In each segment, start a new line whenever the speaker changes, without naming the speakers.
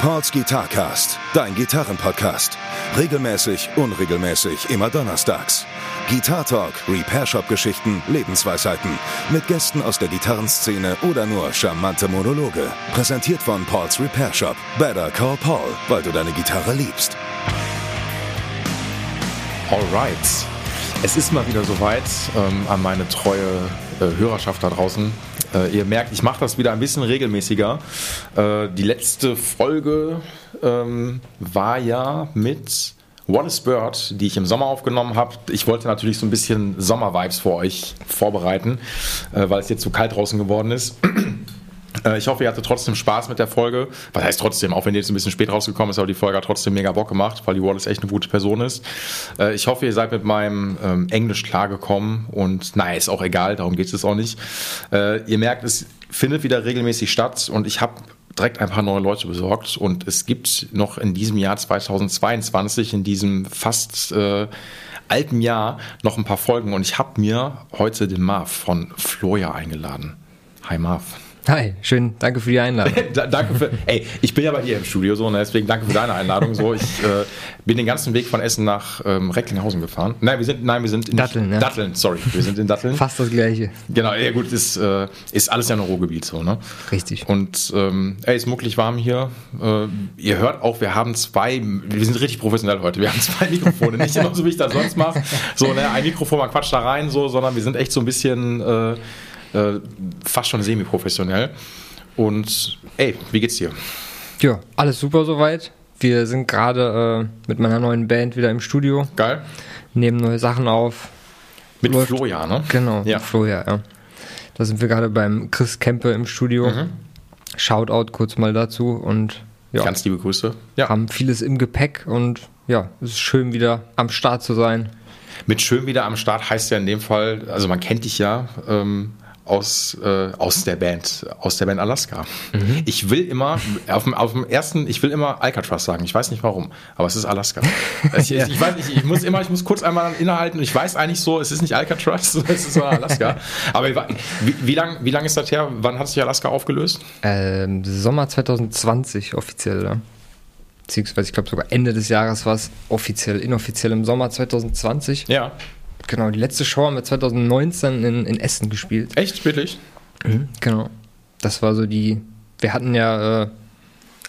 Pauls Guitarcast, dein Gitarrenpodcast. Regelmäßig, unregelmäßig, immer donnerstags. Guitar Talk, Repair Shop Geschichten, Lebensweisheiten. Mit Gästen aus der Gitarrenszene oder nur charmante Monologe. Präsentiert von Pauls Repair Shop. Better call Paul, weil du deine Gitarre liebst.
Alright. Es ist mal wieder soweit ähm, an meine treue äh, Hörerschaft da draußen. Äh, ihr merkt, ich mache das wieder ein bisschen regelmäßiger. Äh, die letzte Folge ähm, war ja mit Wallace Bird, die ich im Sommer aufgenommen habe. Ich wollte natürlich so ein bisschen Sommer-Vibes für euch vorbereiten, äh, weil es jetzt so kalt draußen geworden ist. Äh, ich hoffe, ihr hattet trotzdem Spaß mit der Folge. Was heißt trotzdem, auch wenn die jetzt ein bisschen spät rausgekommen ist, aber die Folge hat trotzdem mega Bock gemacht, weil die Wallace echt eine gute Person ist. Äh, ich hoffe, ihr seid mit meinem ähm, Englisch klargekommen und naja, ist auch egal, darum geht es auch nicht. Äh, ihr merkt, es findet wieder regelmäßig statt und ich habe direkt ein paar neue Leute besorgt und es gibt noch in diesem Jahr 2022, in diesem fast äh, alten Jahr, noch ein paar Folgen und ich habe mir heute den Marv von Floja eingeladen. Hi Marv.
Hi, schön, danke für die Einladung.
danke für, ey, ich bin ja bei dir im Studio so, ne, deswegen danke für deine Einladung. So, ich äh, bin den ganzen Weg von Essen nach ähm, Recklinghausen gefahren. Nein, wir sind, nein, wir sind in
Datteln, ne?
Datteln, sorry, wir sind in Datteln.
Fast das Gleiche.
Genau, ja gut, ist, äh, ist alles ja ein Ruhrgebiet so, ne?
Richtig.
Und ähm, ey, ist mucklig warm hier. Äh, ihr hört auch, wir haben zwei, wir sind richtig professionell heute. Wir haben zwei Mikrofone, nicht immer so wie ich das sonst mache. So, ne, ein Mikrofon, man quatscht da rein, so, sondern wir sind echt so ein bisschen äh, fast schon semi-professionell. Und ey, wie geht's dir?
Ja, alles super soweit. Wir sind gerade äh, mit meiner neuen Band wieder im Studio.
Geil.
Nehmen neue Sachen auf.
Mit Läuft. Floja, ne?
Genau, ja. mit Floja, ja. Da sind wir gerade beim Chris Kempe im Studio. Mhm. Shoutout kurz mal dazu und
ja. Ganz liebe Grüße.
Ja. Haben vieles im Gepäck und ja, es ist schön wieder am Start zu sein.
Mit schön wieder am Start heißt ja in dem Fall, also man kennt dich ja, ähm, aus, äh, aus der Band, aus der Band Alaska. Mhm. Ich will immer, auf dem, auf dem ersten, ich will immer Alcatraz sagen. Ich weiß nicht warum, aber es ist Alaska. ich, ja. ich, weiß nicht, ich muss immer, ich muss kurz einmal innehalten. Ich weiß eigentlich so, es ist nicht Alcatraz, es ist Alaska. aber wie, wie lange wie lang ist das her? Wann hat sich Alaska aufgelöst?
Ähm, Sommer 2020 offiziell, ja. Beziehungsweise, ich glaube sogar Ende des Jahres war es offiziell, inoffiziell im Sommer 2020.
Ja.
Genau, die letzte Show haben wir 2019 in, in Essen gespielt.
Echt? Wirklich?
Mhm, genau. Das war so die. Wir hatten ja äh,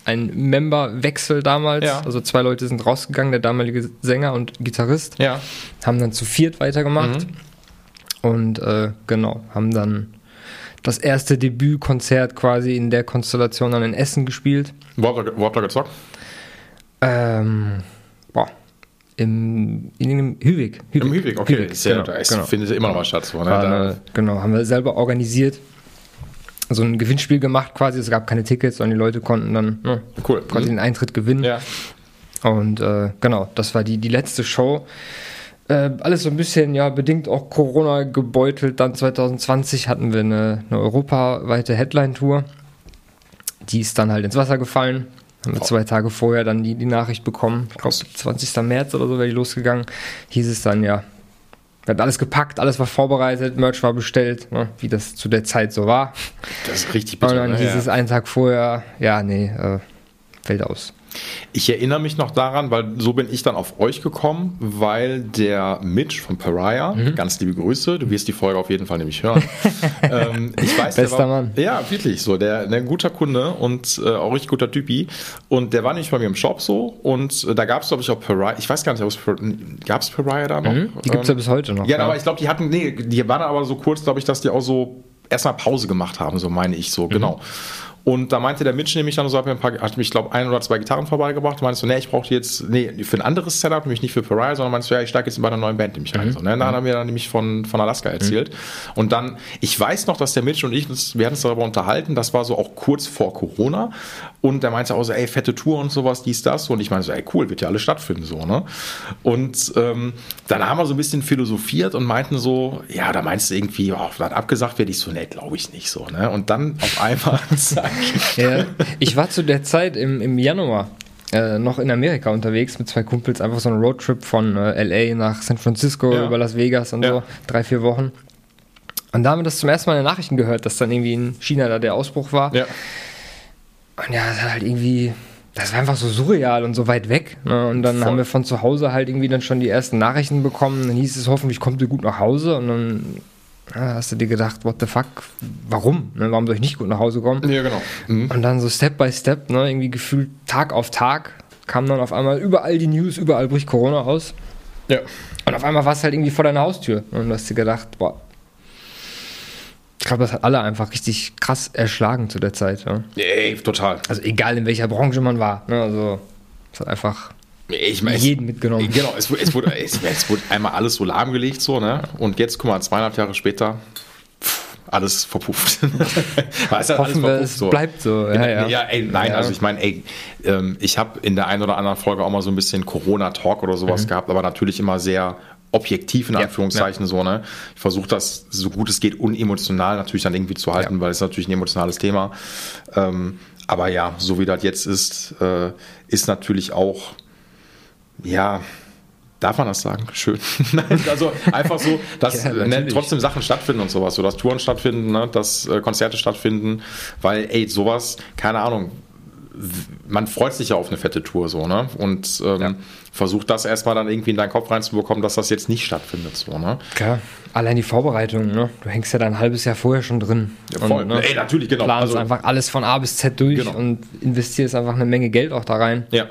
einen Memberwechsel damals. Ja. Also zwei Leute sind rausgegangen, der damalige Sänger und Gitarrist.
Ja.
Haben dann zu viert weitergemacht. Mhm. Und äh, genau, haben dann das erste Debütkonzert quasi in der Konstellation dann in Essen gespielt.
Wo habt ihr, wo habt ihr gezockt?
Ähm, im, in dem Hüwig.
Hüwig. Im Hüwig, okay. Hüwig, ja, genau, da genau. findet immer noch mal statt. So, ne?
eine, genau, haben wir selber organisiert. So ein Gewinnspiel gemacht quasi. Es gab keine Tickets, sondern die Leute konnten dann ne, cool. quasi mhm. den Eintritt gewinnen.
Ja.
Und äh, genau, das war die, die letzte Show. Äh, alles so ein bisschen, ja, bedingt auch Corona gebeutelt. Dann 2020 hatten wir eine, eine europaweite Headline-Tour. Die ist dann halt ins Wasser gefallen. Haben wir zwei Tage vorher dann die, die Nachricht bekommen. Ich glaube, 20. März oder so wäre die losgegangen. Hieß es dann, ja, wir hatten alles gepackt, alles war vorbereitet, Merch war bestellt, ne, wie das zu der Zeit so war.
Das ist richtig bitter,
Und dann ne? hieß ja. es einen Tag vorher, ja, nee, äh, fällt aus.
Ich erinnere mich noch daran, weil so bin ich dann auf euch gekommen, weil der Mitch von Pariah, mhm. ganz liebe Grüße, du wirst die Folge auf jeden Fall nämlich hören. ähm, ich weiß,
Bester war, Mann.
Ja, wirklich so, der, der ein guter Kunde und äh, auch richtig guter Typi. Und der war nämlich bei mir im Shop so und äh, da gab es, glaube ich, auch Pariah, ich weiß gar nicht, gab es Pariah da noch? Mhm.
Die gibt es ja bis heute noch.
Ja, ja. aber ich glaube, die hatten, nee, die waren aber so kurz, glaube ich, dass die auch so erstmal Pause gemacht haben, so meine ich so, mhm. genau. Und da meinte der Mitch nämlich dann so, hat mir ein paar, hat mich, glaube ein oder zwei Gitarren vorbeigebracht. Meinst du, nee, ich brauche jetzt, nee, für ein anderes Setup, nämlich nicht für Pariah, sondern meinst du, ja, ich steige jetzt bei einer neuen Band nämlich ein. Mhm. So, ne? Dann hat er mir dann nämlich von, von Alaska erzählt. Mhm. Und dann, ich weiß noch, dass der Mitch und ich, wir hatten uns darüber unterhalten, das war so auch kurz vor Corona. Und der meinte auch so, ey, fette Tour und sowas, dies, das. Und ich meine so, ey, cool, wird ja alles stattfinden, so, ne? Und ähm, dann haben wir so ein bisschen philosophiert und meinten so, ja, da meinst du irgendwie, oh, dann abgesagt werde ich so, nee, glaube ich nicht so, ne? Und dann auf einmal.
ja, ich war zu der Zeit im, im Januar äh, noch in Amerika unterwegs mit zwei Kumpels, einfach so einen Roadtrip von äh, LA nach San Francisco ja. über Las Vegas und ja. so, drei, vier Wochen. Und da haben wir das zum ersten Mal in den Nachrichten gehört, dass dann irgendwie in China da der Ausbruch war.
Ja.
Und ja, halt irgendwie das war einfach so surreal und so weit weg. Ne? Und dann
Voll.
haben wir von zu Hause halt irgendwie dann schon die ersten Nachrichten bekommen. Dann hieß es, hoffentlich kommt ihr gut nach Hause. Und dann ja, hast du dir gedacht, what the fuck, warum? Ne? Warum soll ich nicht gut nach Hause kommen?
Ja, genau. Mhm.
Und dann so Step by Step, ne? irgendwie gefühlt Tag auf Tag, kam dann auf einmal überall die News, überall bricht Corona aus.
Ja.
Und auf einmal war es halt irgendwie vor deiner Haustür. Und du hast dir gedacht, boah. Ich glaube, das hat alle einfach richtig krass erschlagen zu der Zeit. Ja.
Ey, total.
Also egal in welcher Branche man war. Ne? Also es hat einfach
Ich meine, es-
jeden mitgenommen.
Genau, es, wurde- es, wurde, es, es wurde einmal alles so lahmgelegt, so, ne? Und jetzt, guck mal, zweieinhalb Jahre später, pff, alles verpufft.
Hoffen wir, es bleibt so. Ja, ja.
Ja, ey, nein,
Ja.
also ich meine, ey, ähm, ich habe in der einen oder anderen Folge auch mal so ein bisschen Corona-Talk oder sowas gehabt, aber natürlich immer sehr objektiv in
Mhm. Ja,
Anführungszeichen so, ne? Ich versuche das so gut es geht unemotional natürlich dann irgendwie zu halten,
Ja.
weil es natürlich ein emotionales Thema. Ähm, aber ja, so wie das jetzt ist, äh, ist natürlich auch, ja, darf man das sagen? Schön. Nein, also einfach so, dass
Ja,
ne, trotzdem Sachen stattfinden und sowas, so dass Touren stattfinden, ne, dass äh, Konzerte stattfinden, weil, ey, sowas, keine Ahnung, man freut sich ja auf eine fette Tour so, ne? Und ähm,
Ja.
versucht das erstmal dann irgendwie in deinen Kopf reinzubekommen, dass das jetzt nicht stattfindet, so, ne?
Klar. Allein die Vorbereitung, ne? Du hängst ja da ein halbes Jahr vorher schon drin.
Ja, voll.
Und, ne,
Ey, natürlich, genau.
Planst
Also-
einfach alles von A bis Z durch
Genau.
und investierst einfach eine Menge Geld auch da rein.
Ja.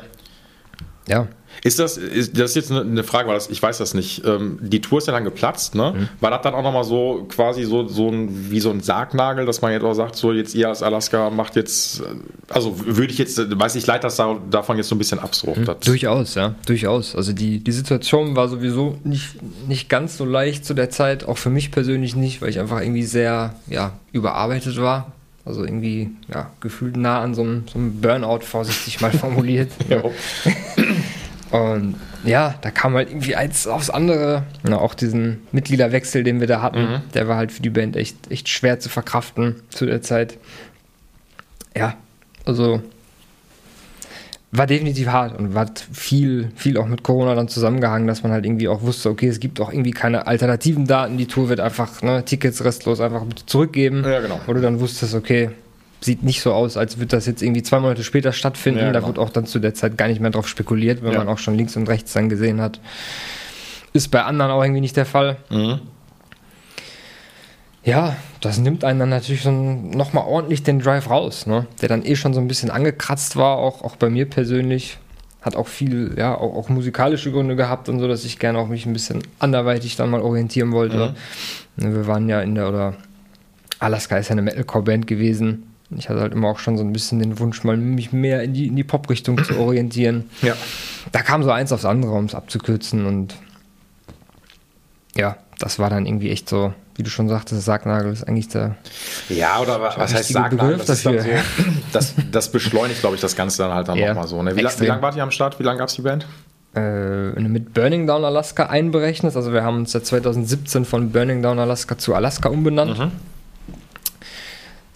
Ja.
Ist das, ist, das jetzt eine, Frage, weil das, ich weiß das nicht. Ähm, die Tour ist ja dann geplatzt, ne? War das dann auch nochmal so quasi so, so ein, wie so ein Sargnagel, dass man jetzt auch sagt, so jetzt ihr als Alaska macht jetzt, äh, also würde ich jetzt, äh, weiß ich, leite das da, davon jetzt so ein bisschen ab, so. Das-
Durchaus, ja, durchaus. Also die, die Situation war sowieso nicht, nicht ganz so leicht zu der Zeit, auch für mich persönlich nicht, weil ich einfach irgendwie sehr ja, überarbeitet war. Also irgendwie ja, gefühlt nah an so einem, so einem Burnout, vorsichtig mal formuliert.
Ja.
Und ja, da kam halt irgendwie eins aufs andere. Na, auch diesen Mitgliederwechsel, den wir da hatten, der war halt für die Band echt, echt schwer zu verkraften zu der Zeit. Ja, also war definitiv hart und hat viel, viel auch mit Corona dann zusammengehangen, dass man halt irgendwie auch wusste, okay, es gibt auch irgendwie keine alternativen Daten, die Tour wird einfach, ne, Tickets restlos einfach zurückgeben.
Ja, genau.
Wo du dann wusstest, okay, sieht nicht so aus, als würde das jetzt irgendwie zwei Monate später stattfinden.
Ja,
Da
genau.
wurde auch dann zu der Zeit gar nicht mehr drauf spekuliert, wenn
Ja.
man auch schon links und rechts dann gesehen hat. Ist bei anderen auch irgendwie nicht der Fall.
Mhm.
Ja, das nimmt einen dann natürlich so nochmal ordentlich den Drive raus, ne? der dann eh schon so ein bisschen angekratzt war, auch, auch bei mir persönlich. Hat auch viel, ja, auch, auch musikalische Gründe gehabt und so, dass ich gerne auch mich ein bisschen anderweitig dann mal orientieren wollte. Ne, Wir waren ja in der, oder Alaska ist ja eine Metalcore-Band gewesen. Ich hatte halt immer auch schon so ein bisschen den Wunsch, mal mich mehr in die, in die Pop-Richtung zu orientieren.
Ja.
Da kam so eins aufs andere, um es abzukürzen und ja, das war dann irgendwie echt so, wie du schon sagtest, Sargnagel ist eigentlich der
Ja, oder was heißt Sargnagel?
Begriff
Das, so, das, das beschleunigt, glaube ich, das Ganze dann halt dann
Ja,
nochmal so. Ne? Wie, la- wie lange wart ihr am Start? Wie lange gab es die Band?
äh, mit Burning Down Alaska einberechnet. Also wir haben uns seit 2017 von Burning Down Alaska zu Alaska umbenannt.
Mhm.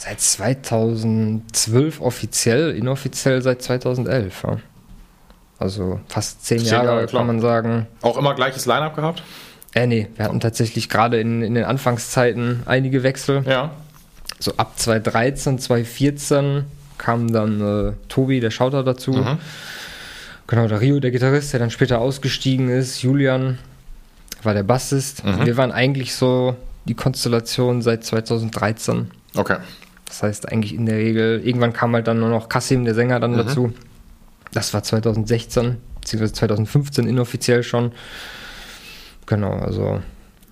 Seit 2012 offiziell, inoffiziell seit 2011. Ja. Also fast zehn,
Zehn
Jahre,
Jahre,
kann man sagen.
Auch immer gleiches Line-Up gehabt?
Äh, nee, wir hatten tatsächlich gerade in, in den Anfangszeiten einige Wechsel.
Ja.
So ab 2013, 2014 kam dann äh, Tobi, der Schauter, dazu.
Mhm.
Genau, der Rio, der Gitarrist, der dann später ausgestiegen ist. Julian war der Bassist.
Mhm.
Wir waren eigentlich so die Konstellation seit 2013.
Okay.
Das heißt eigentlich in der Regel, irgendwann kam halt dann nur noch Kassim, der Sänger, dann
Mhm.
dazu. Das war 2016, beziehungsweise 2015 inoffiziell schon. Genau, also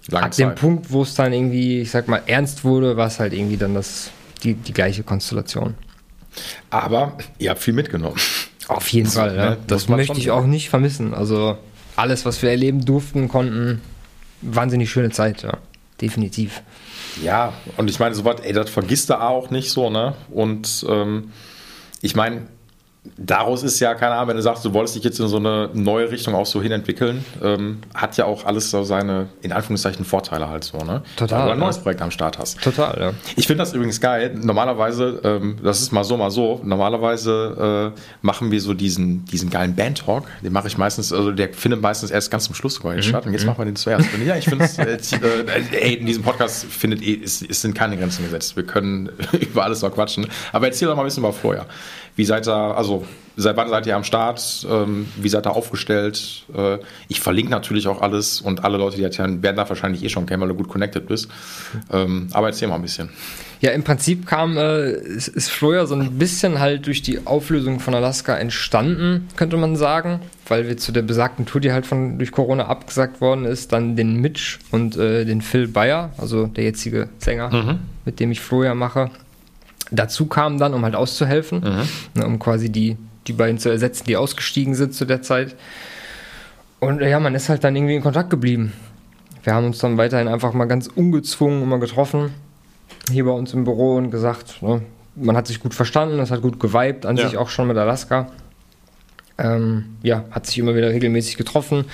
Lange
ab dem
Zeit.
Punkt, wo es dann irgendwie, ich sag mal, ernst wurde, war es halt irgendwie dann das, die, die gleiche Konstellation.
Aber ihr habt viel mitgenommen.
Auf jeden
So,
Fall, ja.
ne?
Das möchte ich auch nicht vermissen. Also alles, was wir erleben durften, konnten, wahnsinnig schöne Zeit, ja. Definitiv.
Ja, und ich meine, sowas, ey, das vergisst du auch nicht so, ne? Und ähm, ich meine, daraus ist ja, keine Ahnung, wenn du sagst, du wolltest dich jetzt in so eine neue Richtung auch so hinentwickeln, ähm, hat ja auch alles so seine, in Anführungszeichen, Vorteile halt so, ne?
Total,
Weil du ein
ja.
neues Projekt am Start hast.
Total, ja.
Ich finde das übrigens geil. Normalerweise, ähm, das ist mal so, mal so. Normalerweise äh, machen wir so diesen, diesen geilen Band-Talk. Den mache ich meistens, also der findet meistens erst ganz zum Schluss sogar
Mhm.
statt. Und jetzt machen wir den zuerst. Und ja, ich finde es, äh, äh, ey, in diesem Podcast findet, eh- es, es sind keine Grenzen gesetzt. Wir können über alles noch quatschen. Aber erzähl doch mal ein bisschen über Florian. Wie seid ihr, also seit wann seid ihr am Start? Ähm, wie seid ihr aufgestellt? Äh, ich verlinke natürlich auch alles und alle Leute, die erzählen, werden da wahrscheinlich eh schon kennen, weil du gut connected bist. Ähm, aber erzähl mal ein bisschen.
Ja, im Prinzip kam, äh, ist, ist Fleur so ein bisschen halt durch die Auflösung von Alaska entstanden, könnte man sagen, weil wir zu der besagten Tour, die halt von durch Corona abgesagt worden ist, dann den Mitch und äh, den Phil Bayer, also der jetzige Sänger, mhm. mit dem ich Fleur mache, dazu kamen dann, um halt auszuhelfen, mhm. ne, um quasi die die beiden zu ersetzen, die ausgestiegen sind zu der Zeit. Und ja, man ist halt dann irgendwie in Kontakt geblieben. Wir haben uns dann weiterhin einfach mal ganz ungezwungen immer getroffen, hier bei uns im Büro und gesagt, ne, man hat sich gut verstanden, es hat gut geweibt, an ja. sich auch schon mit Alaska. Ähm, ja, hat sich immer wieder regelmäßig getroffen,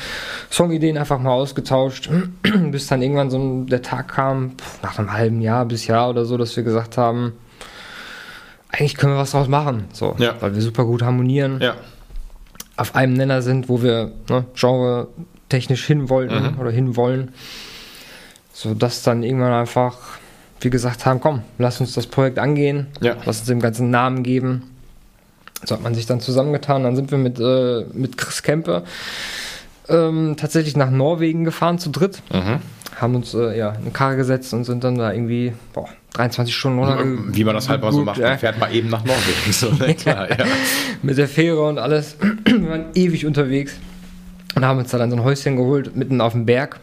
Songideen einfach mal ausgetauscht, bis dann irgendwann so der Tag kam, nach einem halben Jahr bis Jahr oder so, dass wir gesagt haben, eigentlich können wir was draus machen, so, ja. weil wir super gut harmonieren, ja. auf einem Nenner sind, wo wir ne, Genre technisch hin wollten mhm. oder hinwollen, so dass dann irgendwann einfach wir gesagt haben, komm, lass uns das Projekt angehen, ja. lass uns dem ganzen Namen geben. So hat man sich dann zusammengetan. Dann sind wir mit, äh, mit Chris Kempe ähm, tatsächlich nach Norwegen gefahren zu dritt. Mhm. Haben uns äh, ja, in eine Karre gesetzt und sind dann da irgendwie boah, 23 Stunden runter.
Wie man das halt mal so macht, man fährt mal eben nach Norwegen. So, ne? Klar, ja.
Mit der Fähre und alles. wir waren ewig unterwegs und haben uns da dann so ein Häuschen geholt, mitten auf dem Berg.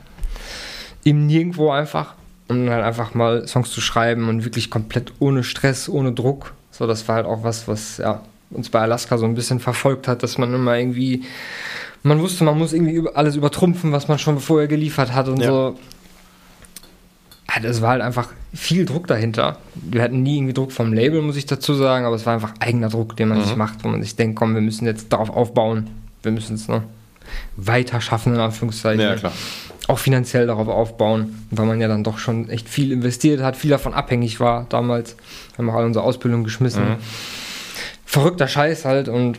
Im Nirgendwo einfach. Um dann einfach mal Songs zu schreiben und wirklich komplett ohne Stress, ohne Druck. So, das war halt auch was, was ja, uns bei Alaska so ein bisschen verfolgt hat, dass man immer irgendwie man wusste, man muss irgendwie alles übertrumpfen, was man schon vorher geliefert hat und ja. so. Das war halt einfach viel Druck dahinter. Wir hatten nie irgendwie Druck vom Label, muss ich dazu sagen, aber es war einfach eigener Druck, den man mhm. sich macht, wo man sich denkt, komm, wir müssen jetzt darauf aufbauen. Wir müssen es ne, weiter schaffen, in Anführungszeichen. Ja, klar. Auch finanziell darauf aufbauen, weil man ja dann doch schon echt viel investiert hat, viel davon abhängig war damals. Wir haben auch alle unsere Ausbildung geschmissen. Mhm. Verrückter Scheiß halt und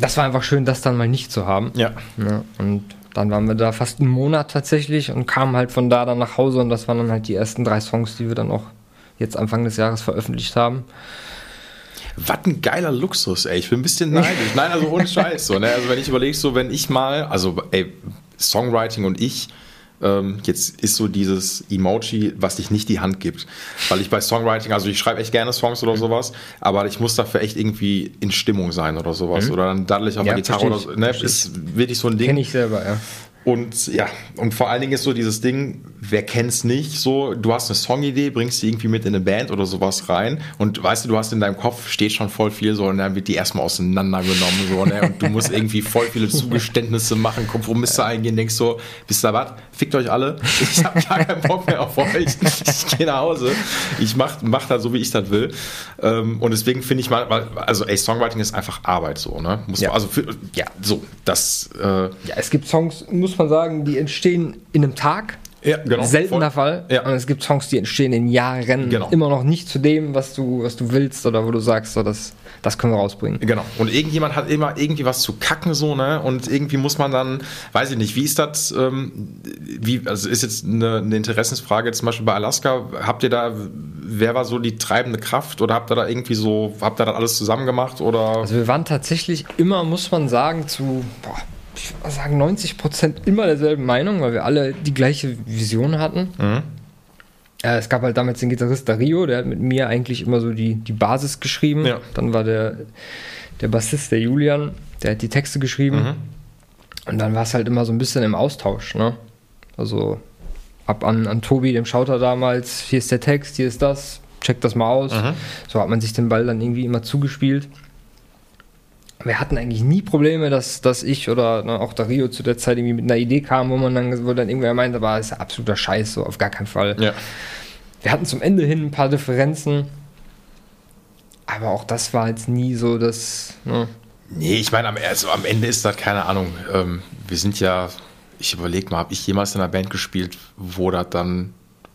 das war einfach schön, das dann mal nicht zu haben. Ja. ja. Und dann waren wir da fast einen Monat tatsächlich und kamen halt von da dann nach Hause und das waren dann halt die ersten drei Songs, die wir dann auch jetzt Anfang des Jahres veröffentlicht haben.
Was ein geiler Luxus, ey. Ich bin ein bisschen neidisch. Nein, also ohne Scheiß. So, ne? Also wenn ich überlege, so wenn ich mal, also ey, Songwriting und ich, ähm, jetzt ist so dieses Emoji, was dich nicht die Hand gibt. Weil ich bei Songwriting, also ich schreibe echt gerne Songs oder mhm. sowas, aber ich muss dafür echt irgendwie in Stimmung sein oder sowas. Mhm. Oder dann daddel ich auf ja, der Gitarre oder so. Ne? Ist wirklich so ein Ding.
Kenn ich selber, ja.
Und ja, und vor allen Dingen ist so dieses Ding, wer kennt's nicht, so, du hast eine Songidee, bringst die irgendwie mit in eine Band oder sowas rein und weißt du, du hast in deinem Kopf, steht schon voll viel so und dann wird die erstmal auseinandergenommen so, ne, und du musst irgendwie voll viele Zugeständnisse machen, Kompromisse eingehen, denkst so, wisst ihr was, fickt euch alle, ich hab gar keinen Bock mehr auf euch, ich gehe nach Hause, ich mach, mach das so, wie ich das will. Ähm, und deswegen finde ich mal, also ey, Songwriting ist einfach Arbeit so, ne, muss ja. man, also für, ja, so, das,
äh, ja, es gibt Songs, muss man sagen, die entstehen in einem Tag. Ja, genau. Seltener Fall. Ja. Und es gibt Songs, die entstehen in Jahren genau. immer noch nicht zu dem, was du, was du willst oder wo du sagst, so, das, das können wir rausbringen.
Genau. Und irgendjemand hat immer irgendwie was zu kacken, so, ne? Und irgendwie muss man dann, weiß ich nicht, wie ist das, ähm, wie, also ist jetzt eine, eine Interessensfrage, zum Beispiel bei Alaska, habt ihr da, wer war so die treibende Kraft oder habt ihr da irgendwie so, habt ihr da alles zusammen gemacht oder?
Also wir waren tatsächlich immer, muss man sagen, zu, boah, ich würde sagen, 90 Prozent immer derselben Meinung, weil wir alle die gleiche Vision hatten. Mhm. Äh, es gab halt damals den Gitarrist Dario, der hat mit mir eigentlich immer so die, die Basis geschrieben. Ja. Dann war der, der Bassist, der Julian, der hat die Texte geschrieben. Mhm. Und dann war es halt immer so ein bisschen im Austausch. Ne? Also ab an, an Tobi, dem Schauter damals, hier ist der Text, hier ist das, check das mal aus. Mhm. So hat man sich den Ball dann irgendwie immer zugespielt wir hatten eigentlich nie Probleme, dass, dass ich oder ne, auch Dario zu der Zeit irgendwie mit einer Idee kam, wo man dann, wo dann irgendwer meinte, war ist absoluter Scheiß, so auf gar keinen Fall. Ja. Wir hatten zum Ende hin ein paar Differenzen, aber auch das war jetzt nie so, dass. Ne.
Nee, ich meine, am, also am Ende ist das keine Ahnung. Ähm, wir sind ja, ich überlege mal, habe ich jemals in einer Band gespielt, wo das dann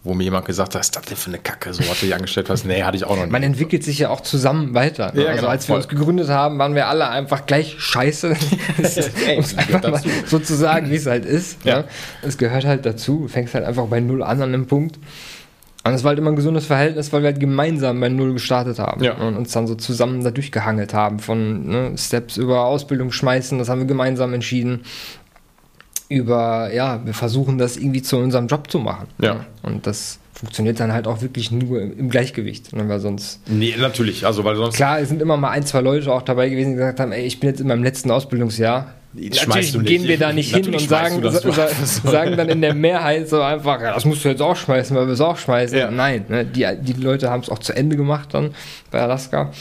wo mir jemand gesagt hat, was ist das denn für eine Kacke? So hatte ich angestellt was. Nee, hatte ich auch noch nicht.
Man entwickelt sich ja auch zusammen weiter. Ne? Ja, also genau, als wir uns gegründet haben, waren wir alle einfach gleich scheiße. Ey, einfach so zu sagen, wie es halt ist. Ja. Ne? Es gehört halt dazu. Du fängst halt einfach bei null an an einem Punkt. Und es war halt immer ein gesundes Verhältnis, weil wir halt gemeinsam bei Null gestartet haben
Ja.
und uns dann so zusammen da durchgehangelt haben. Von ne, Steps über Ausbildung schmeißen, das haben wir gemeinsam entschieden. Über, ja, wir versuchen das irgendwie zu unserem Job zu machen.
Ja.
Und das funktioniert dann halt auch wirklich nur im, Gleichgewicht. Weil sonst,
Nee, natürlich. Also, weil sonst.
klar, es sind immer mal ein, zwei Leute auch dabei gewesen, die gesagt haben, ey, ich bin jetzt in meinem letzten Ausbildungsjahr. Natürlich gehen wir da nicht hin und sagen,
du
sagen dann in der Mehrheit so einfach, ja, das musst du jetzt auch schmeißen, weil wir es auch schmeißen.
Ja.
Nein, ne, die, die Leute haben es auch zu Ende gemacht dann bei Alaska.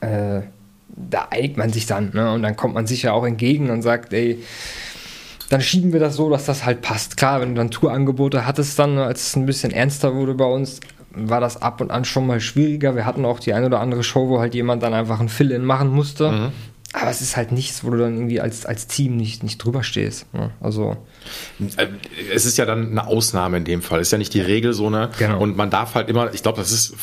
Äh, da einigt man sich dann ne, und dann kommt man sich ja auch entgegen und sagt, ey, dann schieben wir das so, dass das halt passt. Klar, wenn du dann Tourangebote hattest, dann, ne, als es ein bisschen ernster wurde bei uns, war das ab und an schon mal schwieriger. Wir hatten auch die eine oder andere Show, wo halt jemand dann einfach ein Fill-In machen musste.
Mhm.
Aber es ist halt nichts, wo du dann irgendwie als, als Team nicht, nicht drüber stehst. Ne? Also,
Äh, Es ist ja dann eine Ausnahme in dem Fall. Ist ja nicht die Regel so eine.
Genau.
Und man darf halt immer, ich glaube, das ist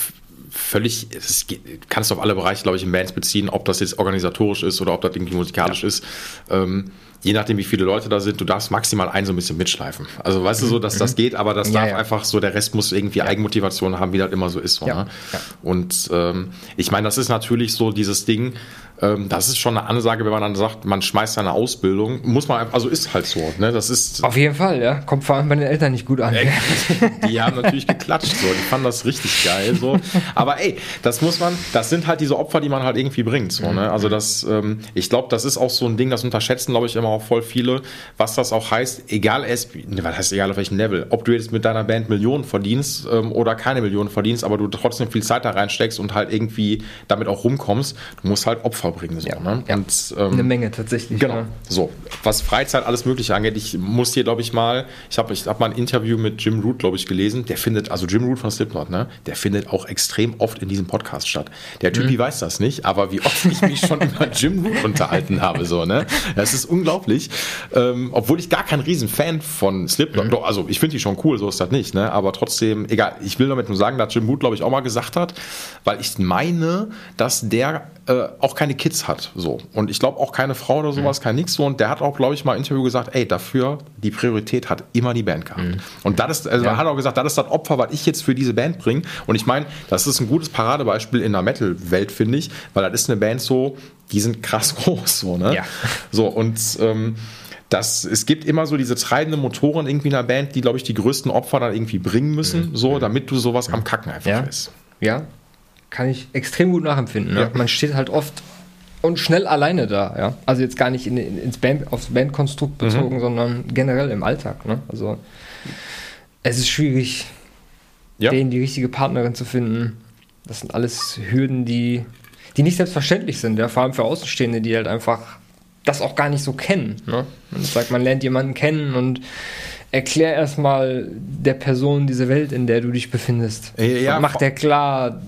völlig, es geht, kannst du auf alle Bereiche, glaube ich, in Bands beziehen, ob das jetzt organisatorisch ist oder ob das irgendwie musikalisch ist. Ähm, je nachdem, wie viele Leute da sind, du darfst maximal einen so ein bisschen mitschleifen. Also weißt du so, dass das geht, aber das
Mhm. Ja,
darf
ja.
einfach so, der Rest muss irgendwie Eigenmotivation haben, wie das immer so ist. So,
Ja,
ne?
ja.
Und ähm, ich meine, das ist natürlich so dieses Ding, ähm, das ist schon eine Ansage, wenn man dann sagt, man schmeißt seine Ausbildung, muss man, also ist halt so, ne? Das ist,
auf jeden Fall, ja. Kommt vor allem bei den Eltern nicht gut an.
die haben natürlich geklatscht, so. Die fanden das richtig geil, so. Aber ey, das muss man, das sind halt diese Opfer, die man halt irgendwie bringt, so, ne? Also das, ähm, ich glaube, das ist auch so ein Ding, das unterschätzen, glaube ich, immer auch voll viele, was das auch heißt, egal es, was heißt egal auf welchem Level, ob du jetzt mit deiner Band Millionen verdienst ähm, oder keine Millionen verdienst, aber du trotzdem viel Zeit da reinsteckst und halt irgendwie damit auch rumkommst, du musst halt Opfer bringen, so,
Ja,
ne?
ja.
Und, ähm,
Eine Menge tatsächlich.
Genau.
Ne?
So, was Freizeit, alles Mögliche angeht, ich muss hier, glaube ich, mal, ich habe ich hab mal ein Interview mit Jim Root, glaube ich, gelesen. Der findet, also Jim Root von Slipknot, ne, der findet auch extrem oft in diesem Podcast statt. Der
Mhm.
Typi weiß das nicht, aber wie oft ich mich schon über Jim Root unterhalten habe, so, ne, das ist unglaublich. Ähm, obwohl ich gar kein Riesenfan von Slipknot,
Mhm.
also ich finde die schon cool, so ist das nicht, ne, aber trotzdem, egal, ich will damit nur sagen, dass Jim Root, glaube ich, auch mal gesagt hat, weil ich meine, dass der äh, auch keine Kids hat, so. Und ich glaube auch keine Frau oder sowas, kein nix so. Und der hat auch, glaube ich, mal im Interview gesagt, ey, dafür, die Priorität hat immer die Band gehabt. Und das ist, also
Ja.
er hat auch gesagt, das ist das Opfer, was ich jetzt für diese Band bringe. Und ich meine, das ist ein gutes Paradebeispiel in der Metal-Welt, finde ich, weil das ist eine Band so, die sind krass groß, so, ne?
Ja.
So, und, ähm, das, es gibt immer so diese treibenden Motoren irgendwie in der Band, die, glaube ich, die größten Opfer dann irgendwie bringen müssen, so, damit du sowas am Kacken einfach
Ja.
ist.
Ja, kann ich extrem gut nachempfinden. Ne?
Ja.
Man steht halt oft und schnell alleine da, ja. Also jetzt gar nicht in, in, ins Band, aufs Bandkonstrukt bezogen, sondern generell im Alltag. Ne? Also es ist schwierig,
Ja.
denen die richtige Partnerin zu finden. Das sind alles Hürden, die, die nicht selbstverständlich sind, ja, vor allem für Außenstehende, die halt einfach das auch gar nicht so kennen. Ne? Man sagt, man lernt jemanden kennen und erklär erstmal der Person diese Welt, in der du dich befindest.
Ja,
und mach dir klar,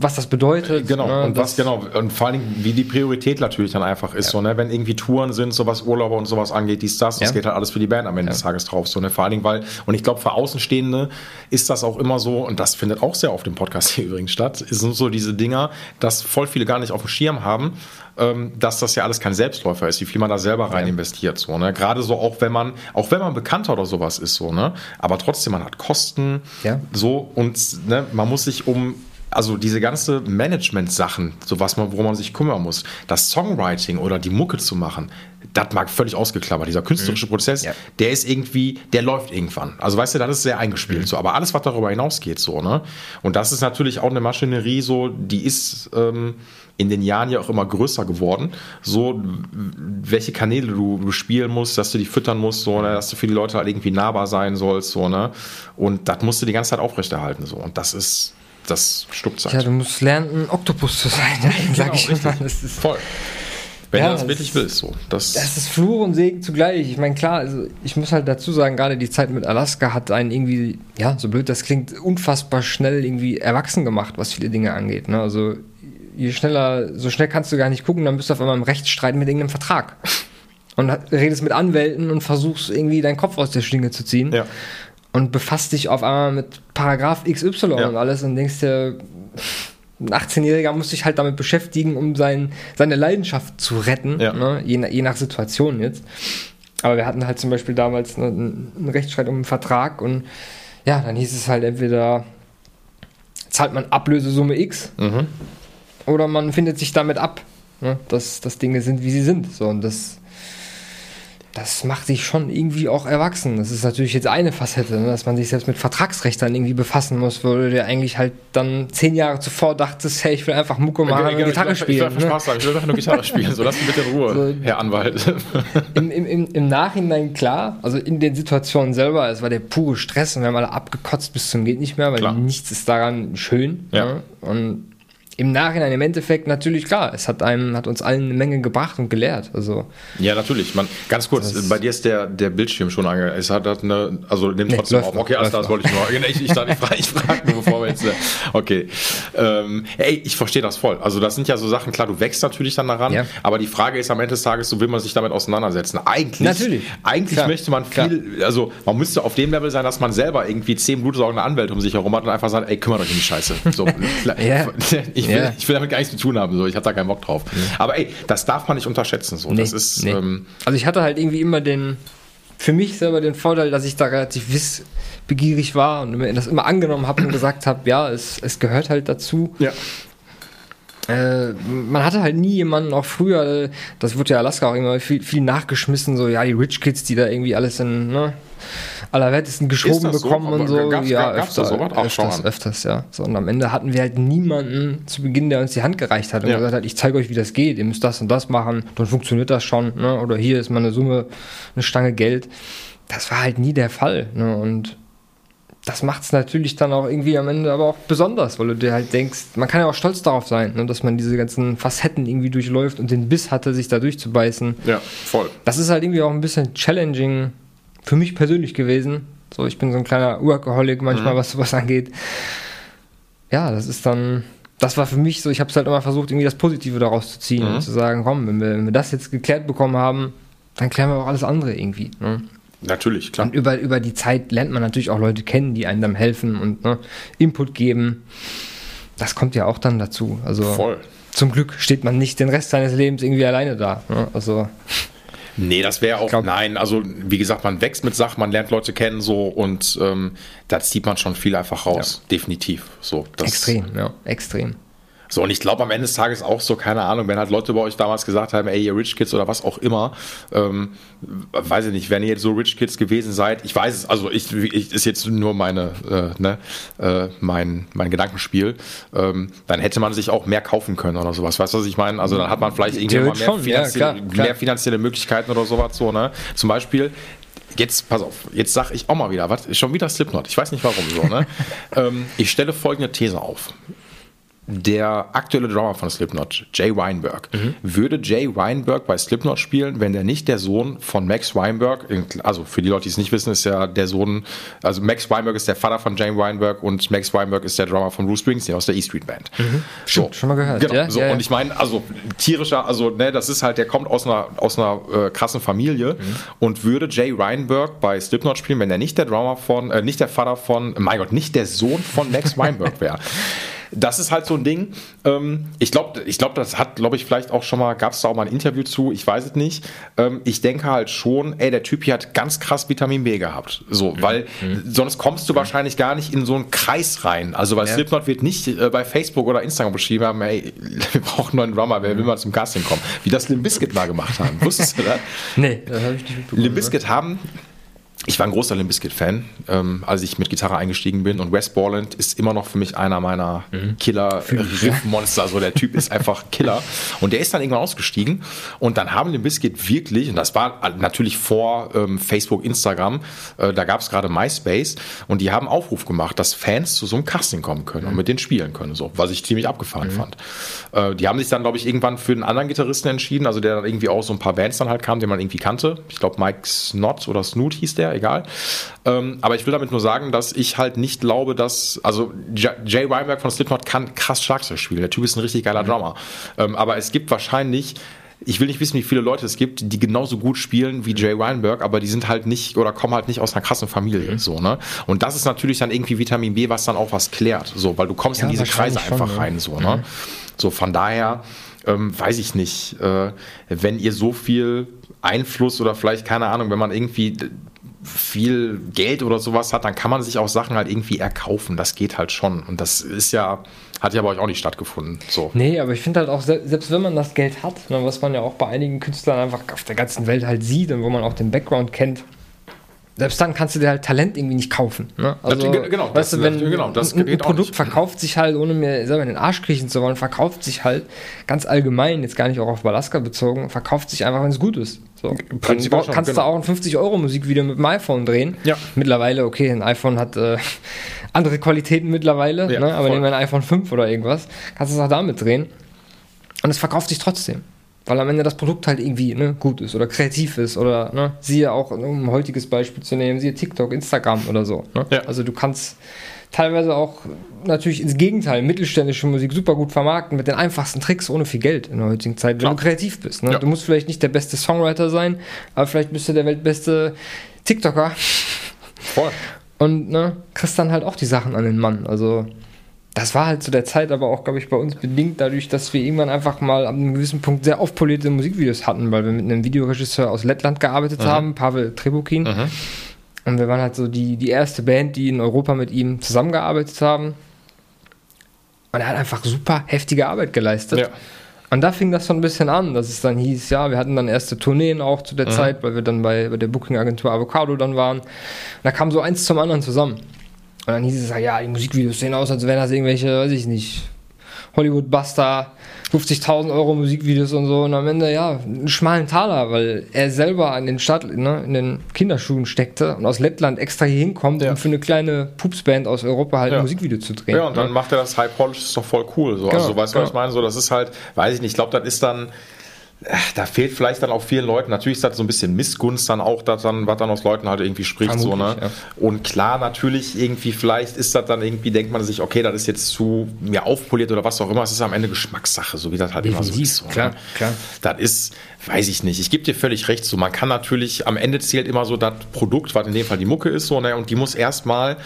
was das bedeutet.
Genau,
ne,
und was
das-
genau, und vor allen Dingen, wie die Priorität natürlich dann einfach ist, so, ne, wenn irgendwie Touren sind, so was Urlauber und sowas angeht, dies, das, das
Ja.
geht halt alles für die Band am Ende des Tages drauf, so, ne, vor allen Dingen, weil, und ich glaube, für Außenstehende ist das auch immer so, und das findet auch sehr oft im Podcast hier übrigens statt, sind so diese Dinger, dass voll viele gar nicht auf dem Schirm haben, ähm, dass das ja alles kein Selbstläufer ist, wie viel man da selber rein investiert, so, ne, gerade so auch wenn man, auch wenn man Bekannter oder sowas ist, so, ne, aber trotzdem, man hat Kosten,
Ja.
so, und, ne, man muss sich um also diese ganze Management-Sachen, so was man, worum man sich kümmern muss, das Songwriting oder die Mucke zu machen, das mag völlig ausgeklammert. Dieser künstlerische Prozess,
Ja.
der ist irgendwie, der läuft irgendwann. Also weißt du, das ist sehr eingespielt. So, aber alles, was darüber hinausgeht, so, ne? Und das ist natürlich auch eine Maschinerie, so, die ist ähm, in den Jahren ja auch immer größer geworden. So, welche Kanäle du bespielen musst, dass du die füttern musst, so, ne? dass du für die Leute halt irgendwie nahbar sein sollst, so, ne? Und das musst du die ganze Zeit aufrechterhalten, so. Und das ist, das stuppt Zeit.
Ja, du musst lernen, ein Oktopus zu sein, sag ich
richtig.
immer. Das ist,
Voll. Wenn
Ja,
du das wirklich willst, so. Das,
das ist Fluch und Segen zugleich. Ich meine, klar, also ich muss halt dazu sagen, gerade die Zeit mit Alaska hat einen irgendwie, ja, so blöd das klingt, unfassbar schnell irgendwie erwachsen gemacht, was viele Dinge angeht. Ne? Also je schneller, so schnell kannst du gar nicht gucken, dann bist du auf einmal im Rechtsstreit mit irgendeinem Vertrag. Und redest mit Anwälten und versuchst irgendwie deinen Kopf aus der Schlinge zu ziehen.
ja.
Und befasst dich auf einmal mit Paragraph XY
Ja.
und alles und denkst dir, ein 18-Jähriger muss sich halt damit beschäftigen, um sein, seine Leidenschaft zu retten,
Ja.
ne? je, nach- je nach Situation jetzt. Aber wir hatten halt zum Beispiel damals ne, einen einen Rechtsstreit um einen Vertrag und ja, dann hieß es halt entweder zahlt man Ablösesumme X
Mhm.
oder man findet sich damit ab, ne, dass, dass Dinge sind, wie sie sind. So, und das, das macht sich schon irgendwie auch erwachsen. Das ist natürlich jetzt eine Facette, ne, dass man sich selbst mit Vertragsrecht dann irgendwie befassen muss, wo du dir eigentlich halt dann zehn Jahre zuvor dachtest, hey, ich will einfach Mucke machen und Gitarre
ich will, Ich will
spielen.
einfach
ne?
Spaß haben, ich will einfach nur Gitarre spielen. So, lass mich bitte in Ruhe,
So.
Herr Anwalt.
Im, im, im, Im Nachhinein klar, also in den Situationen selber, es war der pure Stress und wir haben alle abgekotzt bis zum geht nicht mehr, weil
Klar.
nichts ist daran schön.
Ja.
Ne? Und im Nachhinein, im Endeffekt natürlich klar, es hat einem, hat uns allen eine Menge gebracht und gelehrt. Also
Ja, natürlich. Man, ganz kurz,
Das-
bei dir ist der, der Bildschirm schon ange. Es hat hat eine, also nimmt
Nee,
trotzdem auf.
noch,
Okay, alles klar, das wollte ich nur. Ich, ich, ich, frage, ich frage nur, bevor wir jetzt. äh, Okay. Ähm, ey, ich verstehe das voll. Also, das sind ja so Sachen, klar, du wächst natürlich dann daran,
Ja.
aber die Frage ist am Ende des Tages, so will man sich damit auseinandersetzen. Eigentlich,
Natürlich.
eigentlich
Klar.
möchte man viel, also man müsste auf dem Level sein, dass man selber irgendwie zehn blutsaugende Anwälte um sich herum hat und einfach sagt, ey, kümmert euch um die Scheiße. So,
Ja.
ich, will,
Ja.
ich will damit gar nichts zu tun haben, so, ich habe da keinen Bock drauf. Aber ey, das darf man nicht unterschätzen. So. das ist.
nee.
Ähm,
also ich hatte halt irgendwie immer den, für mich selber den Vorteil, dass ich da relativ wissbegierig war und mir das immer angenommen habe und gesagt habe, ja, es, es gehört halt dazu.
ja.
Äh, man hatte halt nie jemanden, auch früher, äh, das wurde ja Alaska auch immer viel, viel nachgeschmissen, so, ja, die Rich Kids, die da irgendwie alles in, ne, allerwertesten geschoben
das so?
bekommen und so.
gab's-
ja,
gab's
öfter,
schau
öfters, öfters, ja. So, und am Ende hatten wir halt niemanden zu Beginn, der uns die Hand gereicht hat und
Ja.
gesagt hat, ich zeige euch, wie das geht, ihr müsst das und das machen, dann funktioniert das schon, ne, oder hier ist mal eine Summe, eine Stange Geld. Das war halt nie der Fall, ne, und das macht es natürlich dann auch irgendwie am Ende aber auch besonders, weil du dir halt denkst, man kann ja auch stolz darauf sein, ne, dass man diese ganzen Facetten irgendwie durchläuft und den Biss hatte, sich da durchzubeißen.
Ja, voll.
Das ist halt irgendwie auch ein bisschen challenging für mich persönlich gewesen. So, ich bin so ein kleiner Workaholic manchmal, was sowas angeht. Ja, das ist dann, das war für mich so, ich habe es halt immer versucht, irgendwie das Positive daraus zu ziehen und zu sagen, komm, wenn wir, wenn wir das jetzt geklärt bekommen haben, dann klären wir auch alles andere irgendwie. Ne?
Natürlich, klar.
Und über, über die Zeit lernt man natürlich auch Leute kennen, die einem dann helfen und ne, Input geben. Das kommt ja auch dann dazu. Also
Voll.
zum Glück steht man nicht den Rest seines Lebens irgendwie alleine da. Ne? Also
Nee, das wäre auch,
glaub-
nein, also wie gesagt, man wächst mit Sachen, man lernt Leute kennen so und ähm, da zieht man schon viel einfach raus. Definitiv. So, das,
extrem, ja, extrem.
So, und ich glaube am Ende des Tages auch so, keine Ahnung, wenn halt Leute bei euch damals gesagt haben, ey, ihr Rich Kids oder was auch immer, ähm, weiß ich nicht, wenn ihr jetzt so Rich Kids gewesen seid, ich weiß es, also ich, ich ist jetzt nur meine, äh, ne, äh, mein, mein Gedankenspiel, ähm, dann hätte man sich auch mehr kaufen können oder sowas, weißt du, was ich meine? Also dann hat man vielleicht irgendwie mehr,
schon, ja,
finanzielle,
klar, klar.
mehr finanzielle Möglichkeiten oder sowas, so, ne? Zum Beispiel, Jetzt, pass auf, jetzt sag ich auch mal wieder, was, schon wieder Slipknot, ich weiß nicht warum so, ne? ähm, ich stelle folgende These auf der aktuelle Drummer von Slipknot, Jay Weinberg, würde Jay Weinberg bei Slipknot spielen, wenn der nicht der Sohn von Max Weinberg, also für die Leute, die es nicht wissen, ist ja der Sohn, also Max Weinberg ist der Vater von Jay Weinberg und Max Weinberg ist der Drummer von Bruce Springsteen aus der E Street Band.
Stimmt, schon mal gehört,
Genau,
ja,
so,
ja, ja.
und ich meine, also tierischer, also ne, das ist halt, der kommt aus einer, aus einer äh, krassen Familie
Mhm.
und würde Jay Weinberg bei Slipknot spielen, wenn er nicht der Drummer von, äh, nicht der Vater von, mein Gott, nicht der Sohn von Max Weinberg wäre. Das ist halt so ein Ding. Ähm, ich glaube, ich glaub, das hat, glaube ich, vielleicht auch schon mal, gab es da auch mal ein Interview zu, ich weiß es nicht. Ähm, ich denke halt schon, ey, der Typ hier hat ganz krass Vitamin B gehabt. So, weil sonst kommst du wahrscheinlich gar nicht in so einen Kreis rein. Also, weil
Ja.
Slipknot wird nicht äh, bei Facebook oder Instagram beschrieben haben, ey, wir brauchen einen neuen Drummer, wer will mal zum Casting kommen? Wie das Limp Bizkit mal gemacht haben. Wusstest du das?
Nee, das habe ich nicht mitbekommen.
Limp Bizkit haben, ich war ein großer Limp Bizkit-Fan, ähm, als ich mit Gitarre eingestiegen bin. Und Wes Borland ist immer noch für mich einer meiner Killer-Riff-Monster. Also der Typ ist einfach Killer. Und der ist dann irgendwann ausgestiegen. Und dann haben Limp Bizkit wirklich, und das war natürlich vor ähm, Facebook, Instagram, äh, da gab es gerade MySpace. Und die haben Aufruf gemacht, dass Fans zu so einem Casting kommen können und mit denen spielen können. So, was ich ziemlich abgefahren fand. Äh, die haben sich dann, glaube ich, irgendwann für einen anderen Gitarristen entschieden, also der dann irgendwie auch so ein paar Bands dann halt kam, den man irgendwie kannte. Ich glaube, Mike Snot oder Snoot hieß der, egal. Ähm, aber ich will damit nur sagen, dass ich halt nicht glaube, dass, also J Jay Weinberg von Slipknot kann krass Schlagzeug spielen. Der Typ ist ein richtig geiler Drummer. Ähm, aber es gibt wahrscheinlich ich will nicht wissen, wie viele Leute es gibt, die genauso gut spielen wie Jay Weinberg, aber die sind halt nicht oder kommen halt nicht aus einer krassen Familie, so, ne? Und das ist natürlich dann irgendwie Vitamin B, was dann auch was klärt, so, weil du kommst
Ja,
in diese Kreise
schon,
einfach
ja.
rein, so, ne? So, von daher, ähm, weiß ich nicht, äh, wenn ihr so viel Einfluss oder vielleicht, keine Ahnung, wenn man irgendwie viel Geld oder sowas hat, dann kann man sich auch Sachen halt irgendwie erkaufen. Das geht halt schon. Und das ist ja, hat ja bei euch auch nicht stattgefunden. So.
Nee, aber ich finde halt auch, selbst wenn man das Geld hat, ne, was man ja auch bei einigen Künstlern einfach auf der ganzen Welt halt sieht und wo man auch den Background kennt, selbst dann kannst du dir halt Talent irgendwie nicht kaufen. Ne? Also,
das, genau,
weißt
das,
du, wenn
genau, das
ein, ein Produkt verkauft sich halt, ohne mir selber in den Arsch kriechen zu wollen, verkauft sich halt ganz allgemein, jetzt gar nicht auch auf Balaska bezogen, verkauft sich einfach, wenn es gut ist. So. Dann kannst schon, genau. du auch ein 50-Euro-Musikvideo mit dem iPhone drehen.
Ja.
Mittlerweile, okay, ein iPhone hat äh, andere Qualitäten mittlerweile, ja, ne? aber voll. nehmen wir ein iPhone 5 oder irgendwas, kannst du es auch damit drehen. Und es verkauft sich trotzdem. Weil am Ende das Produkt halt irgendwie ne, gut ist oder kreativ ist oder ne, siehe auch, um ein heutiges Beispiel zu nehmen, siehe TikTok, Instagram oder so. Ne? Ja. Also du kannst teilweise auch natürlich ins Gegenteil mittelständische Musik super gut vermarkten mit den einfachsten Tricks ohne viel Geld in der heutigen Zeit, wenn Klar. du kreativ bist. Ne? Ja. Du musst vielleicht nicht der beste Songwriter sein, aber vielleicht bist du der weltbeste TikToker.
Voll.
Und ne, kriegst dann halt auch die Sachen an den Mann. Also das war halt zu der Zeit aber auch, glaube ich, bei uns bedingt dadurch, dass wir irgendwann einfach mal an einem gewissen Punkt sehr aufpolierte Musikvideos hatten, weil wir mit einem Videoregisseur aus Lettland gearbeitet mhm. haben, Pavel Trebukin. Mhm. Und wir waren halt so die, die erste Band, die in Europa mit ihm zusammengearbeitet haben. Und er hat einfach super heftige Arbeit geleistet. Ja. Und da fing das so ein bisschen an, dass es dann hieß, ja, wir hatten dann erste Tourneen auch zu der mhm. Zeit, weil wir dann bei, bei der Booking-Agentur Avocado dann waren. Und da kam so eins zum anderen zusammen. Und dann hieß es halt, ja, die Musikvideos sehen aus, als wären das irgendwelche, weiß ich nicht, Hollywood-Buster, 50.000 Euro Musikvideos und so. Und am Ende, ja, einen schmalen Taler, weil er selber an den Start, ne, in den Kinderschuhen steckte und aus Lettland extra hier hinkommt, ja. um für eine kleine Pupsband aus Europa halt ja. ein Musikvideo zu drehen.
Ja, und dann macht er das High Polish, ist doch voll cool. So. Genau, also, weißt du, genau. was ich meine? So, das ist halt, weiß ich nicht, ich glaube, das ist dann da fehlt vielleicht dann auch vielen Leuten, natürlich ist das so ein bisschen Missgunst dann auch, dass dann, was dann aus Leuten halt irgendwie spricht, so, ne? Ja. Und klar, natürlich irgendwie, vielleicht ist das dann irgendwie, denkt man sich, okay, das ist jetzt zu mir aufpoliert oder was auch immer, es ist am Ende Geschmackssache, so wie das halt Definitiv, immer so ist. So,
klar,
ne?
klar.
Das ist, weiß ich nicht, ich gebe dir völlig recht, so, man kann natürlich, am Ende zählt immer so das Produkt, was in dem Fall die Mucke ist, so, ne? Und die muss erstmal,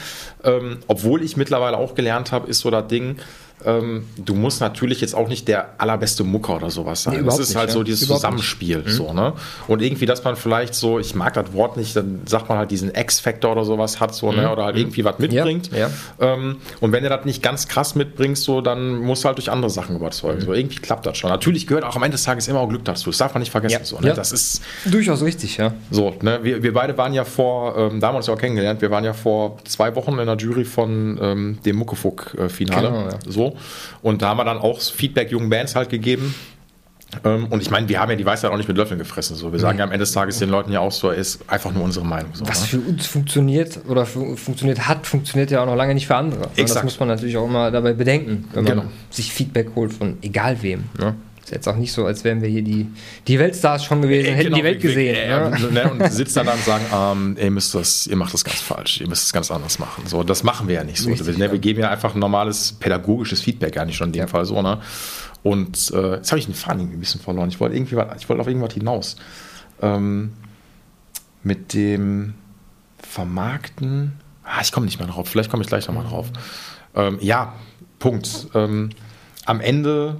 ähm, obwohl ich mittlerweile auch gelernt habe, ist so das Ding, ähm, du musst natürlich jetzt auch nicht der allerbeste Mucker oder sowas sein. Nee, das ist nicht, halt ja. so dieses überhaupt Zusammenspiel. Mhm. So, ne? Und irgendwie, dass man vielleicht so, ich mag das Wort nicht, dann sagt man halt diesen X-Factor oder sowas hat, so, ne? mhm. ne? oder halt mhm. irgendwie was mitbringt.
Ja, ja.
Ähm, und wenn du das nicht ganz krass mitbringst, so, dann musst du halt durch andere Sachen überzeugen. Mhm. So, irgendwie klappt das schon. Natürlich gehört auch am Ende des Tages immer auch Glück dazu. Das darf man nicht vergessen. So, ne? Das ist
durchaus richtig, ja.
So, ne? wir, wir beide waren ja vor, ähm, da haben wir uns ja auch kennengelernt, wir waren ja vor zwei Wochen in der Jury von ähm, dem Muckefuck-Finale. Genau, so. Und da haben wir dann auch Feedback jungen Bands halt gegeben. Ähm, und ich meine, wir haben ja die Weisheit auch nicht mit Löffeln gefressen. So. Wir sagen ja am Ende des Tages den Leuten ja auch so, ist einfach nur unsere Meinung. So,
Was ne? für uns funktioniert oder funktioniert hat, funktioniert ja auch noch lange nicht für andere.
Exakt.
Das muss man natürlich auch immer dabei bedenken, wenn man genau. sich Feedback holt von egal wem. Ne? Ist jetzt auch nicht so, als wären wir hier die, die Weltstars schon gewesen, äh, hätten genau, die Welt gesehen. Äh,
ja. ne? Und sitzt dann da und sagen, ähm, ihr müsst das, ihr macht das ganz falsch, ihr müsst es ganz anders machen. So, das machen wir ja nicht so. Richtig, wir, ne, wir, geben ja einfach ein normales pädagogisches Feedback, gar nicht schon in dem ja. Fall so, ne? Und äh, jetzt habe ich den Faden irgendwie ein bisschen verloren. Ich wollte irgendwie, ich wollte auf irgendwas hinaus. Ähm, mit dem Vermarkten. Ah, ich komme nicht mehr drauf. Vielleicht komme ich gleich nochmal drauf. Ähm, ja, Punkt. Ähm, am Ende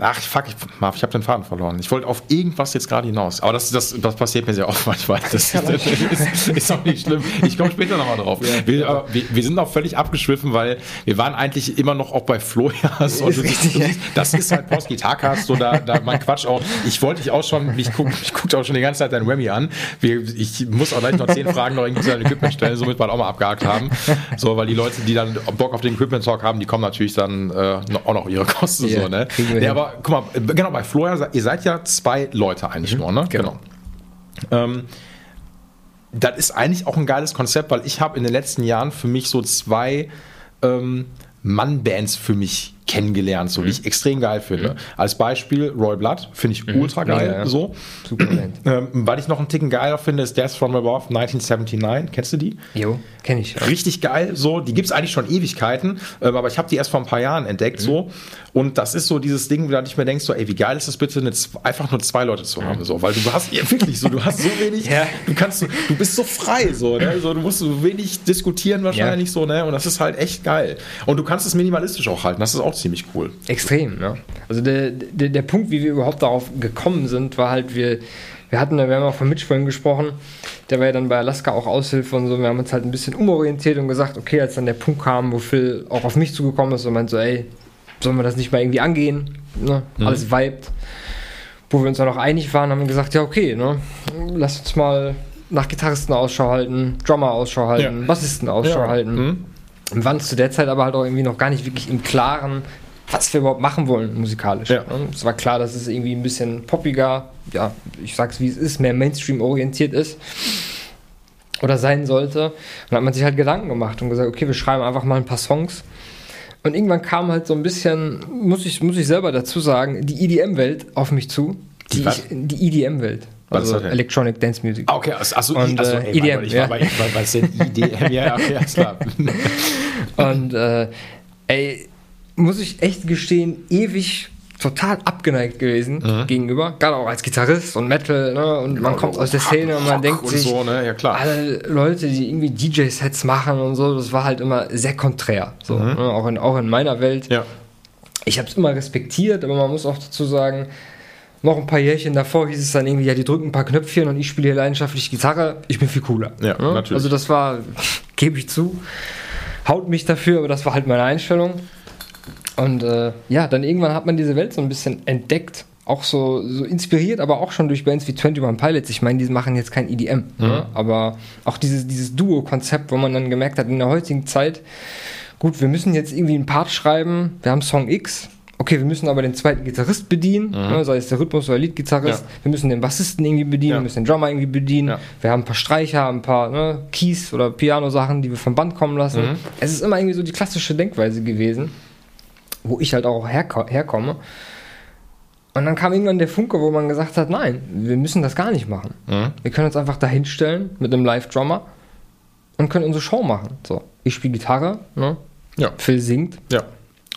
Ach, fuck, ich, Marv, ich habe den Faden verloren. Ich wollte auf irgendwas jetzt gerade hinaus. Aber das, das, das passiert mir sehr oft manchmal. Das, das ist, ist, auch nicht schlimm. Ich komme später nochmal drauf. Ja, wir, ja. wir, wir, sind auch völlig abgeschwiffen, weil wir waren eigentlich immer noch auch bei Florias. Und das, ist, das ist halt Post Gitarcast, so da, da mein Quatsch auch. Ich wollte dich auch schon, ich gucke ich guck auch schon die ganze Zeit dein Webby an. Wir, ich muss auch gleich noch zehn Fragen noch irgendwie zu deinem Equipment stellen, somit wir auch mal abgehakt haben. So, weil die Leute, die dann Bock auf den Equipment Talk haben, die kommen natürlich dann äh, auch noch ihre Kosten. Yeah, so, ne? Ja, aber guck mal, genau, bei Florian, ihr seid ja zwei Leute eigentlich mhm, nur, ne?
Genau.
genau. Ähm, das ist eigentlich auch ein geiles Konzept, weil ich habe in den letzten Jahren für mich so zwei ähm, Mann-Bands für mich kennengelernt, so mhm. wie ich extrem geil finde. Mhm. Als Beispiel Roy Blood, finde ich mhm. ultra geil. Ja, ja. So. Super ähm, weil ich noch einen Ticken geiler finde, ist Death from Above 1979. Kennst du die?
Jo, kenne ich.
Ja. Richtig geil. So, die gibt es eigentlich schon Ewigkeiten, ähm, aber ich habe die erst vor ein paar Jahren entdeckt. Mhm. So. Und das ist so dieses Ding, da ich mir denkst, so, ey, wie geil ist das bitte, eine, einfach nur zwei Leute zu haben. So, weil du hast ja, wirklich so, du hast so wenig, du kannst, du bist so frei, so, ne? so, du musst so wenig diskutieren wahrscheinlich so, ne? Und das ist halt echt geil. Und du kannst es minimalistisch auch halten. Das ist auch ziemlich cool.
Extrem, ja. Also der, der, der Punkt, wie wir überhaupt darauf gekommen sind, war halt, wir, wir hatten, wir haben auch von Mitch vorhin gesprochen, der war ja dann bei Alaska auch Aushilfe und so, wir haben uns halt ein bisschen umorientiert und gesagt, okay, als dann der Punkt kam, wo Phil auch auf mich zugekommen ist und meint so, ey, sollen wir das nicht mal irgendwie angehen? Ne? Mhm. Alles vibet. Wo wir uns dann auch einig waren, haben wir gesagt, ja, okay, ne? lass uns mal nach Gitarristen Ausschau halten, Drummer Ausschau halten, ja. Bassisten Ausschau ja. halten. Mhm. Wir waren zu der Zeit aber halt auch irgendwie noch gar nicht wirklich im Klaren, was wir überhaupt machen wollen musikalisch. Ja. Ne? Es war klar, dass es irgendwie ein bisschen poppiger, ja, ich sag's wie es ist, mehr Mainstream orientiert ist oder sein sollte. Und dann hat man sich halt Gedanken gemacht und gesagt, okay, wir schreiben einfach mal ein paar Songs. Und irgendwann kam halt so ein bisschen, muss ich, muss ich selber dazu sagen, die EDM-Welt auf mich zu. Die, die EDM-Welt. Also Electronic Dance Music.
Ah, okay, achso, und, also, ey, EDM. Ich ja. war bei, was denn ja, okay, klar.
und äh, ey, muss ich echt gestehen, ewig total abgeneigt gewesen mhm. gegenüber, gerade auch als Gitarrist und Metal, ne? Und man kommt aus der Szene und man denkt und sich,
so, ne? ja, klar.
alle Leute, die irgendwie DJ-Sets machen und so, das war halt immer sehr konträr, so, mhm. ne? auch, in, auch in meiner Welt.
Ja.
Ich habe es immer respektiert, aber man muss auch dazu sagen, noch ein paar Jährchen davor hieß es dann irgendwie, ja, die drücken ein paar Knöpfchen und ich spiele hier leidenschaftlich Gitarre, ich bin viel cooler.
Ja, ne? natürlich.
Also das war, gebe ich zu, haut mich dafür, aber das war halt meine Einstellung. Und äh, ja, dann irgendwann hat man diese Welt so ein bisschen entdeckt. Auch so, so inspiriert, aber auch schon durch Bands wie 21 Pilots. Ich meine, die machen jetzt kein EDM, mhm. ne? aber auch dieses, dieses Duo-Konzept, wo man dann gemerkt hat, in der heutigen Zeit, gut, wir müssen jetzt irgendwie einen Part schreiben, wir haben Song X, okay, wir müssen aber den zweiten Gitarrist bedienen, mhm. ne, sei es der Rhythmus- oder Lead-Gitarrist, ja. wir müssen den Bassisten irgendwie bedienen, ja. wir müssen den Drummer irgendwie bedienen, ja. wir haben ein paar Streicher, ein paar ne, Keys oder Piano-Sachen, die wir vom Band kommen lassen. Mhm. Es ist immer irgendwie so die klassische Denkweise gewesen wo ich halt auch herko herkomme. Und dann kam irgendwann der Funke, wo man gesagt hat, nein, wir müssen das gar nicht machen. Mhm. Wir können uns einfach dahinstellen mit einem Live-Drummer und können unsere Show machen. So, ich spiele Gitarre, ne?
ja.
Phil singt.
Ja.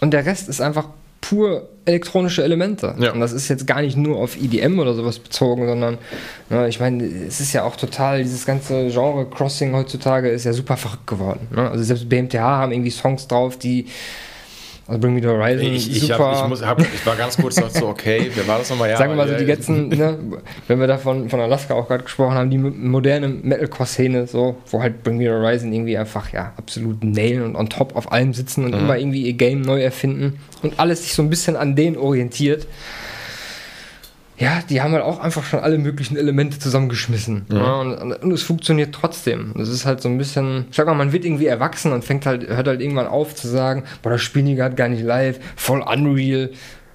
Und der Rest ist einfach pur elektronische Elemente.
Ja.
Und das ist jetzt gar nicht nur auf EDM oder sowas bezogen, sondern ne, ich meine, es ist ja auch total, dieses ganze Genre Crossing heutzutage ist ja super verrückt geworden. Ne? Also selbst BMTH haben irgendwie Songs drauf, die also Bring Me the Horizon,
ich, ich, super. Hab, ich, muss, hab, ich war ganz kurz so, okay, wer war das nochmal? Ja,
Sagen wir mal so, die letzten, ne, wenn wir davon von Alaska auch gerade gesprochen haben, die moderne Metalcore-Szene, so, wo halt Bring Me the Horizon irgendwie einfach, ja, absolut nailen und on top auf allem sitzen und mhm. immer irgendwie ihr Game neu erfinden und alles sich so ein bisschen an denen orientiert ja, die haben halt auch einfach schon alle möglichen Elemente zusammengeschmissen. Ja. Ja, und, und, es funktioniert trotzdem. Das ist halt so ein bisschen, ich sag mal, man wird irgendwie erwachsen und fängt halt, hört halt irgendwann auf zu sagen, boah, das spielen die gerade gar nicht live, voll unreal.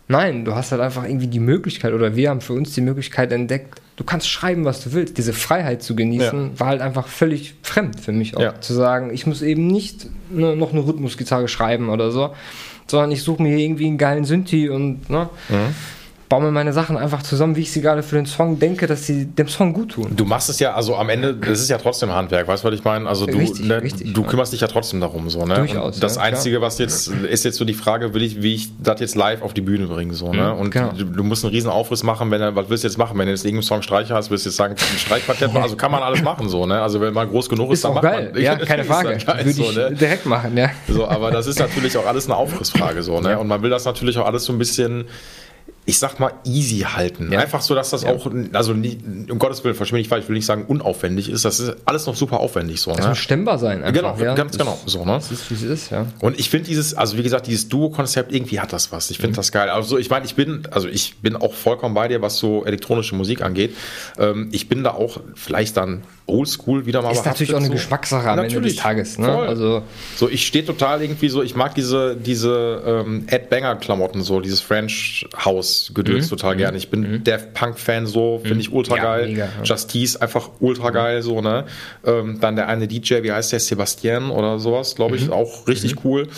Nein, du hast halt einfach irgendwie die Möglichkeit, oder wir haben für uns die Möglichkeit entdeckt, du kannst schreiben, was du willst. Diese Freiheit zu genießen, ja. war halt einfach völlig fremd für mich auch. Zu sagen, ich muss eben nicht ne, noch eine Rhythmusgitarre schreiben oder so, sondern ich suche mir irgendwie einen geilen Synthi und, ne. Mhm baue mir meine Sachen einfach zusammen, wie ich sie gerade für den Song denke, dass sie dem Song gut tun.
Du machst es ja, also am Ende, das ist ja trotzdem Handwerk, weißt du, was ich meine? Also du, richtig, ne, richtig, du kümmerst dich ja trotzdem darum, so, ne?
Durchaus,
das ja, Einzige, klar. was jetzt, ist jetzt so die Frage, will ich, wie ich das jetzt live auf die Bühne bringe, so, ne? Mhm, und genau. du, du, musst einen riesen Aufriss machen, wenn was willst du jetzt machen? Wenn du jetzt irgendeinen Song Streicher hast, willst du jetzt sagen, ein Streichquartett, also kann man alles machen, so, ne? Also wenn man groß genug ist, ist
dann macht geil. man. Ja, keine Frage. Geil, Würde ich ne? direkt machen, ja.
So, aber das ist natürlich auch alles eine Aufrissfrage, so, ne? Und man will das natürlich auch alles so ein bisschen, ich sag mal, easy halten. Ja. Einfach so, dass das ja. auch, also nie, um Gottes Willen, verschwinde ich, weil ich will nicht sagen unaufwendig ist. Das ist alles noch super aufwendig so.
Das ne? muss stemmbar sein.
Einfach, genau, ja. ganz genau. So, ne?
Das ist, wie es ist, ja.
Und ich finde dieses, also wie gesagt, dieses Duo-Konzept, irgendwie hat das was. Ich finde mhm. das geil. Also ich meine, ich bin, also ich bin auch vollkommen bei dir, was so elektronische Musik angeht. Ähm, ich bin da auch vielleicht dann oldschool wieder mal
Ist natürlich auch eine
so.
Geschmackssache am
natürlich, Ende des
Tages. Ne?
Voll. Also so, ich stehe total irgendwie so, ich mag diese, diese ähm, Ed Banger-Klamotten so, dieses French House-Gedöns mhm. total gerne. Ich bin mhm. Daft Punk-Fan so, finde mhm. ich ultra ja, geil. Mega, ja. Justice einfach ultra geil so, ne? Ähm, dann der eine DJ, wie heißt der? Sebastian oder sowas, glaube ich, mhm. auch richtig mhm. cool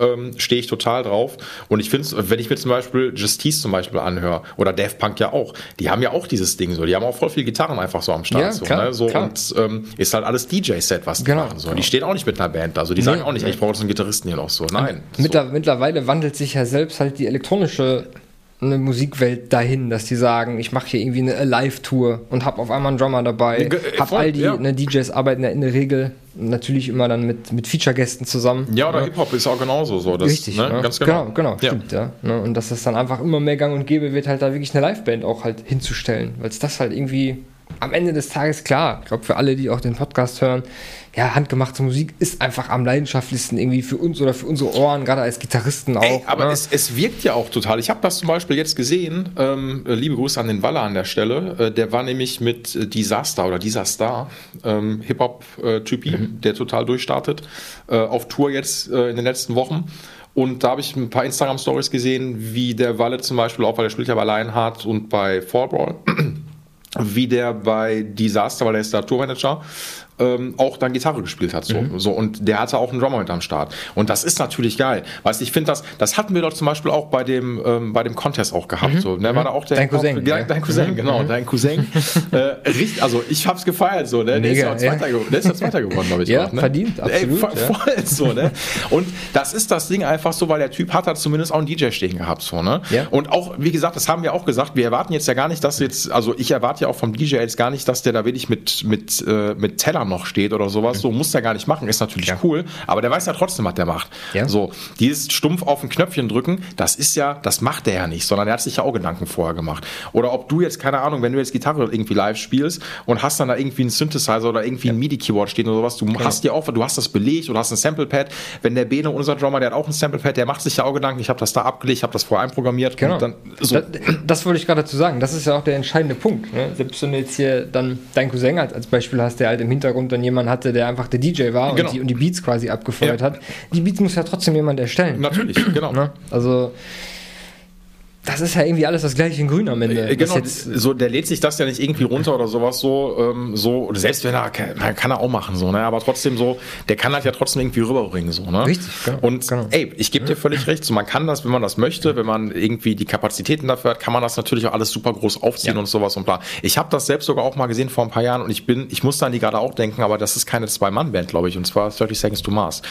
ähm, stehe ich total drauf. Und ich finde es, wenn ich mir zum Beispiel Justice zum Beispiel anhöre, oder Daft Punk ja auch, die haben ja auch dieses Ding so, die haben auch voll viel Gitarren einfach so am Start. Ja, so, klar, ne? so klar. Und ähm, ist halt alles DJ-Set, was die genau, machen. So. Genau. Die stehen auch nicht mit einer Band da. Also die nee, sagen auch nicht, nee. ich brauche jetzt einen Gitarristen hier noch so. Nein.
Mittlerweile wandelt sich ja selbst halt die elektronische eine Musikwelt dahin, dass die sagen, ich mache hier irgendwie eine Live-Tour und habe auf einmal einen Drummer dabei, äh, hab all die ja. ne, DJs arbeiten ja in der Regel natürlich immer dann mit, mit Feature-Gästen zusammen.
Ja, oder
ne?
Hip-Hop ist auch genauso so. Das,
Richtig,
ne?
ne?
ganz genau.
genau, genau
Ja.
stimmt, ja. Ne? Und dass das dann einfach immer mehr gang und gäbe wird, halt da wirklich eine Liveband auch halt hinzustellen, weil es das halt irgendwie am Ende des Tages klar, ich glaube für alle, die auch den Podcast hören, ja, handgemachte Musik ist einfach am leidenschaftlichsten irgendwie für uns oder für unsere Ohren, gerade als Gitarristen auch.
Ey, aber
ne?
es, es wirkt ja auch total. Ich habe das zum Beispiel jetzt gesehen. Ähm, äh, liebe Grüße an den Waller an der Stelle. Äh, der war nämlich mit äh, Disaster oder Disaster, ähm, Hip-Hop-Typi,
Mhm.
der total durchstartet, äh, auf Tour jetzt äh, in den letzten Wochen. Und da habe ich ein paar Instagram-Stories gesehen, wie der Walle zum Beispiel, auch weil er spielt ja bei Lionheart und bei Fallbrawl, wie der bei Disaster, weil er ist der Tourmanager, ähm, auch dann Gitarre gespielt hat. So.
Mhm.
so. Und der hatte auch einen Drummer mit am Start. Und das ist natürlich geil. Weißt du, ich finde das, das hatten wir doch zum Beispiel auch bei dem, ähm, bei dem Contest auch gehabt. So, ne? War da auch der
Mhm. Dein Cousin,
Ja,
ja.
dein Cousin, genau, dein Cousin. äh, richtig, also ich hab's gefeiert so, ne? Der ist
Mega,
ja Zweiter,
ja.
geworden, der ist ja Zweiter geworden, glaube ich.
Ja,
auch, ne?
verdient,
Ey,
absolut,
voll,
ja.
so, ne? Und das ist das Ding einfach so, weil der Typ hat da zumindest auch einen DJ stehen gehabt, so, ne?
Ja.
Und auch, wie gesagt, das haben wir auch gesagt, wir erwarten jetzt ja gar nicht, dass jetzt, also ich erwarte ja auch vom DJ jetzt gar nicht, dass der da wirklich mit, mit, äh, mit Noch steht oder sowas. So muss der gar nicht machen, ist natürlich
Ja.
cool, aber der weiß ja trotzdem, was der macht.
Ja.
So, dieses stumpf auf ein Knöpfchen drücken, das ist ja, das macht der ja nicht, sondern der hat sich ja auch Gedanken vorher gemacht. Oder ob du jetzt, keine Ahnung, wenn du jetzt Gitarre irgendwie live spielst und hast dann da irgendwie einen Synthesizer oder irgendwie ein MIDI-Keyboard stehen oder sowas, du hast dir auch, du hast das belegt oder hast ein Sample-Pad. Wenn der Bene, unser Drummer, der hat auch ein Sample-Pad, der macht sich ja auch Gedanken, ich habe das da abgelegt, ich habe das vorher einprogrammiert.
Genau.
Dann, so.
das, das wollte ich gerade dazu sagen. Das ist ja auch der entscheidende Punkt. Ne? Selbst wenn du jetzt hier dann deinen Cousin als, als Beispiel hast, der halt im Hintergrund dann jemanden hatte, der einfach der DJ war
Genau.
und, die, und die Beats quasi abgefeuert
Ja.
hat. Die Beats muss ja trotzdem jemand erstellen.
Natürlich, genau.
Ne? Also, das ist ja irgendwie alles das gleiche in Grün am Ende.
Äh, Genau, so, der lädt sich das ja nicht irgendwie runter oder sowas so, ähm, so, oder selbst wenn er, kann, kann er auch machen, so, ne, aber trotzdem so, der kann halt ja trotzdem irgendwie rüberbringen, so, ne.
Richtig, genau,
Und,
genau.
ey, ich gebe dir völlig recht, so, man kann das, wenn man das möchte, wenn man irgendwie die Kapazitäten dafür hat, kann man das natürlich auch alles super groß aufziehen
Ja.
und sowas und bla. Ich habe das selbst sogar auch mal gesehen vor ein paar Jahren und ich bin, ich musste an die gerade auch denken, aber das ist keine Zwei-Mann-Band, glaube ich, und zwar 30 Seconds to Mars.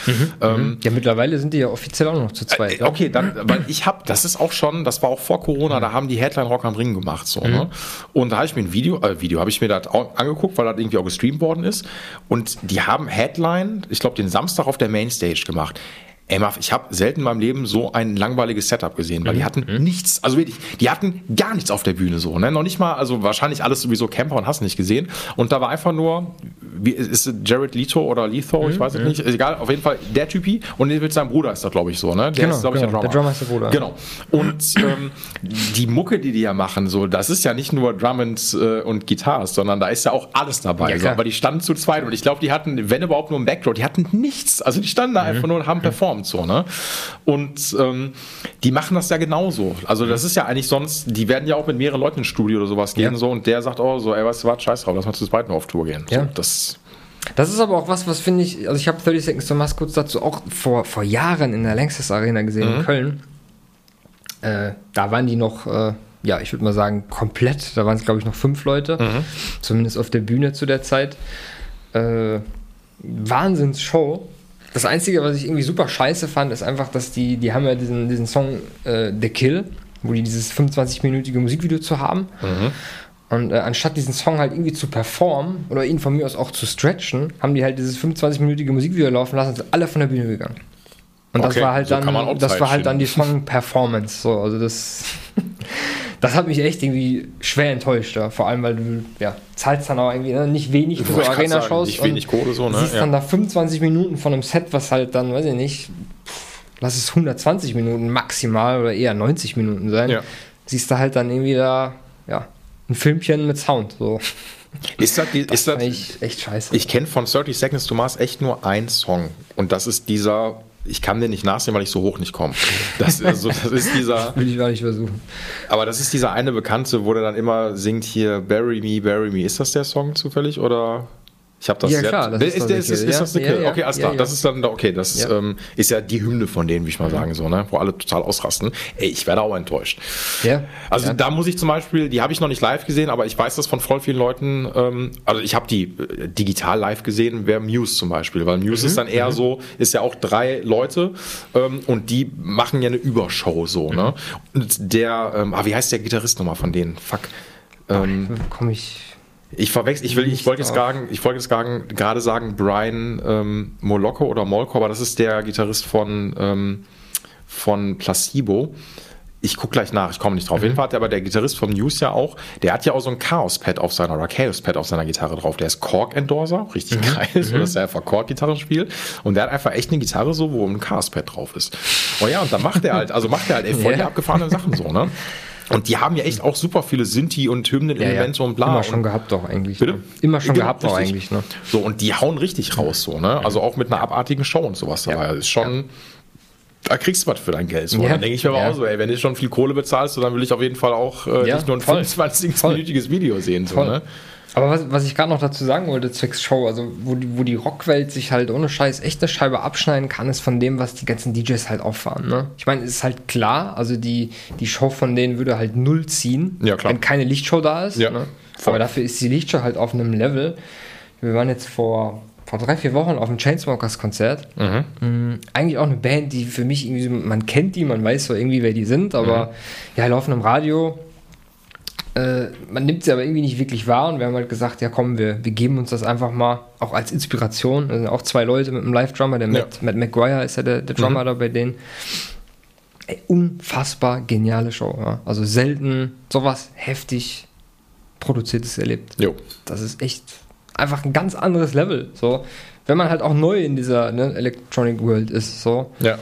Ähm,
ja, mittlerweile sind die ja offiziell auch noch zu zweit.
äh? Okay, dann, weil ich habe, das ist auch schon, das war auch vor Corona, da haben die Headline Rock am Ring gemacht, so, ne? Und da habe ich mir ein Video, äh, Video habe ich mir das angeguckt, weil das irgendwie auch gestreamt worden ist. Und die haben Headline, ich glaube, den Samstag auf der Mainstage gemacht. Ey, Marv, ich habe selten in meinem Leben so ein langweiliges Setup gesehen, weil die hatten nichts, also wirklich, die hatten gar nichts auf der Bühne so, ne? Noch nicht mal, also wahrscheinlich alles sowieso Camper und hast nicht gesehen. Und da war einfach nur, wie, ist es Jared Leto oder Letho, ich weiß es nicht, ist egal, auf jeden Fall der Typi und mit seinem Bruder ist das, glaube ich, so, ne? Der
Genau,
ist, glaube ich,
genau.
der Drummer.
Der Drummer ist der Bruder.
Genau. Und ähm, die Mucke, die die ja machen, so, das ist ja nicht nur Drum and, äh, und Gitarre, sondern da ist ja auch alles dabei.
Ja,
so. Aber die standen zu zweit und ich glaube, die hatten, wenn überhaupt nur ein Background, die hatten nichts. Also die standen da
Mhm.
einfach nur und haben performt, so, ne? Und ähm, die machen das ja genauso. Also das ist ja eigentlich sonst, die werden ja auch mit mehreren Leuten ins Studio oder sowas gehen,
Ja.
so, und der sagt, oh, so, ey, weißt du was, scheiß drauf, lass mal zu zweit nur auf Tour gehen.
Ja.
So, das,
Das ist aber auch was, was finde ich, also ich habe 30 Seconds to Mars kurz dazu auch vor, vor Jahren in der Längstes Arena gesehen
Mhm.
in Köln. Äh, da waren die noch, äh, ja, ich würde mal sagen, komplett. Da waren es, glaube ich, noch fünf Leute.
Mhm.
Zumindest auf der Bühne zu der Zeit. Äh, Wahnsinnsshow. Das Einzige, was ich irgendwie super scheiße fand, ist einfach, dass die, die haben ja diesen, diesen Song äh, The Kill, wo die dieses 25-minütige Musikvideo zu haben. Und äh, anstatt diesen Song halt irgendwie zu performen oder ihn von mir aus auch zu stretchen, haben die halt dieses 25-minütige Musikvideo laufen lassen und sind alle von der Bühne gegangen. Und das
Okay,
war halt
so
dann, das war halt dann die Song-Performance. So, also das, das hat mich echt irgendwie schwer enttäuscht. Ja. Vor allem, weil du ja, zahlst dann auch irgendwie ne, nicht wenig für so
sagen,
Arena-Shows.
nicht wenig Kohle so, ne?
Siehst
Ja.
dann da 25 Minuten von einem Set, was halt dann, weiß ich nicht, pff, lass es 120 Minuten maximal oder eher 90 Minuten sein.
Ja.
Siehst du halt dann irgendwie da, ja, ein Filmchen mit Sound. So.
Ist das, ist das,
echt scheiße.
Ich kenne von 30 Seconds to Mars echt nur einen Song. Und das ist dieser, ich kann den nicht nachsehen, weil ich so hoch nicht komme. Das, also, das ist dieser,
Will ich gar nicht versuchen.
aber das ist dieser eine Bekannte, wo der dann immer singt hier, Bury Me, Bury Me. Ist das der Song zufällig oder? Ich habe das
Ja, klar, das
ist,
ist
ist, ist, das
ja.
der Kill? Okay, alles klar. Das ist dann, okay, das ist,
Ja.
ähm, ist ja die Hymne von denen, wie ich mal sagen so, ne? Wo alle total ausrasten. Ey, ich werde auch enttäuscht.
Ja.
Also da muss ich zum Beispiel, die habe ich noch nicht live gesehen, aber ich weiß das von voll vielen Leuten. Ähm, also ich habe die äh, digital live gesehen, wäre Muse zum Beispiel, weil Muse
Mhm.
ist dann eher so, ist ja auch drei Leute ähm, und die machen ja eine Übershow so, ne? Und der, ähm, ah, wie heißt der Gitarrist nochmal von denen? Fuck. Ähm,
Komme ich.
Ich verwechsel, ich will, ich wollte jetzt sagen, ich wollte jetzt sagen, gerade sagen Brian ähm, Moloko oder Molko, aber das ist der Gitarrist von, ähm, von Placebo. Ich gucke gleich nach, ich komme nicht drauf. Mhm. Auf jeden Fall hat aber der Gitarrist vom News ja auch, der hat ja auch so ein Chaos-Pad auf seiner, oder Chaos-Pad auf seiner Gitarre drauf. Der ist Korg-Endorser, richtig mhm. geil, so mhm. dass er einfach Korg-Gitarren spielt. Und der hat einfach echt eine Gitarre so, wo ein Chaos-Pad drauf ist. Oh ja, und dann macht er halt, also macht er halt ey, voll die abgefahrenen Sachen so, ne? Und die haben ja echt auch super viele Sinti und Hymnen-Elemente
ja,
und bla.
Immer schon gehabt auch eigentlich.
Bitte? Ne?
Immer schon genau, gehabt auch eigentlich, ne?
So, und die hauen richtig raus, so, ne? Also auch mit einer abartigen Show und sowas dabei. Ja. Das ist schon, da kriegst du was für dein Geld. So. Ja. Dann denke ich mir aber auch so, ey, wenn du schon viel Kohle bezahlst, so, dann will ich auf jeden Fall auch äh, nicht nur ein 25-minütiges Video sehen, so, ne?
Aber was, was ich gerade noch dazu sagen wollte, zwecks Show, also wo die, wo die Rockwelt sich halt ohne Scheiß echt eine Scheibe abschneiden kann, ist von dem, was die ganzen DJs halt auffahren. Ne? Ich meine, es ist halt klar, also die, die Show von denen würde halt null ziehen,
ja, klar.
wenn keine Lichtshow da ist.
Ja,
ne? Aber dafür ist die Lichtshow halt auf einem Level. Wir waren jetzt vor, vor drei, vier Wochen auf dem Chainsmokers-Konzert. Mhm. Mhm, eigentlich auch eine Band, die für mich irgendwie, man kennt die, man weiß so irgendwie, wer die sind, aber mhm. ja, laufen im Radio äh, man nimmt sie aber irgendwie nicht wirklich wahr und wir haben halt gesagt, ja komm, wir, wir geben uns das einfach mal auch als Inspiration. Sind auch zwei Leute mit einem Live-Drummer, der ja. Matt, Matt McGuire ist ja der, der Drummer mhm. da bei denen. Ey, unfassbar geniale Show. Ja? Also selten sowas heftig produziertes erlebt.
Jo.
Das ist echt einfach ein ganz anderes Level. So, wenn man halt auch neu in dieser ne, Electronic World ist. So.
Ja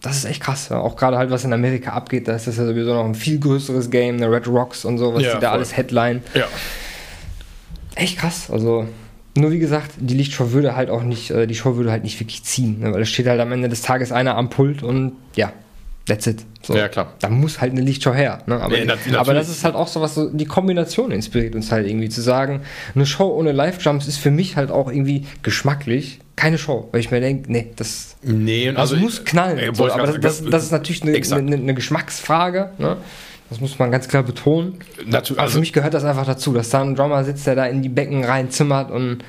das ist echt krass. Ja. Auch gerade halt, was in Amerika abgeht, da ist das ja sowieso noch ein viel größeres Game, eine Red Rocks und so, was ja, die da voll. alles Headline.
Ja.
Echt krass. Also, nur wie gesagt, die Lichtshow würde halt auch nicht, äh, die Show würde halt nicht wirklich ziehen, ne? weil es steht halt am Ende des Tages einer am Pult und ja, That's it.
So. Ja, klar.
Da muss halt eine Lichtshow her. Ne? Aber, ja, aber, das ist halt auch so was, so die Kombination inspiriert uns halt irgendwie zu sagen, eine Show ohne Live-Jumps ist für mich halt auch irgendwie geschmacklich keine Show, weil ich mir denke, nee, das,
nee, also,
das muss knallen. Äh, so, aber das, das, das, ist natürlich eine, eine, eine Geschmacksfrage. Ne? Das muss man ganz klar betonen.
Natürlich,
also, für mich gehört das einfach dazu, dass da ein Drummer sitzt, der da in die Becken reinzimmert und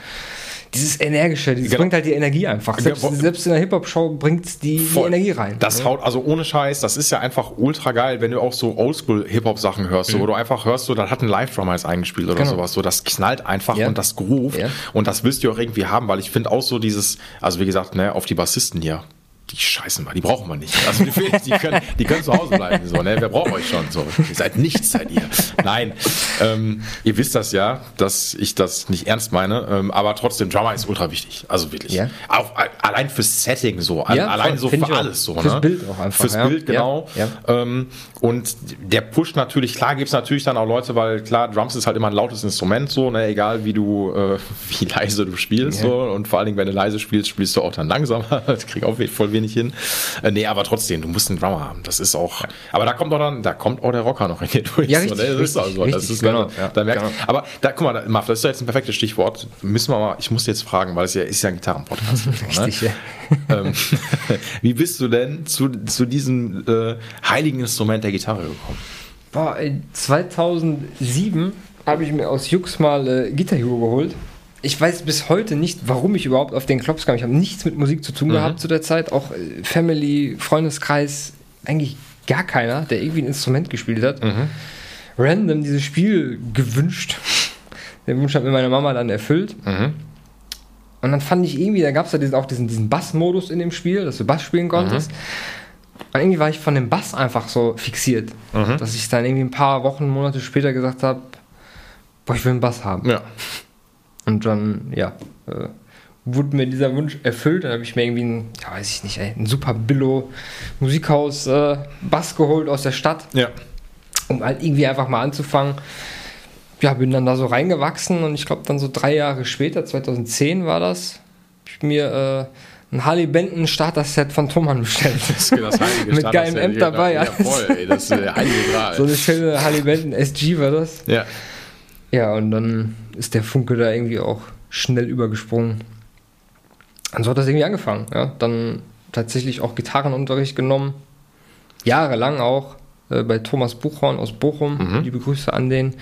dieses Energische, das genau. bringt halt die Energie einfach. Selbst, ja, selbst in der Hip-Hop-Show bringt die, die Energie rein.
Das haut, also ohne Scheiß, das ist ja einfach ultra geil, wenn du auch so Oldschool-Hip-Hop-Sachen hörst, mhm. so, wo du einfach hörst, so, da hat ein Live-Drummer jetzt eingespielt oder genau. sowas, so, das knallt einfach ja. und das groove ja. und das willst du auch irgendwie haben, weil ich finde auch so dieses, also wie gesagt, ne, auf die Bassisten hier, die scheißen mal, die brauchen wir nicht. Also die, die, können, die können zu Hause bleiben. So, ne? Wer braucht euch schon? So, ihr seid nichts, seid ihr. Nein, ähm, ihr wisst das ja, dass ich das nicht ernst meine, ähm, aber trotzdem, Drama ist ultra wichtig. Also wirklich.
Ja.
Auch, allein fürs Setting so, ja, allein so für alles so.
Fürs ne? Bild auch einfach.
Fürs ja. Bild, genau. Ähm, und der pusht natürlich, klar gibt es natürlich dann auch Leute, weil klar, Drums ist halt immer ein lautes Instrument, so, ne? egal wie du, äh, wie leise du spielst. So, und vor allen Dingen, wenn du leise spielst, spielst du auch dann langsamer. das krieg auch voll wenig wenig hin. Äh, nee, aber trotzdem, du musst einen Drummer haben. Das ist auch. Ja. Aber da kommt auch dann, da kommt auch der Rocker noch in dir durch.
Ja, richtig,
so, ne?
das
ist also,
richtig,
das ist
genau.
Ja, da merkt, genau. Aber da, guck mal, Maf, das ist ja jetzt ein perfektes Stichwort. Müssen wir mal, ich muss jetzt fragen, weil es ja ist ja ein Gitarrenpodcast.
richtig, ne?
ja. Ähm, wie bist du denn zu, zu diesem äh, heiligen Instrument der Gitarre gekommen?
Boah, 2007 habe ich mir aus Jux mal äh, Guitar Hero geholt ich weiß bis heute nicht, warum ich überhaupt auf den Klops kam. Ich habe nichts mit Musik zu tun mhm. gehabt zu der Zeit. Auch äh, Family, Freundeskreis, eigentlich gar keiner, der irgendwie ein Instrument gespielt hat. Mhm. Random dieses Spiel gewünscht. Den Wunsch hat mir meine Mama dann erfüllt. Mhm. Und dann fand ich irgendwie, da gab es ja diesen, auch diesen, diesen Bass-Modus in dem Spiel, dass du Bass spielen konntest. Mhm. Und irgendwie war ich von dem Bass einfach so fixiert, mhm. dass ich dann irgendwie ein paar Wochen, Monate später gesagt habe, boah, ich will einen Bass haben.
Ja.
Und dann, ja, äh, wurde mir dieser Wunsch erfüllt. Dann habe ich mir irgendwie ein, ja, weiß ich nicht, ey, ein super Billo Musikhaus äh, Bass geholt aus der Stadt.
Ja.
Um halt irgendwie einfach mal anzufangen. Ja, bin dann da so reingewachsen und ich glaube dann so drei Jahre später, 2010 war das, habe ich mir äh, ein Harley Benton Starter-Set von Thomann bestellt. Das, das Mit geilem Amp dabei.
Ja, voll, ey, das ist der heilige Gral.
So eine schöne Harley Benton SG war das.
Ja.
Ja, und dann ist der Funke da irgendwie auch schnell übergesprungen. Und so hat das irgendwie angefangen. Ja? Dann tatsächlich auch Gitarrenunterricht genommen. Jahrelang auch äh, bei Thomas Buchhorn aus Bochum. Mhm. Liebe Grüße an den.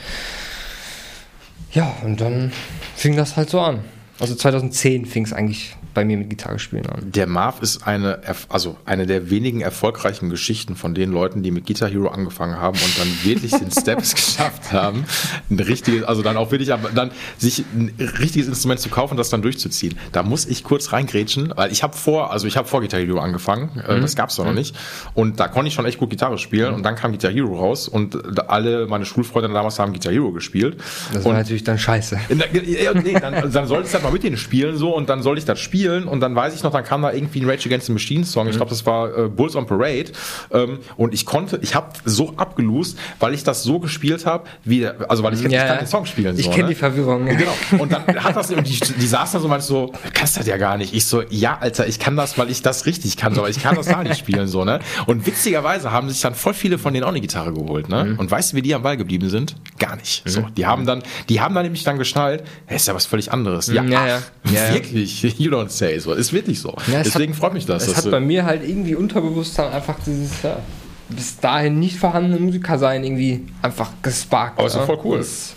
Ja, und dann fing das halt so an. Also 2010 fing es eigentlich bei mir mit Gitarre spielen an.
Der Marv ist eine, also eine der wenigen erfolgreichen Geschichten von den Leuten, die mit Guitar Hero angefangen haben und dann wirklich den Steps geschafft haben, ein richtiges, also dann auch wirklich, dann sich ein richtiges Instrument zu kaufen und das dann durchzuziehen. Da muss ich kurz reingrätschen, weil ich habe vor, also ich habe vor Guitar Hero angefangen, mhm. das gab es noch nicht und da konnte ich schon echt gut Gitarre spielen und dann kam Guitar Hero raus und alle meine Schulfreunde damals haben Guitar Hero gespielt.
Das war und, natürlich dann scheiße.
Nee, dann, dann sollte es halt mal mit denen spielen so und dann sollte ich das spielen und dann weiß ich noch, dann kam da irgendwie ein Rage Against the Machine Song. Mhm. Ich glaube, das war äh, Bulls on Parade. Ähm, und ich konnte, ich habe so abgelost, weil ich das so gespielt habe, wie, also weil ich jetzt
ja,
den Song spielen
Ich so, kenne ne? die Verwirrung.
Genau. Und dann hat das, und die, die saßen da so, meinst so, kannst das ja gar nicht. Ich so, ja, Alter, ich kann das, weil ich das richtig kann, aber ich kann das gar nicht spielen, so, ne? Und witzigerweise haben sich dann voll viele von denen auch eine Gitarre geholt, ne? Mhm. Und weißt du, wie die am Ball geblieben sind? Gar nicht. Mhm. So, die haben dann, die haben dann nämlich dann geschnallt, hey, ist ja was völlig anderes. Ja, ja, ja. Ach, wirklich, you don't say so. Ist wirklich so. Ja, Deswegen hat, freut mich das.
Es hat bei mir halt irgendwie unterbewusst dann einfach dieses, ja, bis dahin nicht vorhandene Musiker sein irgendwie einfach gesparkt.
Aber ist ja voll cool. Das,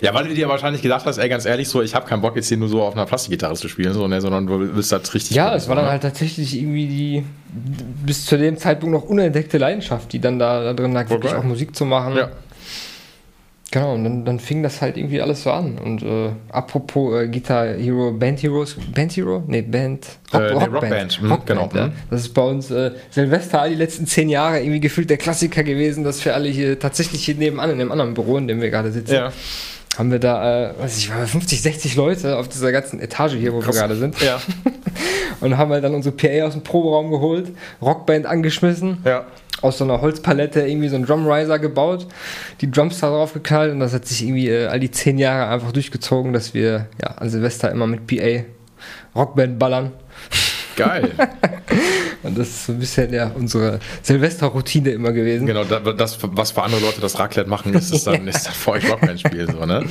ja, weil du dir wahrscheinlich gedacht hast, ey, ganz ehrlich, so, ich habe keinen Bock jetzt hier nur so auf einer Plastikgitarre zu spielen, so, ne, sondern du willst das richtig.
Ja, es war dann halt tatsächlich irgendwie die bis zu dem Zeitpunkt noch unentdeckte Leidenschaft, die dann da, da drin lag, wirklich auch Musik zu machen. Ja. Genau, und dann, dann fing das halt irgendwie alles so an. Und äh, apropos äh, Guitar Hero, Band Heroes, Band Hero? Nee, Band.
Rock, äh, Rockband. Rockband. Mhm,
Rockband, genau. Ja. Mhm. Das ist bei uns äh, Silvester die letzten zehn Jahre irgendwie gefühlt der Klassiker gewesen, dass wir alle hier tatsächlich hier nebenan in dem anderen Büro, in dem wir gerade sitzen. Ja haben wir da, äh, weiß ich, 50, 60 Leute auf dieser ganzen Etage hier, wo Krass. wir gerade sind. Ja. und haben halt dann unsere PA aus dem Proberaum geholt, Rockband angeschmissen. Ja. Aus so einer Holzpalette irgendwie so einen Drumriser gebaut, die Drums da drauf geknallt und das hat sich irgendwie äh, all die zehn Jahre einfach durchgezogen, dass wir ja an Silvester immer mit PA Rockband ballern.
Geil.
Und das ist so ein bisschen ja unsere Silvesterroutine immer gewesen.
Genau, das, was für andere Leute das Raclette machen, ist es dann, ist dann für euch Rockband-Spiel so, ne?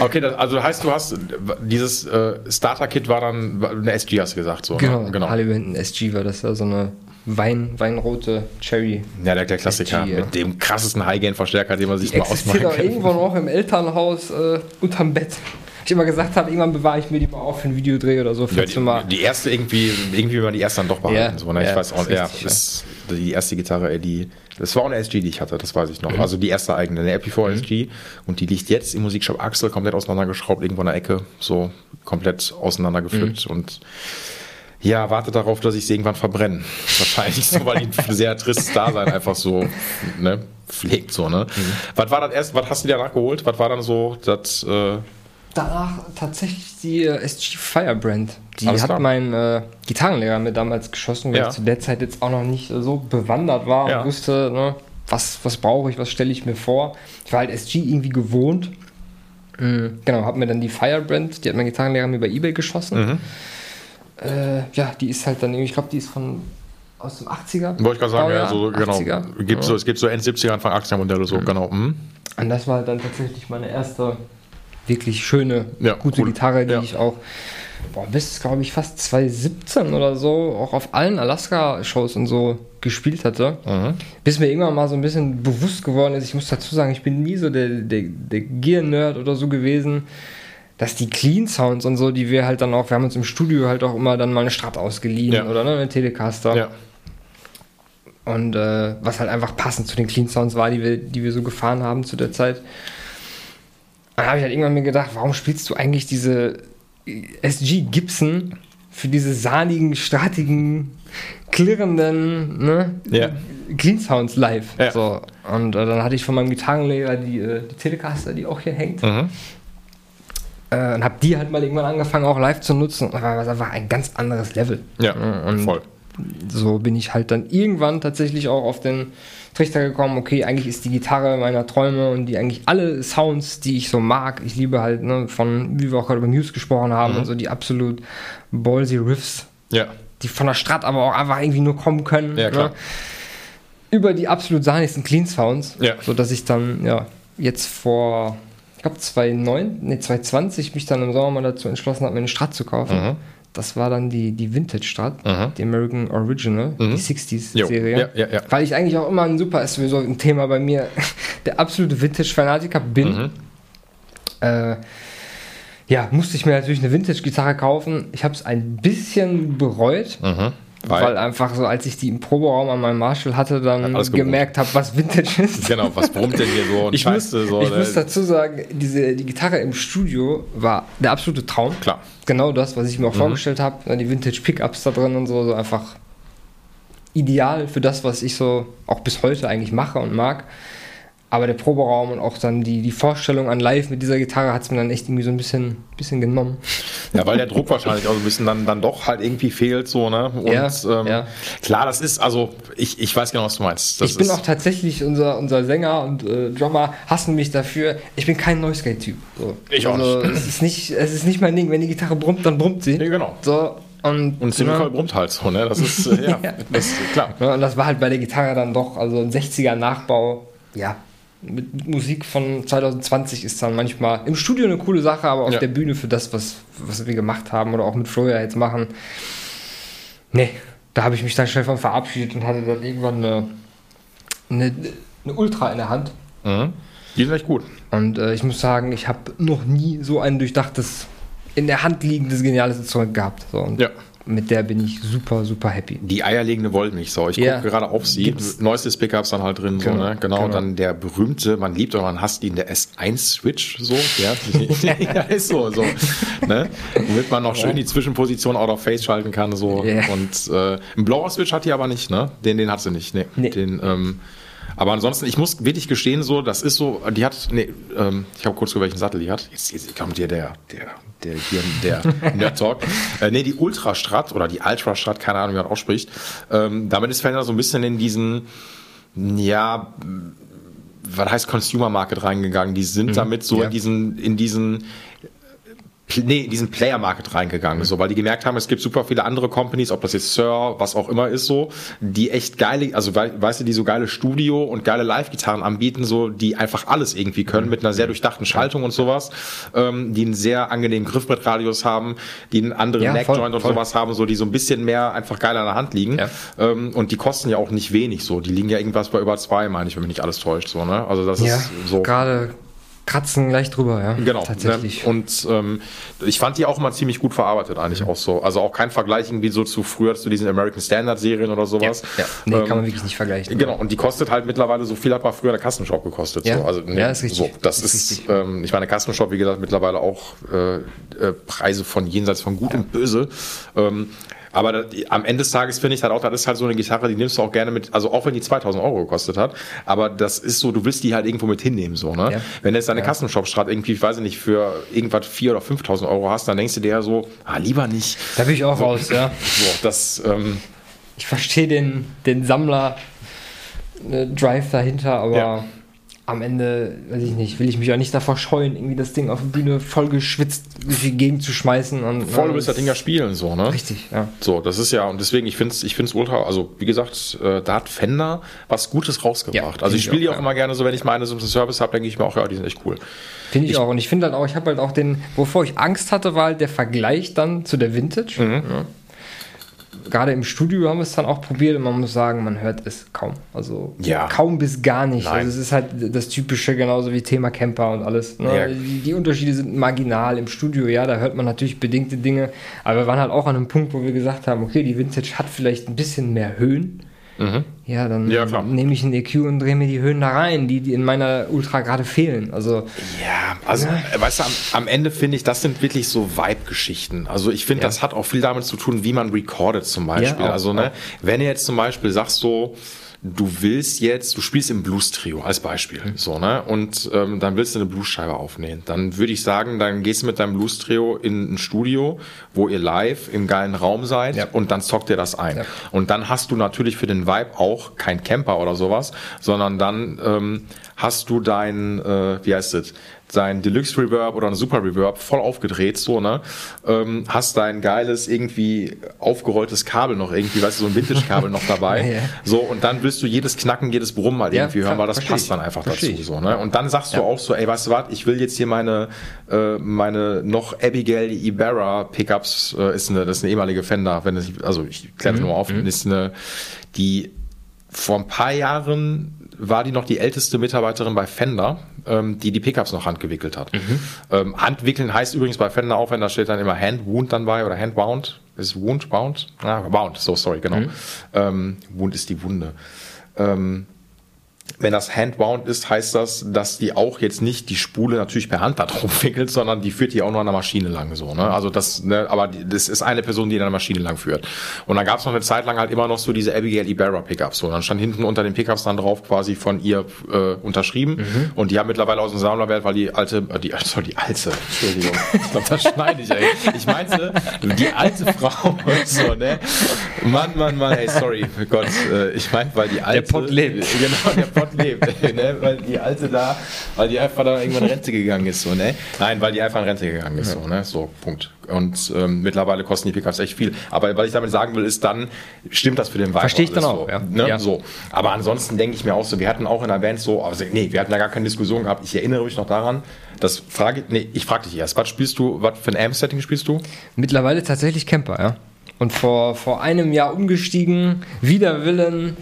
Okay, das, also heißt, du hast dieses äh, Starter-Kit war dann eine SG, hast du gesagt, so.
Ne? Genau, ne? genau. Harley Benton SG war das ja so eine Wein, weinrote Cherry.
Ja, der, der Klassiker SG, ja. mit dem krassesten High-Gain-Verstärker, den man sich Die mal ausmachen
kann. irgendwo noch im Elternhaus äh, unterm Bett ich immer gesagt habe, irgendwann bewahre ich mir die mal auf für ein Videodreh oder so.
Ja, die, mal. die erste irgendwie, irgendwie will man die erste dann doch behalten. Ja, so, ne? Ich ja, weiß auch, ja, ist die erste Gitarre, ey, die, das war auch eine SG, die ich hatte, das weiß ich noch. Mhm. Also die erste eigene, eine Epi4 mhm. SG. Und die liegt jetzt im Musikshop Axel komplett auseinandergeschraubt, irgendwo in der Ecke, so komplett auseinandergepflückt mhm. und ja, warte darauf, dass ich sie irgendwann verbrenne. Wahrscheinlich so, weil die ein sehr tristes Dasein einfach so ne, pflegt. So, ne? Mhm. Was war das erst, was hast du dir danach geholt? Was war dann so das äh,
danach tatsächlich die äh, SG Firebrand. Die Alles hat klar. mein äh, Gitarrenlehrer mir damals geschossen, weil ja. ich zu der Zeit jetzt auch noch nicht so bewandert war ja. und wusste, ne, was, was brauche ich, was stelle ich mir vor. Ich war halt SG irgendwie gewohnt. Mhm. Genau, habe mir dann die Firebrand, die hat mein Gitarrenlehrer mir bei Ebay geschossen. Mhm. Äh, ja, die ist halt dann ich glaube, die ist von aus dem 80er.
Wollte ich gerade sagen, ja, so, genau. Gibt ja. so, es gibt so End 70er, Anfang 80er Modelle, so, mhm. genau. Mhm.
Und das war dann tatsächlich meine erste wirklich schöne, ja, gute cool. Gitarre, die ja. ich auch boah, bis, glaube ich, fast 2017 oder so auch auf allen Alaska-Shows und so gespielt hatte. Mhm. Bis mir irgendwann mal so ein bisschen bewusst geworden ist, ich muss dazu sagen, ich bin nie so der, der, der Gear-Nerd oder so gewesen, dass die Clean-Sounds und so, die wir halt dann auch, wir haben uns im Studio halt auch immer dann mal eine Strat ausgeliehen ja. oder ne, eine Telecaster. Ja. Und äh, was halt einfach passend zu den Clean Sounds war, die wir, die wir so gefahren haben zu der Zeit dann habe ich halt irgendwann mir gedacht, warum spielst du eigentlich diese SG Gibson für diese sahnigen, statigen, klirrenden ne? ja. Clean Sounds live. Ja. So. Und äh, dann hatte ich von meinem Gitarrenlehrer die, äh, die Telecaster, die auch hier hängt. Mhm. Äh, und habe die halt mal irgendwann angefangen, auch live zu nutzen. Und das war einfach ein ganz anderes Level.
Ja, und voll.
So bin ich halt dann irgendwann tatsächlich auch auf den Trichter gekommen, okay, eigentlich ist die Gitarre meiner Träume und die eigentlich alle Sounds, die ich so mag, ich liebe halt, ne, von, wie wir auch gerade über Muse gesprochen haben, mhm. und so die absolut ballsy Riffs,
ja.
die von der Strat aber auch einfach irgendwie nur kommen können. Ja, klar. Ne, über die absolut sahnigsten Clean Sounds, ja. sodass ich dann, ja, jetzt vor, glaube 2009, nee, 2020 mich dann im Sommer mal dazu entschlossen habe, mir eine Strat zu kaufen. Mhm das war dann die, die Vintage-Strat, die American Original, mhm. die 60s-Serie. Ja, ja, ja. Weil ich eigentlich auch immer ein super, ist sowieso ein Thema bei mir, der absolute Vintage-Fanatiker bin. Mhm. Äh, ja, musste ich mir natürlich eine Vintage-Gitarre kaufen. Ich habe es ein bisschen bereut.
Mhm.
Weil?
Weil,
einfach so, als ich die im Proberaum an meinem Marshall hatte, dann gemerkt habe, was Vintage ist.
genau, was brummt denn hier so und
Ich, muss,
scheiße so.
ich
ne?
muss dazu sagen, diese, die Gitarre im Studio war der absolute Traum.
Klar.
Genau das, was ich mir auch vorgestellt habe. Die Vintage Pickups da drin und so, so einfach ideal für das, was ich so auch bis heute eigentlich mache und mag. Aber der Proberaum und auch dann die, die Vorstellung an live mit dieser Gitarre hat es mir dann echt irgendwie so ein bisschen, bisschen genommen.
Ja, weil der Druck wahrscheinlich auch so ein bisschen dann, dann doch halt irgendwie fehlt, so, ne? Und
Ja,
ähm,
ja.
klar, das ist, also ich, ich weiß genau, was du meinst. Das
ich bin auch tatsächlich, unser, unser Sänger und äh, Drummer hassen mich dafür. Ich bin kein Noise-Gate-Typ. So.
Ich auch
also, Es ist, nicht, es ist nicht mein Ding. Wenn die Gitarre brummt, dann brummt sie.
Nee, genau.
So, und,
Und ziemlich
ja.
brummt halt so, ne? Das ist, äh, ja,
Ja.
das klar.
Ja, und das war halt bei der Gitarre dann doch, also ein 60er Nachbau, ja. Mit Musik von 2020 ist dann manchmal im Studio eine coole Sache, aber auf
Ja.
der Bühne für das, was, was wir gemacht haben oder auch mit Florian jetzt machen, nee, da habe ich mich dann schnell von verabschiedet und hatte dann irgendwann eine, eine, eine Ultra in der Hand.
Mhm. Die sind echt gut.
Und äh, ich muss sagen, ich habe noch nie so ein durchdachtes, in der Hand liegendes, geniales Instrument gehabt. So,
Ja.
Mit der bin ich super, super happy.
Die eierlegende Wollmilchsau. Ich
Ja.
gucke gerade auf sie.
Gibt's.
Neuestes Pickups dann halt drin, so,
Genau,
ne? Genau.
genau.
Dann der berühmte, man liebt oder man hasst ihn, der S1-Switch, so. Ja, ja ist so, so. Ne? Womit man noch schön die Zwischenposition out of face schalten kann, so.
Ja.
Und äh, einen Blower-Switch hat die aber nicht, ne? Den, den hat sie nicht, ne?
Nee.
Den, ähm, aber ansonsten, ich muss wirklich gestehen, so, das ist so, die hat, nee, ähm, ich habe kurz über welchen Sattel die hat. Jetzt, jetzt kommt hier der, der, der, hier, der Nerd Talk. äh, nee, die Ultrastrat oder die Ultrastrat, keine Ahnung, wie man ausspricht. Ähm, damit ist Fender so ein bisschen in diesen, ja, was heißt Consumer Market reingegangen. Die sind damit so
Ja.
in diesen, in diesen, nee, in diesen Player Market reingegangen, so, weil die gemerkt haben, es gibt super viele andere Companies, ob das jetzt Sir, was auch immer ist, so, die echt geile, also wei- weißt du, die so geile Studio und geile Live-Gitarren anbieten, so, die einfach alles irgendwie können, mit einer sehr durchdachten Schaltung und sowas, ähm, die einen sehr angenehmen Griffbrettradius haben, die einen anderen
Ja,
Neckjoint und
voll.
sowas haben, so, die so ein bisschen mehr einfach geil an der Hand liegen.
Ja.
Ähm, und die kosten ja auch nicht wenig, so, die liegen ja irgendwas bei über zwei, meine ich, wenn mich nicht alles täuscht, so, ne, also das
Ja,
ist so.
gerade kratzen gleich drüber, ja.
Genau,
Tatsächlich.
Ne? Und ähm, ich fand die auch mal ziemlich gut verarbeitet, eigentlich auch so. Also auch kein Vergleich irgendwie so zu früher zu diesen American Standard Serien oder sowas.
ja. Nee,
Ähm,
kann man wirklich nicht vergleichen.
Genau, und die kostet halt mittlerweile so viel, hat mal früher der Kassenshop gekostet.
Ja.
So. Also, nee,
Ja, ist richtig.
So, das
Ist
ist,
richtig.
ähm, ich meine, der Kassenshop, wie gesagt, mittlerweile auch äh, äh, Preise von jenseits von Gut und Böse. Ähm, aber das, am Ende des Tages finde ich halt auch, das ist halt so eine Gitarre, die nimmst du auch gerne mit, also auch wenn die 2000 Euro gekostet hat, aber das ist so, du willst die halt irgendwo mit hinnehmen, so, ne?
Ja.
Wenn du jetzt deine
Ja.
Kassenshop-Strat irgendwie, ich weiß nicht, für irgendwas 4.000 oder 5.000 Euro hast, dann denkst du dir ja so, ah, lieber nicht.
Da bin ich auch raus, ja.
So, das, ähm,
Ich verstehe den, den Sammler äh, Drive dahinter, aber
Ja.
Am Ende, weiß ich nicht, will ich mich auch nicht davor scheuen, irgendwie das Ding auf der Bühne voll geschwitzt durch die Gegend zu schmeißen. Und,
voll, du willst das Ding ja spielen, so, ne?
Richtig, ja.
So, das ist ja, und deswegen, ich finde es ich find's ultra, also wie gesagt, äh, da hat Fender was Gutes rausgebracht.
Ja,
also ich
ich
spiele die
auch,
auch
ja.
immer gerne so, wenn ich meine so einen Service habe, denke ich mir auch, ja, die sind echt cool.
Finde ich, auch. Und ich finde halt auch, ich habe halt auch den, wovor ich Angst hatte, war halt der Vergleich dann zu der Vintage.
Mhm.
Ja. Gerade im Studio haben wir es dann auch probiert und man muss sagen, man hört es kaum. Also
Ja.
kaum bis gar nicht.
Nein.
Also es ist halt das Typische, genauso wie Thema Camper und alles. Ne?
Ja.
Die, die Unterschiede sind marginal im Studio, ja, da hört man natürlich bedingte Dinge. Aber wir waren halt auch an einem Punkt, wo wir gesagt haben, okay, die Vintage hat vielleicht ein bisschen mehr Höhen. Ja, dann
Mhm. Ja,
nehme ich einen EQ und drehe mir die Höhen da rein, die, die in meiner Ultra gerade fehlen. Also
Ja, also, äh, weißt du, am, am Ende finde ich, das sind wirklich so Vibe-Geschichten. Also ich finde,
Ja.
das hat auch viel damit zu tun, wie man recordet zum Beispiel.
Ja, auch,
also, ne, wenn ihr jetzt zum Beispiel sagst so, du willst jetzt, du spielst im Blues-Trio als Beispiel,
Mhm.
so, ne, und ähm, dann willst du eine Blues-Scheibe aufnehmen. Dann würde ich sagen, dann gehst du mit deinem Blues-Trio in ein Studio, wo ihr live im geilen Raum seid
Ja.
und dann zockt ihr das ein.
Ja.
Und dann hast du natürlich für den Vibe auch kein Camper oder sowas, sondern dann ähm, hast du dein, äh, wie heißt es, dein Deluxe Reverb oder ein Super Reverb voll aufgedreht, so, ne? Ähm, hast dein geiles, irgendwie aufgerolltes Kabel noch irgendwie, weißt du, so ein Vintage-Kabel noch dabei.
Ja.
So, und dann willst du jedes Knacken, jedes Brummen mal
Ja,
irgendwie hören,
klar,
weil das passt
ich.
dann einfach
Versteh
dazu,
ich.
so, ne? Und dann sagst du auch so, ey, weißt du was, ich will jetzt hier meine, äh, meine noch Abigail Ibarra Pickups, äh, ist eine, das ist eine ehemalige Fender, wenn es, also ich kläre
Mhm.
nur auf, ist eine, die vor ein paar Jahren war die noch die älteste Mitarbeiterin bei Fender, ähm, die die Pickups noch handgewickelt hat.
Mhm.
Ähm, Handwickeln heißt übrigens bei Fender auch, wenn da steht dann immer Handwound dann bei oder Handbound. Ist Wound, Bound? Ah, Bound, so sorry, genau.
Mhm.
Ähm, Wound ist die Wunde. Ähm, wenn das handbound ist, heißt das, dass die auch jetzt nicht die Spule natürlich per Hand da drauf wickelt, sondern die führt die auch noch an der Maschine lang so. Ne? Also das, ne, aber das ist eine Person, die an der Maschine lang führt. Und dann gab es noch eine Zeit lang halt immer noch so diese Abigail Ibarra Pickups. So, und dann stand hinten unter den Pickups dann drauf quasi von ihr äh, unterschrieben. Und die haben mittlerweile aus dem Sammlerwert, weil die alte, äh, die, sorry, die alte, Entschuldigung, ich glaube, das schneide ich, ey. Ich meinte, die alte Frau, so, ne? Mann, Mann, Mann, ey, sorry, Gott, äh, ich meinte, weil die alte.
Pott lebt.
Genau, der Pott lebt, ne? weil die alte da, weil die einfach da irgendwann in Rente gegangen ist, so, ne? Nein, weil die einfach in Rente gegangen ist, so, ne? So, Punkt. Und ähm, mittlerweile kosten die Pickups echt viel. Aber was ich damit sagen will, ist dann, stimmt das für den Vibe
Verstehe ich dann auch,
so,
ja.
Ne?
Ja.
so. Aber ansonsten denke ich mir auch so, wir hatten auch in der Band so, also, nee, wir hatten da gar keine Diskussion gehabt. Ich erinnere mich noch daran, das frage, nee, ich frage dich erst, was spielst du, was für ein Amp-Setting spielst du?
Mittlerweile tatsächlich Camper, ja. Und vor, vor einem Jahr umgestiegen, wider Willen,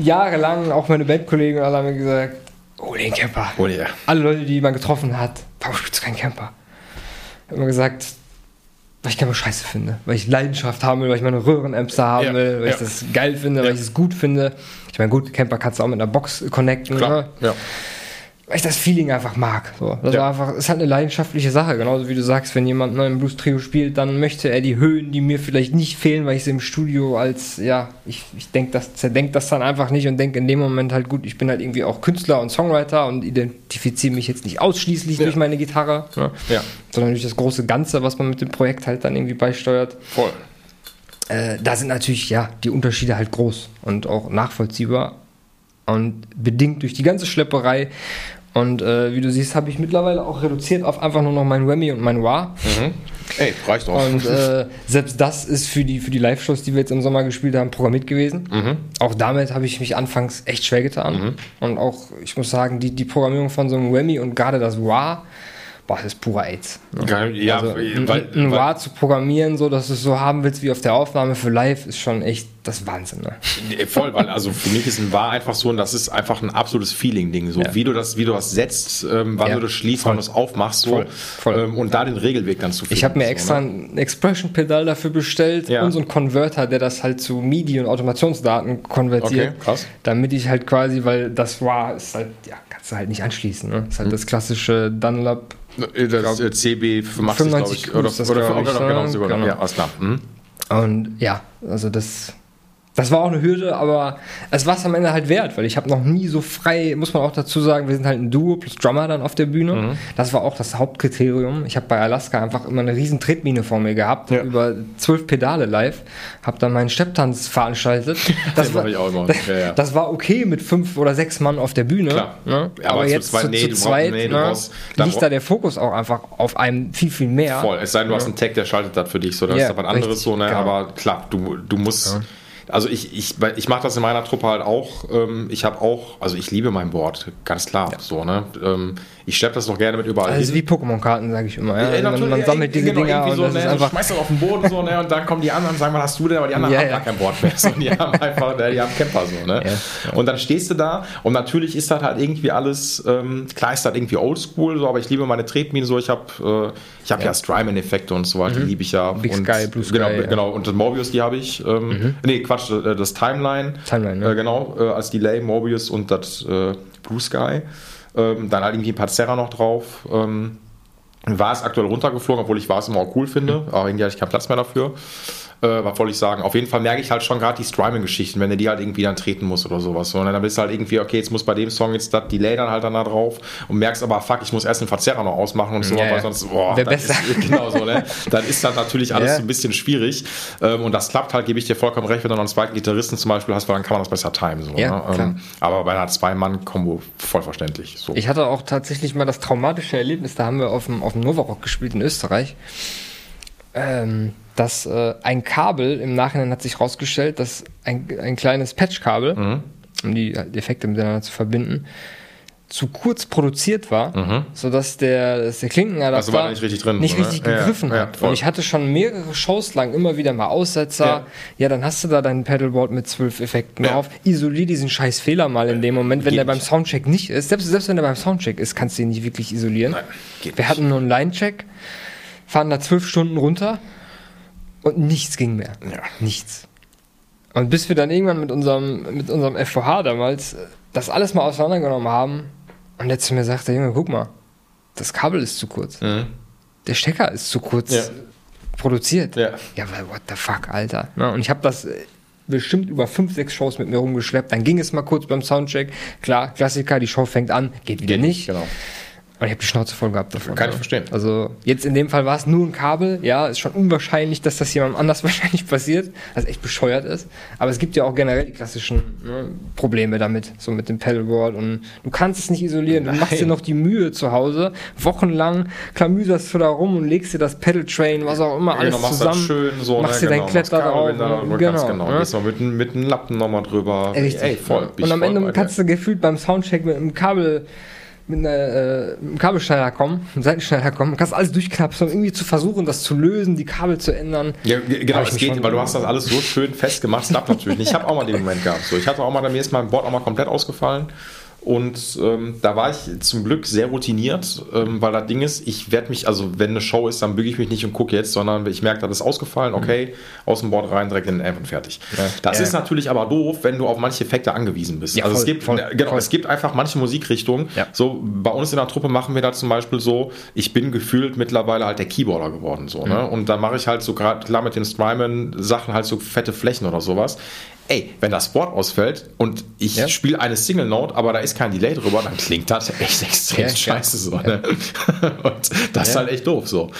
jahrelang, auch meine Bandkollegen alle haben mir gesagt, oh, den Camper.
Oh ja.
Alle Leute, die man getroffen hat, warum spielst du keinen Camper? Ich habe immer gesagt, weil ich Camper scheiße finde, weil ich Leidenschaft haben will, weil ich meine Röhrenamps da haben
Ja,
will, weil
ja.
ich das geil finde,
Ja.
weil ich es gut finde. Ich meine, gut, Camper kannst du auch mit einer Box connecten,
Klar,
ne?
ja.
Weil ich das Feeling einfach mag. So. Das
Ja.
einfach, ist halt eine leidenschaftliche Sache. Genauso wie du sagst, wenn jemand ne, im Blues Trio spielt, dann möchte er die Höhen, die mir vielleicht nicht fehlen, weil ich sie im Studio als, ja, ich, ich denke das, zerdenke das dann einfach nicht und denke in dem Moment halt gut, ich bin halt irgendwie auch Künstler und Songwriter und identifiziere mich jetzt nicht ausschließlich
Ja.
durch meine Gitarre, ne,
Ja,
sondern durch das große Ganze, was man mit dem Projekt halt dann irgendwie beisteuert.
voll.
Äh, da sind natürlich, ja, die Unterschiede halt groß und auch nachvollziehbar und bedingt durch die ganze Schlepperei. Und äh, wie du siehst, habe ich mittlerweile auch reduziert auf einfach nur noch mein Whammy und mein Wah.
Mhm. Ey, reicht auch.
Und äh, selbst das ist für die, für die Live-Shows, die wir jetzt im Sommer gespielt haben, programmiert gewesen.
Mhm.
Auch damit habe ich mich anfangs echt schwer getan. Und auch, ich muss sagen, die, die Programmierung von so einem Whammy und gerade das Wah, boah, das ist purer AIDS. Ne?
ja,
also, ein,
weil,
ein
weil,
Wah zu programmieren, so dass du es so haben willst wie auf der Aufnahme für live, ist schon echt das Wahnsinn. Ne?
Voll, weil also für mich ist ein War einfach so, und das ist einfach ein absolutes Feeling-Ding. So
Ja.
wie du das, wie du das setzt, ähm, wann
Ja,
du das schließt, wann du es aufmachst, so
Voll, voll.
Ähm, und da den Regelweg dann zu finden.
Ich habe mir
so,
extra
ne?
ein Expression-Pedal dafür bestellt
Ja.
und so einen Converter, der das halt zu MIDI und Automationsdaten konvertiert.
Okay, krass.
Damit ich halt quasi, weil das war, ist halt, ja, kannst du halt nicht anschließen. Ne? Ist halt das klassische Dunlop.
Das äh, CB 85, glaube
95
ich. Oder,
das,
oder,
glaub
oder, genau, sogar noch.
Genau.
Ja, alles klar. Mhm.
Und ja, also das. Das war auch eine Hürde, aber es war es am Ende halt wert, weil ich habe noch nie so frei, muss man auch dazu sagen, wir sind halt ein Duo plus Drummer dann auf der Bühne.
Mhm.
Das war auch das Hauptkriterium. Ich habe bei Alaska einfach immer eine riesen Tretmine vor mir gehabt,
Ja.
über zwölf Pedale live, habe dann meinen Stepptanz veranstaltet. Das, war,
ich auch immer.
das,
Ja, ja.
das war okay mit fünf oder sechs Mann auf der Bühne.
Klar.
Ne?
Aber
aber
zu
jetzt
zweit,
zu,
nee,
zu
du brauchst-
zweit
nee,
ne,
brauchst-
liegt da der Fokus auch einfach auf einem viel, viel mehr.
Voll. Es sei denn, du hast einen Tag, der schaltet das für dich. So, das
Ja,
ist aber was anderes
richtig,
so, ne?
genau.
Aber klar, du, du musst. Also ich, ich, ich mache das in meiner Truppe halt auch. Ähm, ich habe auch, also ich liebe mein Board, ganz klar. So, ne? Ähm, ich schleppe das noch gerne mit überall
Also
hin.
wie Pokémon-Karten, sage ich immer. Ja?
Ja,
Also man, man
ja,
sammelt diese
genau,
Dinger und
so,
das
ne,
ist einfach.
schmeißt das auf den Boden so, ne, und dann kommen die anderen und sagen, was hast du denn? Aber die anderen
Ja,
haben
ja.
gar kein Board mehr. So, die haben einfach, ne, die haben Camper so, ne?
Ja,
Und dann stehst du da und natürlich ist das halt irgendwie alles, ähm, klar ist das irgendwie oldschool, so, aber ich liebe meine Tretminen so, ich habe äh, ich habe ja, Strymon-Effekte und so weiter, die liebe ich ja.
Mhm. Big
und,
Sky, Blue Sky,
Genau,
ja. Mhm.
genau. und das Morbius, die habe ich. Ähm, Nee, Quatsch, äh, das Timeline.
Timeline, ja.
Äh, genau, äh, als Delay, Morbius und das Blue Sky. Ähm, dann halt irgendwie ein paar Zerra noch drauf. Ähm, war es aktuell runtergeflogen, obwohl ich war es immer auch cool finde,
Mhm.
aber irgendwie hatte ich keinen Platz mehr dafür. Äh, was wollte ich sagen? Auf jeden Fall merke ich halt schon gerade die Stryming-Geschichten, wenn du die halt irgendwie dann treten musst oder sowas. So, Und dann bist du halt irgendwie, okay, jetzt muss bei dem Song jetzt das Delay dann halt dann da drauf und merkst aber, fuck, ich muss erst den Verzerrer noch ausmachen und so,
Ja,
weil sonst, boah,
Wär
dann
besser.
Ist, genau so, ne? Dann ist das natürlich alles
Ja.
so ein bisschen schwierig. Ähm, und das klappt halt, gebe ich dir vollkommen recht, wenn du noch einen zweiten Gitarristen zum Beispiel hast, weil dann kann man das besser timen. So,
Ja,
ne? ähm, aber bei einer Zwei-Mann-Kombo voll verständlich. So.
Ich hatte auch tatsächlich mal das traumatische Erlebnis, da haben wir auf dem, auf dem Novarock gespielt in Österreich. Ähm, dass äh, ein Kabel, im Nachhinein hat sich rausgestellt, dass ein, ein kleines Patchkabel,
Mhm.
um die Effekte miteinander zu verbinden, zu kurz produziert war, mhm. sodass der, dass der Klinkenadapter
also war nicht richtig, drin,
nicht richtig gegriffen ja, hat. Ja, und ich hatte schon mehrere Shows lang immer wieder mal Aussetzer. Ja. ja, dann hast du da dein Pedalboard mit zwölf Effekten drauf. Isolier diesen scheiß Fehler mal in dem Moment, wenn geht der beim Soundcheck nicht ist. Selbst, selbst wenn der beim Soundcheck ist, kannst du ihn nicht wirklich isolieren. Nein, Wir nicht. hatten nur einen Line-Check, fahren da zwölf Stunden runter und nichts ging mehr. Nichts. Und bis wir dann irgendwann mit unserem, mit unserem FVH damals das alles mal auseinandergenommen haben, und der zu mir sagte, Junge, guck mal, das Kabel ist zu kurz. Mhm. Der Stecker ist zu kurz ja. produziert. Ja. ja, weil what the fuck, Alter. Ne? Und ich habe das äh, bestimmt über fünf, sechs Shows mit mir rumgeschleppt. Dann ging es mal kurz beim Soundcheck. Klar, Klassiker, die Show fängt an, geht wieder nicht. Genau. Und ich habe die Schnauze voll gehabt davon.
Kann ich verstehen.
Also jetzt in dem Fall war es nur ein Kabel. Ja, ist schon unwahrscheinlich, dass das jemandem anders wahrscheinlich passiert, was echt bescheuert ist. Aber es gibt ja auch generell die klassischen ne, Probleme damit, so mit dem Pedalboard. Und du kannst es nicht isolieren. Nein. Du machst dir noch die Mühe zu Hause. Wochenlang klamüserst du da rum und legst dir das Pedaltrain, was auch immer, alles genau, machst zusammen.
schön so,
machst ne, dir genau, dein Kletter drauf.
Genau, genau. genau. Ne? Gehst mal mit, mit einem Lappen nochmal drüber.
Richtig. Ey, voll. Und am Ende kannst du gefühlt beim Soundcheck mit einem Kabel mit, einer, äh, einem Kabelschneider kommen, einem Seitenschneider kommen, kannst alles durchknapsen, um irgendwie zu versuchen, das zu lösen, die Kabel zu ändern.
Ja, genau, es geht, weil du hast das alles so schön festgemacht, es klappt natürlich nicht. Ich habe auch mal den Moment gehabt. So, ich hatte auch mal, mir ist mein Board auch mal komplett ausgefallen. Und ähm, da war ich zum Glück sehr routiniert, ähm, weil das Ding ist, ich werde mich, also wenn eine Show ist, dann büge ich mich nicht und gucke jetzt, sondern ich merke, das ist ausgefallen, mhm. okay, mhm. aus dem Board rein, direkt in den Amp und fertig. Ja. Das ja. ist natürlich aber doof, wenn du auf manche Effekte angewiesen bist. Ja, also voll, es gibt, voll, genau, voll. es gibt einfach manche Musikrichtungen. So bei uns in der Truppe machen wir da zum Beispiel so, ich bin gefühlt mittlerweile halt der Keyboarder geworden, so, ne? mhm. ne? Und da mache ich halt so gerade klar mit den Strymon Sachen halt so fette Flächen oder sowas ey, wenn das Board ausfällt und ich ja. spiele eine Single Note, aber da ist kein Delay drüber, dann klingt das echt extrem ja, scheiße so. Ne? und das ist halt echt doof so.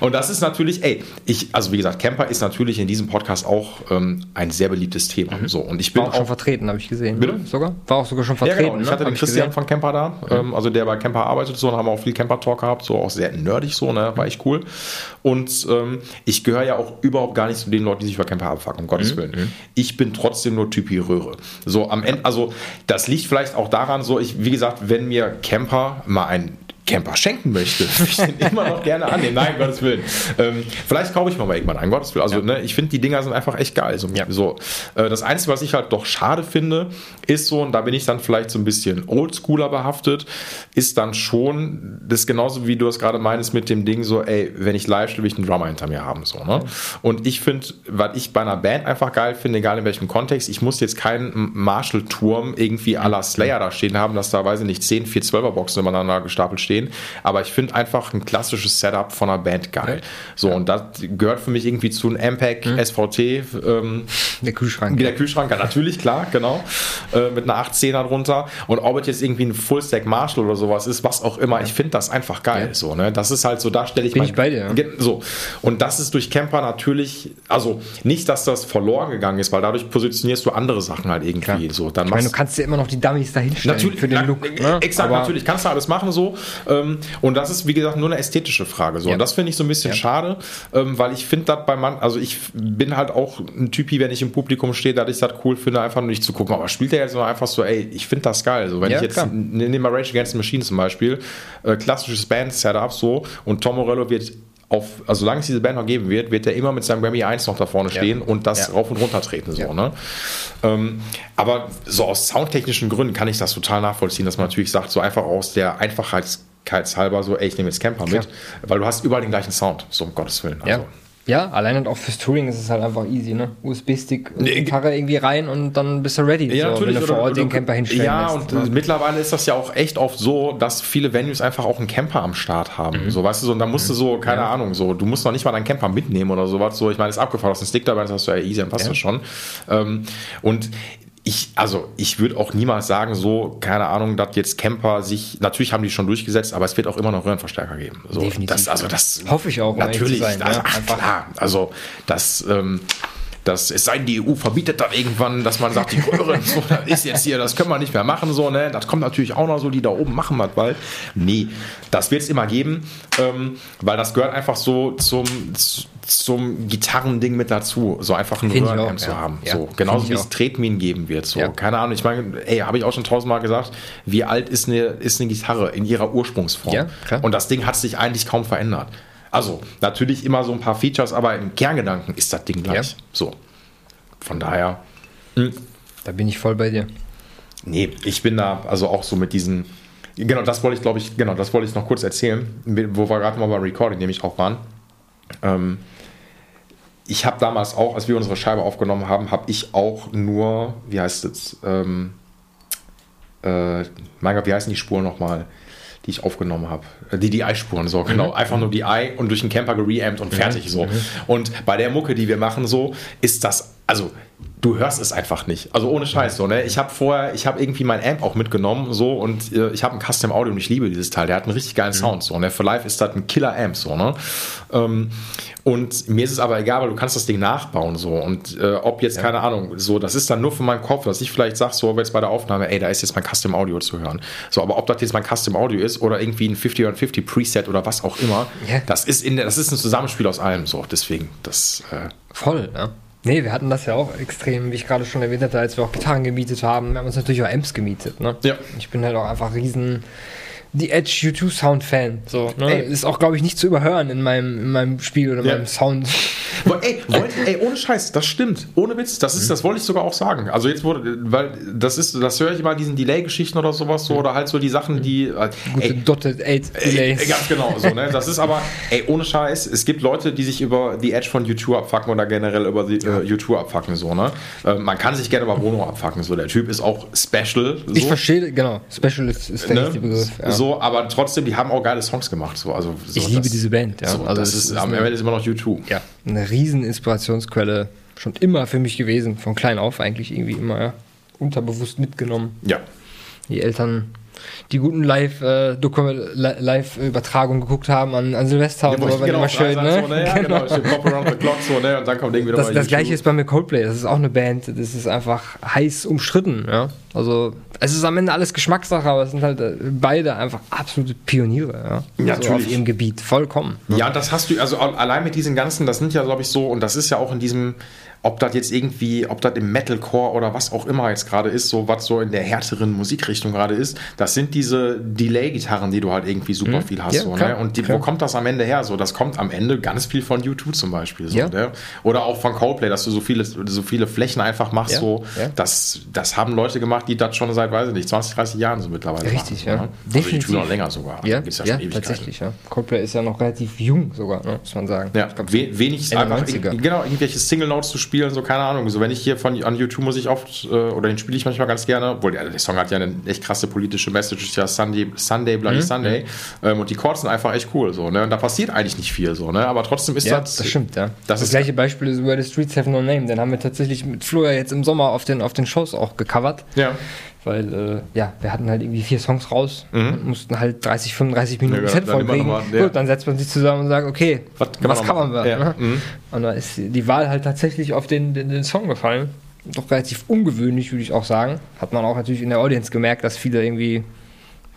Und das ist natürlich, ey, ich, also wie gesagt, Camper ist natürlich in diesem Podcast auch ähm, ein sehr beliebtes Thema. Mhm. So und ich bin
war auch, schon vertreten, habe ich gesehen.
Bitte?
Ne? Sogar war auch sogar schon vertreten. Ja, genau.
Ich ne? hatte den Christian von Camper da, mhm. ähm, also der bei Camper arbeitet so und haben auch viel Camper Talk gehabt, so auch sehr nerdig so, ne, war echt cool. Und ähm, ich gehöre ja auch überhaupt gar nicht zu den Leuten, die sich über Camper abfucken, um Gottes mhm. Willen. Mhm. Ich bin trotzdem nur Typi Röhre. So am Ende, also das liegt vielleicht auch daran, so ich, wie gesagt, wenn mir Camper mal ein Camper schenken möchte, ich den immer noch gerne annehmen. Nein, Gottes Willen. Ähm, vielleicht kaufe ich mal irgendwann einen, Gottes Willen. Also, ja. ne, ich finde, die Dinger sind einfach echt geil. So, ja. so äh, das Einzige, was ich halt doch schade finde, ist so, und da bin ich dann vielleicht so ein bisschen oldschooler behaftet, ist dann schon, das ist genauso wie du es gerade meinst mit dem Ding, so, ey, wenn ich live spiele, will ich einen Drummer hinter mir haben. So, ne? Und ich finde, was ich bei einer Band einfach geil finde, egal in welchem Kontext, ich muss jetzt keinen Marshall-Turm irgendwie à la Slayer da stehen haben, dass da, weiß ich nicht, 10 412er Boxen übereinander gestapelt stehen stehen. Aber ich finde einfach ein klassisches Setup von einer Band geil. So, ja. und das gehört für mich irgendwie zu einem MPEG, mhm. SVT. Ähm,
der Kühlschrank.
Der Kühlschrank, ja, natürlich, klar, genau. Äh, mit einer 18er drunter. Und ob es jetzt irgendwie ein Full-Stack Marshall oder sowas ist, was auch immer, ich finde das einfach geil. Ja. So, ne? Das ist halt so, da stelle ich
Bin mein, ich bei dir.
So. Und das ist durch Camper natürlich, also nicht, dass das verloren gegangen ist, weil dadurch positionierst du andere Sachen halt irgendwie. Klar. So, dann
ich meine, du kannst ja immer noch die Dummies dahinstellen
natürlich, für den Look. Ne? Exakt, Aber natürlich. Kannst du alles machen so. Ähm, und das ist, wie gesagt, nur eine ästhetische Frage. So. Ja. Und das finde ich so ein bisschen ja. schade, ähm, weil ich finde das bei Mann, also ich bin halt auch ein Typi, wenn ich im Publikum stehe, dass ich das cool finde, einfach nur nicht zu gucken. Aber spielt der jetzt nur einfach so, ey, ich finde das geil. So, wenn ja, ich jetzt, nehme mal Rage Against the Machine zum Beispiel, äh, klassisches Band-Setup so und Tom Morello wird auf, also solange es diese Band noch geben wird, wird er immer mit seinem Grammy 1 noch da vorne stehen ja. und das ja. rauf und runter treten. So, ja. ne? Ähm, aber so aus soundtechnischen Gründen kann ich das total nachvollziehen, dass man natürlich sagt, so einfach aus der Einfachheitshalber so, ey, ich nehme jetzt Camper Klar. mit, weil du hast überall den gleichen Sound, so um Gottes Willen.
Also. Ja, allein und auch fürs Touring ist es halt einfach easy, ne? USB-Stick, nee, Gitarre irgendwie rein und dann bist du ready.
Ja, so, natürlich. Wenn du vor Ort
den Camper hinstellen
Ja, lässt, und ne? mittlerweile ist das ja auch echt oft so, dass viele Venues einfach auch einen Camper am Start haben. Mhm. So, weißt du, so, und da musst du so, mhm. keine ja. Ahnung, so, du musst noch nicht mal deinen Camper mitnehmen oder sowas. So, ich meine, ist abgefahren, hast einen Stick dabei, das hast du ja easy, dann passt ja. das schon. Ähm, und ich, also ich würde auch niemals sagen, so, keine Ahnung, dass jetzt Camper sich, natürlich haben die schon durchgesetzt, aber es wird auch immer noch Röhrenverstärker geben. So,
Definitiv.
Das, also das
hoffe ich auch.
Natürlich, sein, also, ja, ach, klar. Also das, ähm, Das, es sei denn, die EU verbietet dann irgendwann, dass man sagt, die Röhren, so, das ist jetzt hier, das können wir nicht mehr machen, so, ne? Das kommt natürlich auch noch so, die da oben machen was bald. Nee, das wird es immer geben, ähm, weil das gehört einfach so zum, zum Gitarrending mit dazu, so einfach einen Röhrenamp zu haben. Ja. So, genauso wie es Tretminen geben wird. So. Ja. Keine Ahnung, ich meine, ey, habe ich auch schon tausendmal gesagt, wie alt ist eine, ist eine Gitarre in ihrer Ursprungsform? Ja, Und das Ding hat sich eigentlich kaum verändert. Also natürlich immer so ein paar Features, aber im Kerngedanken ist das Ding gleich. Ja. So. Von daher.
Mh. Hm. Da bin ich voll bei dir.
Nee, ich bin da also auch so mit diesen. Genau, das wollte ich, glaube ich, genau, das wollte ich noch kurz erzählen, wo wir gerade mal beim Recording nämlich auch waren. Ähm, ich habe damals auch, als wir unsere Scheibe aufgenommen haben, habe ich auch nur, wie heißt es, ähm, äh, mein Gott, wie heißen die Spuren nochmal? Die ich aufgenommen habe. Äh, die DI-Spuren, so, genau. Mhm. Einfach nur DI und durch den Camper gereamt und fertig, mhm. so. Mhm. Und bei der Mucke, die wir machen, so, ist das, also du hörst es einfach nicht. Also ohne Scheiß so, ne? Ich habe vorher, ich habe irgendwie mein Amp auch mitgenommen so und äh, ich habe ein Custom Audio und ich liebe dieses Teil. Der hat einen richtig geilen mhm. Sound so, ne? Für live ist das ein Killer Amp so, ne? Ähm, und mir ist es aber egal, weil du kannst das Ding nachbauen so und äh, ob jetzt ja. keine Ahnung, so, das ist dann nur für meinen Kopf, dass ich vielleicht sag so, jetzt bei der Aufnahme, ey, da ist jetzt mein Custom Audio zu hören. So, aber ob das jetzt mein Custom Audio ist oder irgendwie ein 50 oder 50 Preset oder was auch immer, ja. das ist in der, das ist ein Zusammenspiel aus allem so. Deswegen, das äh,
voll, ne? Nee, wir hatten das ja auch extrem, wie ich gerade schon erwähnt hatte, als wir auch Gitarren gemietet haben. Wir haben uns natürlich auch Amps gemietet. Ne? Ja. Ich bin halt auch einfach riesen die Edge U2 Sound Fan. So, ne? Ist auch, glaube ich, nicht zu überhören in meinem, in meinem Spiel oder ja. meinem Sound.
ey, wollt, ey, ohne Scheiß, das stimmt. Ohne Witz, das ist, mhm. das wollte ich sogar auch sagen. Also jetzt wurde, weil das ist, das höre ich mal diesen Delay-Geschichten oder sowas so, oder halt so die Sachen, die. Äh,
Gute Dotted 8 Delays.
Ey, ganz genau so, ne? Das ist aber, ey, ohne Scheiß, es gibt Leute, die sich über die Edge von U2 abfacken oder generell über die äh, U2 abfacken, so, ne? Äh, man kann sich gerne über Bono abfacken, so. Der Typ ist auch special. So.
Ich verstehe, genau. Special ist, ist der ne? richtige Begriff.
Ja. So, aber trotzdem, die haben auch geile Songs gemacht. So. Also, so,
ich liebe das, diese Band, ja.
So, also das ist, am Ende ist immer noch U2.
Ja, eine riesen Inspirationsquelle. Schon immer für mich gewesen. Von klein auf eigentlich irgendwie immer, ja. Unterbewusst mitgenommen.
Ja.
Die Eltern die guten Live-Übertragungen äh, geguckt haben an, an Silvester
und so, genau, immer schön, ne? So, ne? Ja, genau. genau. Pop around the clock so, ne? Und dann kommt irgendwie
Das, das gleiche ist bei mir Coldplay. Das ist auch eine Band, das ist einfach heiß umstritten, ja. Also, es ist am Ende alles Geschmackssache, aber es sind halt äh, beide einfach absolute Pioniere, ja.
ja so
auf ihrem Gebiet, vollkommen.
Ja, das hast du, also allein mit diesen ganzen, das sind ja, glaube ich, so, und das ist ja auch in diesem, ob das jetzt irgendwie, ob das im Metalcore oder was auch immer jetzt gerade ist, so was so in der härteren Musikrichtung gerade ist, das sind diese Delay-Gitarren, die du halt irgendwie super mhm. viel hast. Ja, so, ne? Und die, wo kommt das am Ende her? So, das kommt am Ende ganz viel von U2 zum Beispiel. So, ja. ne? Oder auch von Coldplay, dass du so viele, so viele Flächen einfach machst. Ja. So, Das, das haben Leute gemacht, die das schon seit, weiß ich nicht, 20, 30 Jahren so mittlerweile
Richtig, machen, ja.
Ne? Definitiv. Also noch länger sogar.
Ja, also, ja, ja tatsächlich. Ja. Coldplay ist ja noch relativ jung sogar, ne? muss man sagen.
Ja, glaub, wenig einfach, genau, irgendwelche Single-Notes zu spielen, so keine Ahnung so, wenn ich hier von an YouTube muss ich oft, äh, oder den spiele ich manchmal ganz gerne, obwohl der, der, Song hat ja eine echt krasse politische Message, ist ja Sunday, Sunday Bloody mhm. Sunday. Ähm, und die Chords sind einfach echt cool, so, ne? Und da passiert eigentlich nicht viel, so, ne? Aber trotzdem ist
ja,
das.
Das stimmt, ja. Das, das gleiche Beispiel ist über The Streets Have No Name. Den haben wir tatsächlich mit Flo ja jetzt im Sommer auf den, auf den Shows auch gecovert.
Ja
weil äh, ja, wir hatten halt irgendwie vier Songs raus mhm. und mussten halt 30, 35 Minuten ja, Set vollbringen. Ja. Gut, dann setzt man sich zusammen und sagt, okay, was, kann was man, wir? Ja. Ne? Mhm. Und da ist die Wahl halt tatsächlich auf den, den, den Song gefallen doch relativ ungewöhnlich, würde ich auch sagen. Hat man auch natürlich in der Audience gemerkt, dass viele irgendwie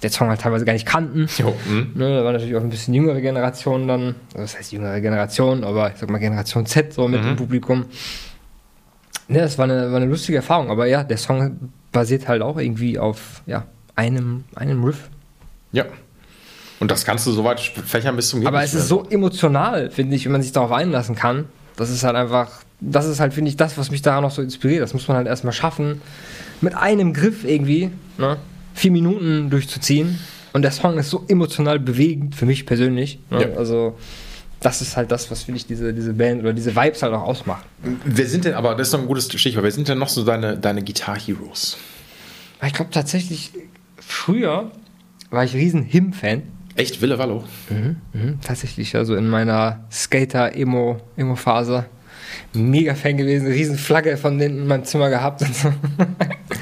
der Song halt teilweise gar nicht kannten. Jo, hm. ne, da war natürlich auch ein bisschen jüngere Generation dann, das heißt jüngere Generation, aber ich sag mal Generation Z so mit mhm. dem Publikum. Ne, das war eine, war eine lustige Erfahrung, aber ja, der Song basiert halt auch irgendwie auf ja, einem, einem Riff.
Ja. Und das kannst du soweit fächern bis zum
Aber es ist so emotional, finde ich, wenn man sich darauf einlassen kann. Das ist halt einfach das ist halt, finde ich, das, was mich daran noch so inspiriert. Das muss man halt erstmal schaffen, mit einem Griff irgendwie ne, vier Minuten durchzuziehen. Und der Song ist so emotional bewegend für mich persönlich. Ne? Ja. Also, das ist halt das, was, finde ich, diese, diese Band oder diese Vibes halt auch ausmacht.
Wer sind denn, aber das ist doch ein gutes Stichwort, wer sind denn noch so deine, deine Guitar-Heroes?
Ich glaube tatsächlich, früher war ich riesen Him-Fan.
Echt, Wille Wallo?
Mhm, mh, tatsächlich, also in meiner Skater-Emo-Phase mega Fan gewesen, riesen Flagge von denen in meinem Zimmer gehabt.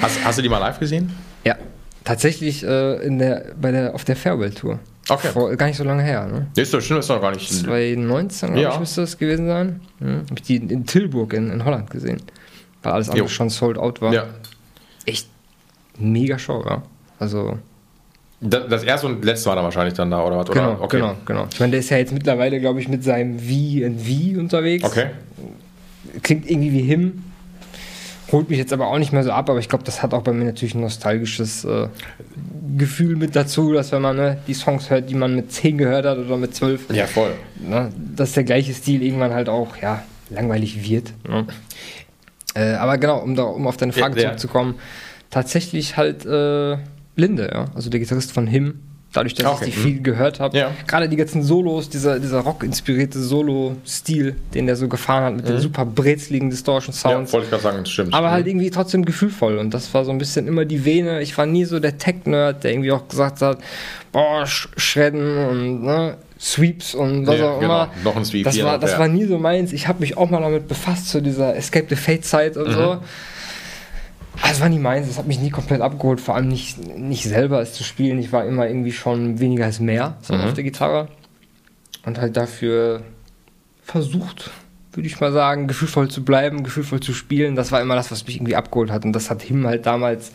hast, hast, du die mal live gesehen?
Ja, tatsächlich äh, in der, bei der, auf der Farewell Tour.
Okay.
Vor, gar nicht so lange her, ne?
Ist doch, ist doch gar nicht.
2019, glaube
Ja.
ich, müsste das gewesen sein. Hm. Habe ich die in Tilburg in, in Holland gesehen. Weil alles andere
Jo.
schon sold out war.
Ja.
Echt mega Show, ja. Also,
Das, das erste und letzte war dann wahrscheinlich dann da, oder was?
genau,
oder? Okay.
genau, genau. Ich meine, der ist ja jetzt mittlerweile, glaube ich, mit seinem V&V unterwegs.
Okay.
Klingt irgendwie wie Him. Holt mich jetzt aber auch nicht mehr so ab, aber ich glaube, das hat auch bei mir natürlich ein nostalgisches äh, Gefühl mit dazu, dass wenn man ne, die Songs hört, die man mit 10 gehört hat oder mit 12,
Ja, voll.
ne, dass der gleiche Stil irgendwann halt auch ja, langweilig wird. Ne? Äh, aber genau, um, da, um auf deine Frage
Ja, ja.
zurückzukommen, tatsächlich halt äh, Linde, ja, also der Gitarrist von Him. Dadurch, dass
Okay,
ich die
mhm.
viel gehört habe.
Ja.
Gerade die ganzen Solos, dieser, dieser Rock-inspirierte Solo-Stil, den der so gefahren hat mit
Mhm.
den super brezligen
Ja,
Distortion-Sounds.
wollte ich gerade sagen, das stimmt.
aber halt irgendwie trotzdem gefühlvoll. Und das war so ein bisschen immer die Vene. Ich war nie so der Tech-Nerd, der irgendwie auch gesagt hat, boah, Sch Shredden und ne, Sweeps und was
Ja,
auch
genau.
immer.
Noch ein Sweep
Das, war,
noch,
das
ja.
war nie so meins. Ich habe mich auch mal damit befasst, zu dieser Escape the Fate-Zeit und so. Das war nie meins, das hat mich nie komplett abgeholt, vor allem nicht, nicht selber es zu spielen. Ich war immer irgendwie schon weniger als mehr so
Mhm.
auf der Gitarre. Und halt dafür versucht, würde ich mal sagen, gefühlvoll zu bleiben, gefühlvoll zu spielen. Das war immer das, was mich irgendwie abgeholt hat. Und das hat Him halt damals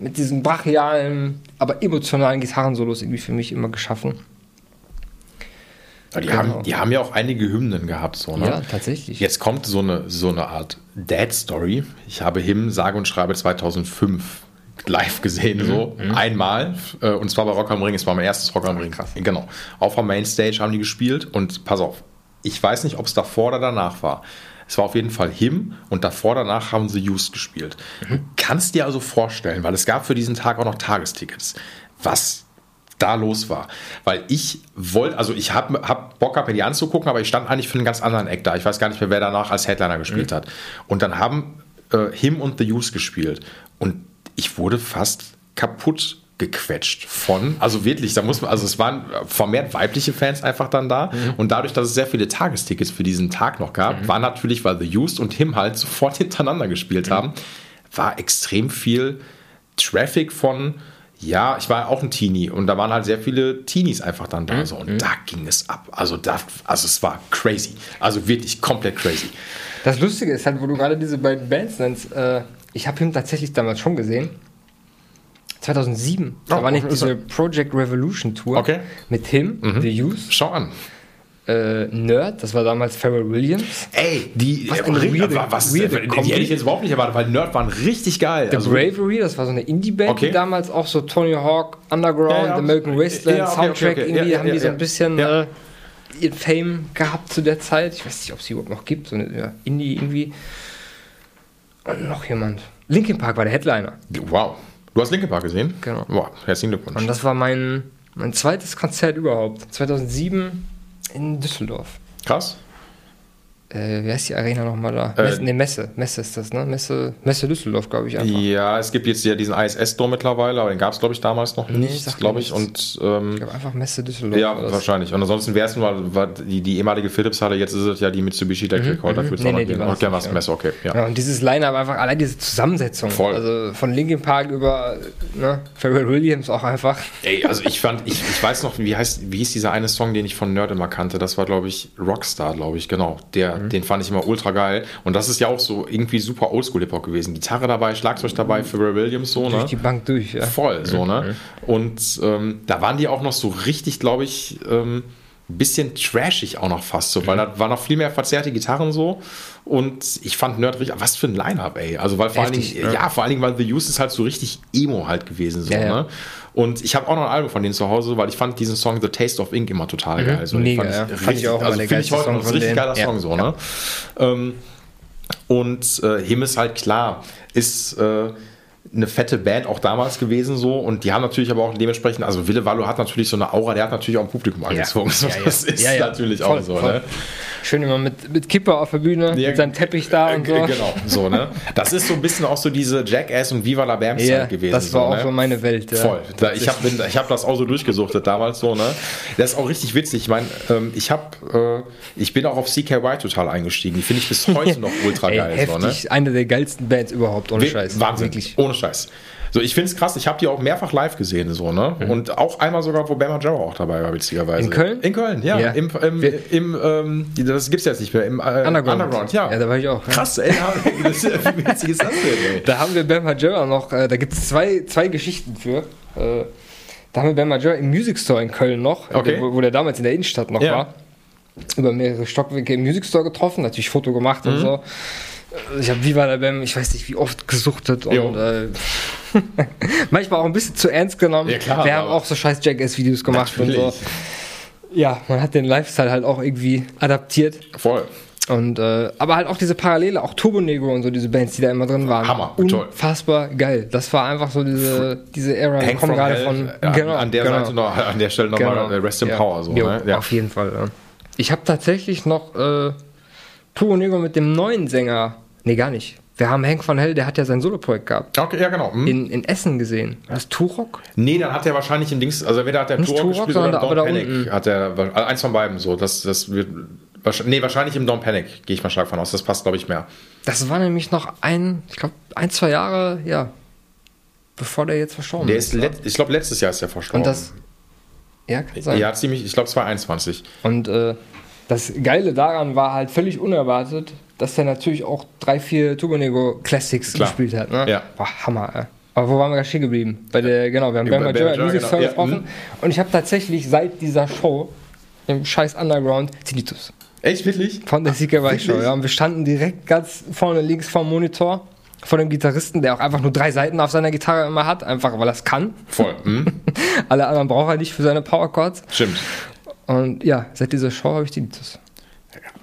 mit diesen brachialen, aber emotionalen Gitarrensolos irgendwie für mich immer geschaffen.
Die,
Genau.
haben, die haben ja auch einige Hymnen gehabt, so, ne?
Ja, tatsächlich.
Jetzt kommt so eine, so eine Art Dad-Story. Ich habe Him, sage und schreibe, 2005 live gesehen, so einmal. äh, Und zwar bei Rock am Ring. Es war mein erstes Rock am Ring. Genau. Auf der Mainstage haben die gespielt. Und pass auf, ich weiß nicht, ob es davor oder danach war. Es war auf jeden Fall Him und davor, danach haben sie Used gespielt. Kannst dir also vorstellen, weil es gab für diesen Tag auch noch Tagestickets, was da los war. Weil ich wollte, also ich habe hab Bock gehabt, mir die anzugucken, aber ich stand eigentlich für einen ganz anderen Act da. Ich weiß gar nicht mehr, wer danach als Headliner gespielt hat. Und dann haben äh, Him und The Use gespielt. Und ich wurde fast kaputt gequetscht von, also wirklich, da muss man, also es waren vermehrt weibliche Fans einfach dann da und dadurch, dass es sehr viele Tagestickets für diesen Tag noch gab, war natürlich, weil The Used und Him halt sofort hintereinander gespielt haben, war extrem viel Traffic von, ja, ich war auch ein Teenie und da waren halt sehr viele Teenies einfach dann da so und da ging es ab. Also da, also es war crazy. Also wirklich komplett crazy.
Das Lustige ist halt, wo du gerade diese beiden Bands nennst, äh, ich habe ihn tatsächlich damals schon gesehen. 2007. Da
Oh,
war nicht diese Project Revolution Tour
Okay.
mit Him, The Use,
Schau an.
Äh, Nerd, das war damals Pharrell Williams,
Ey, die,
Was
äh,
eine
ri-
weirde-
wa- was,
weirde
die,
Kombi.
die hätte ich jetzt überhaupt nicht erwartet, weil Nerd waren richtig geil.
The
Also,
Bravery, das war so eine Indie-Band,
Okay.
die damals auch so Tony Hawk, Underground,
Ja, ja.
American Wasteland,
Ja, okay,
Soundtrack,
okay,
irgendwie haben die so ein bisschen äh, ihren Fame gehabt zu der Zeit. Ich weiß nicht, ob es überhaupt noch gibt, so eine Indie irgendwie. Und noch jemand. Linkin Park war der Headliner.
wow. Du hast Linkin Park gesehen?
Genau.
Wow, herzlichen Glückwunsch.
Und das war mein, mein zweites Konzert überhaupt. 2007 in Düsseldorf.
Krass.
Äh, wie heißt die Arena nochmal da?
Äh,
Messe, nee, Messe. Messe ist das, ne? Messe, Messe Düsseldorf, glaube ich einfach.
Ja, es gibt jetzt ja diesen ISS-Store mittlerweile, aber den gab es, glaube ich, damals noch
Nee,
nicht, glaube ich. Und ähm,
Ich glaube einfach Messe Düsseldorf.
ja, wahrscheinlich. Und ansonsten wäre es nur war die, die ehemalige Philips-Halle, jetzt ist es ja die Mitsubishi Electric Hall. Dafür
Mhm, Nee, nee, die war das
okay,
nicht, ja.
Messe, okay. Ja.
Ja, und dieses Line-Up einfach, allein diese Zusammensetzung.
Voll.
Also von Linkin Park über ne, Pharrell Williams auch einfach.
Ey, also ich fand, ich, ich weiß noch, wie heißt, wie hieß dieser eine Song, den ich von Nerd immer kannte? Das war, glaube ich, Rockstar, glaube ich, genau. Der,
Mhm.
den fand ich immer ultra geil. Und das ist ja auch so irgendwie super Oldschool-Hip-Hop gewesen. Gitarre dabei, Schlagzeug dabei, Pharrell Williams so,
Durch
ne?
die Bank durch, ja.
Voll, so, ne? Und ähm, da waren die auch noch so richtig, glaube ich, ähm, ein bisschen trashig auch noch fast so, weil da waren noch viel mehr verzerrte Gitarren so. Und ich fand Nerd richtig, was für ein Line-Up, ey. Also, weil vor allen
Heftig,
Dingen,
ne?
ja, vor allen Dingen, weil The Use ist halt so richtig Emo halt gewesen, so,
Ja, ja.
ne? Und ich habe auch noch ein Album von denen zu Hause, weil ich fand diesen Song The Taste of Ink immer total geil. So, den
Mega,
fand
ja.
ich,
Fand ich auch
also finde ich heute noch ein richtig geiler. Song, so, ne? Ähm, und äh, Him ist halt klar, ist äh, eine fette Band auch damals gewesen so und die haben natürlich aber auch dementsprechend, also Wille Wallo hat natürlich so eine Aura, der hat natürlich auch ein Publikum angezogen. So,
Ja, ja.
Das ist
Ja, ja.
natürlich
Voll,
auch so,
voll.
ne?
Schön immer mit, mit Kipper auf der Bühne,
Ja,
mit seinem Teppich da und so.
Äh, Genau, so, ne? Das ist so ein bisschen auch so diese Jackass und Viva la Bam
Ja,
gewesen.
das war
so,
auch
ne?
so meine Welt. Ja.
Voll. Da, ich habe ich hab das auch so durchgesuchtet damals so, ne? Das ist auch richtig witzig. Ich meine, ähm, ich habe, äh, ich bin auch auf CKY total eingestiegen. Die finde ich bis heute noch ultra
Ey,
geil. So, ne?
heftig, eine der geilsten Bands überhaupt, ohne
We-
Scheiß.
Wahnsinn.
Wirklich.
Ohne Scheiß. So, ich finde es krass, ich habe die auch mehrfach live gesehen, so, ne? Und auch einmal sogar, wo Bama Jarrah auch dabei war, witzigerweise.
In Köln?
In Köln, ja.
Ja.
Im, im, im ähm, das gibt's jetzt nicht mehr. Im äh,
Underground.
ja.
Ja, da war ich auch.
Krass, ey. Das, wie witzig ist das denn, ey?
Da haben wir Ben Margera noch, äh, da gibt es zwei, zwei Geschichten für. Äh, da haben wir Ben Margera im Music Store in Köln noch,
Okay.
wo, wo der damals in der Innenstadt noch
Ja.
war. Über mehrere Stockwerke im Music Store getroffen, natürlich Foto gemacht
Mhm.
und so. Äh, Ich habe Viva la Bam, ich weiß nicht wie oft gesuchtet
Jo.
und äh, manchmal auch ein bisschen zu ernst genommen.
Ja, klar,
wir haben auch so scheiß Jackass-Videos gemacht und so.
Natürlich.
Ja, man hat den Lifestyle halt auch irgendwie adaptiert.
Voll.
Und äh, aber halt auch diese Parallele, auch Turbo Negro und so diese Bands, die da immer drin waren.
Hammer, toll.
Unfassbar geil. Das war einfach so diese, diese Era. Kommen
from
gerade
Hell,
von
ja,
genau,
an der
genau,
Seite noch, an der Stelle nochmal
genau.
Rest in
Ja.
Power. So,
Jo,
ne? ja.
Auf jeden Fall. Ja. Ich habe tatsächlich noch äh, Turbo Negro mit dem neuen Sänger. Nee, gar nicht. Wir haben Hank von Hell, der hat ja sein Soloprojekt gehabt.
Okay, ja, genau. Hm.
In, in Essen gesehen. Das ist Turok?
Nee, dann hat er wahrscheinlich im Dings, also entweder hat er Turok
Turok,
gespielt oder
sondern
Don't
da- aber da
Panic.
unten.
Hat er, also eins von beiden so. Das, das wird, wahrscheinlich, nee, wahrscheinlich im Don't Panic, gehe ich mal stark von aus. Das passt, glaube ich, mehr.
Das war nämlich noch ein, ich glaube, ein, zwei Jahre, ja, bevor der jetzt verstorben
Der
ist.
ist, let, ich glaube, letztes Jahr ist er verstorben.
Und das. Ja, kann sein.
ja, ziemlich, ich glaube 2021.
Und äh, das Geile daran war halt völlig unerwartet, dass der natürlich auch drei, vier Turbonego Classics
Klar.
gespielt hat. Ne?
Ja.
War Hammer, ey. Aber wo waren wir gerade stehen geblieben? Bei der, genau, wir haben
Ja, bei
im Music
Major,
Store
genau. Ja,
getroffen. Und ich habe tatsächlich seit dieser Show im scheiß Underground Tinnitus
Echt, wirklich?
von der CKY Show. Ja, und wir standen direkt ganz vorne links vom Monitor von dem Gitarristen, der auch einfach nur drei Seiten auf seiner Gitarre immer hat, einfach weil er es kann.
Voll. Hm?
Alle anderen braucht er nicht für seine Power Chords.
Stimmt.
Und ja, seit dieser Show habe ich Tinnitus.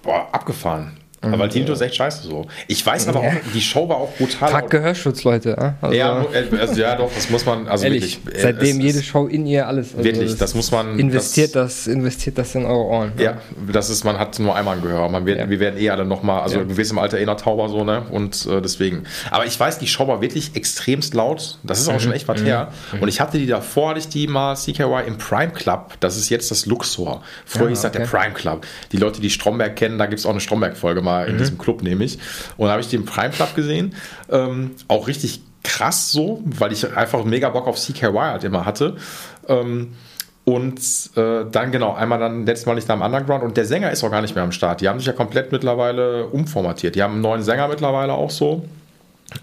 Boah, abgefahren. Aber Tinto ist echt scheiße so. Ich weiß aber auch, die Show war auch brutal.
Tragt Gehörschutz, Leute. ja? Also,
ja, äh, also, ja, doch, das muss man, also
ehrlich,
wirklich. äh,
seitdem
es-
jede Show in ihr alles. Also
Wirklich, das muss man-
Investiert das, investiert das in eure Ohren.
Ja, das ist, man hat nur einmal ein Gehör. Man wird. Wir werden eh alle nochmal, also
Ja.
du wirst im Alter eh noch tauber so, ne? Und äh, deswegen. Aber ich weiß, die Show war wirklich extremst laut. Das ist auch
Mhm.
schon echt was her. Und ich hatte die davor, hatte ich die mal CKY im Prime Club. Das ist jetzt das Luxor. Früher
Ah,
hieß das der
okay.
Prime Club. Die Leute, die Stromberg kennen, da gibt es auch eine Stromberg-Folge mal
Mhm.
in diesem Club, nämlich. Und da habe ich im Prime Club gesehen. Ähm, auch richtig krass so, weil ich einfach mega Bock auf CKY halt immer hatte. Ähm, und äh, dann genau, einmal dann letztes Mal nicht da im Underground und der Sänger ist auch gar nicht mehr am Start. Die haben sich ja komplett mittlerweile umformatiert. Die haben einen neuen Sänger mittlerweile auch so.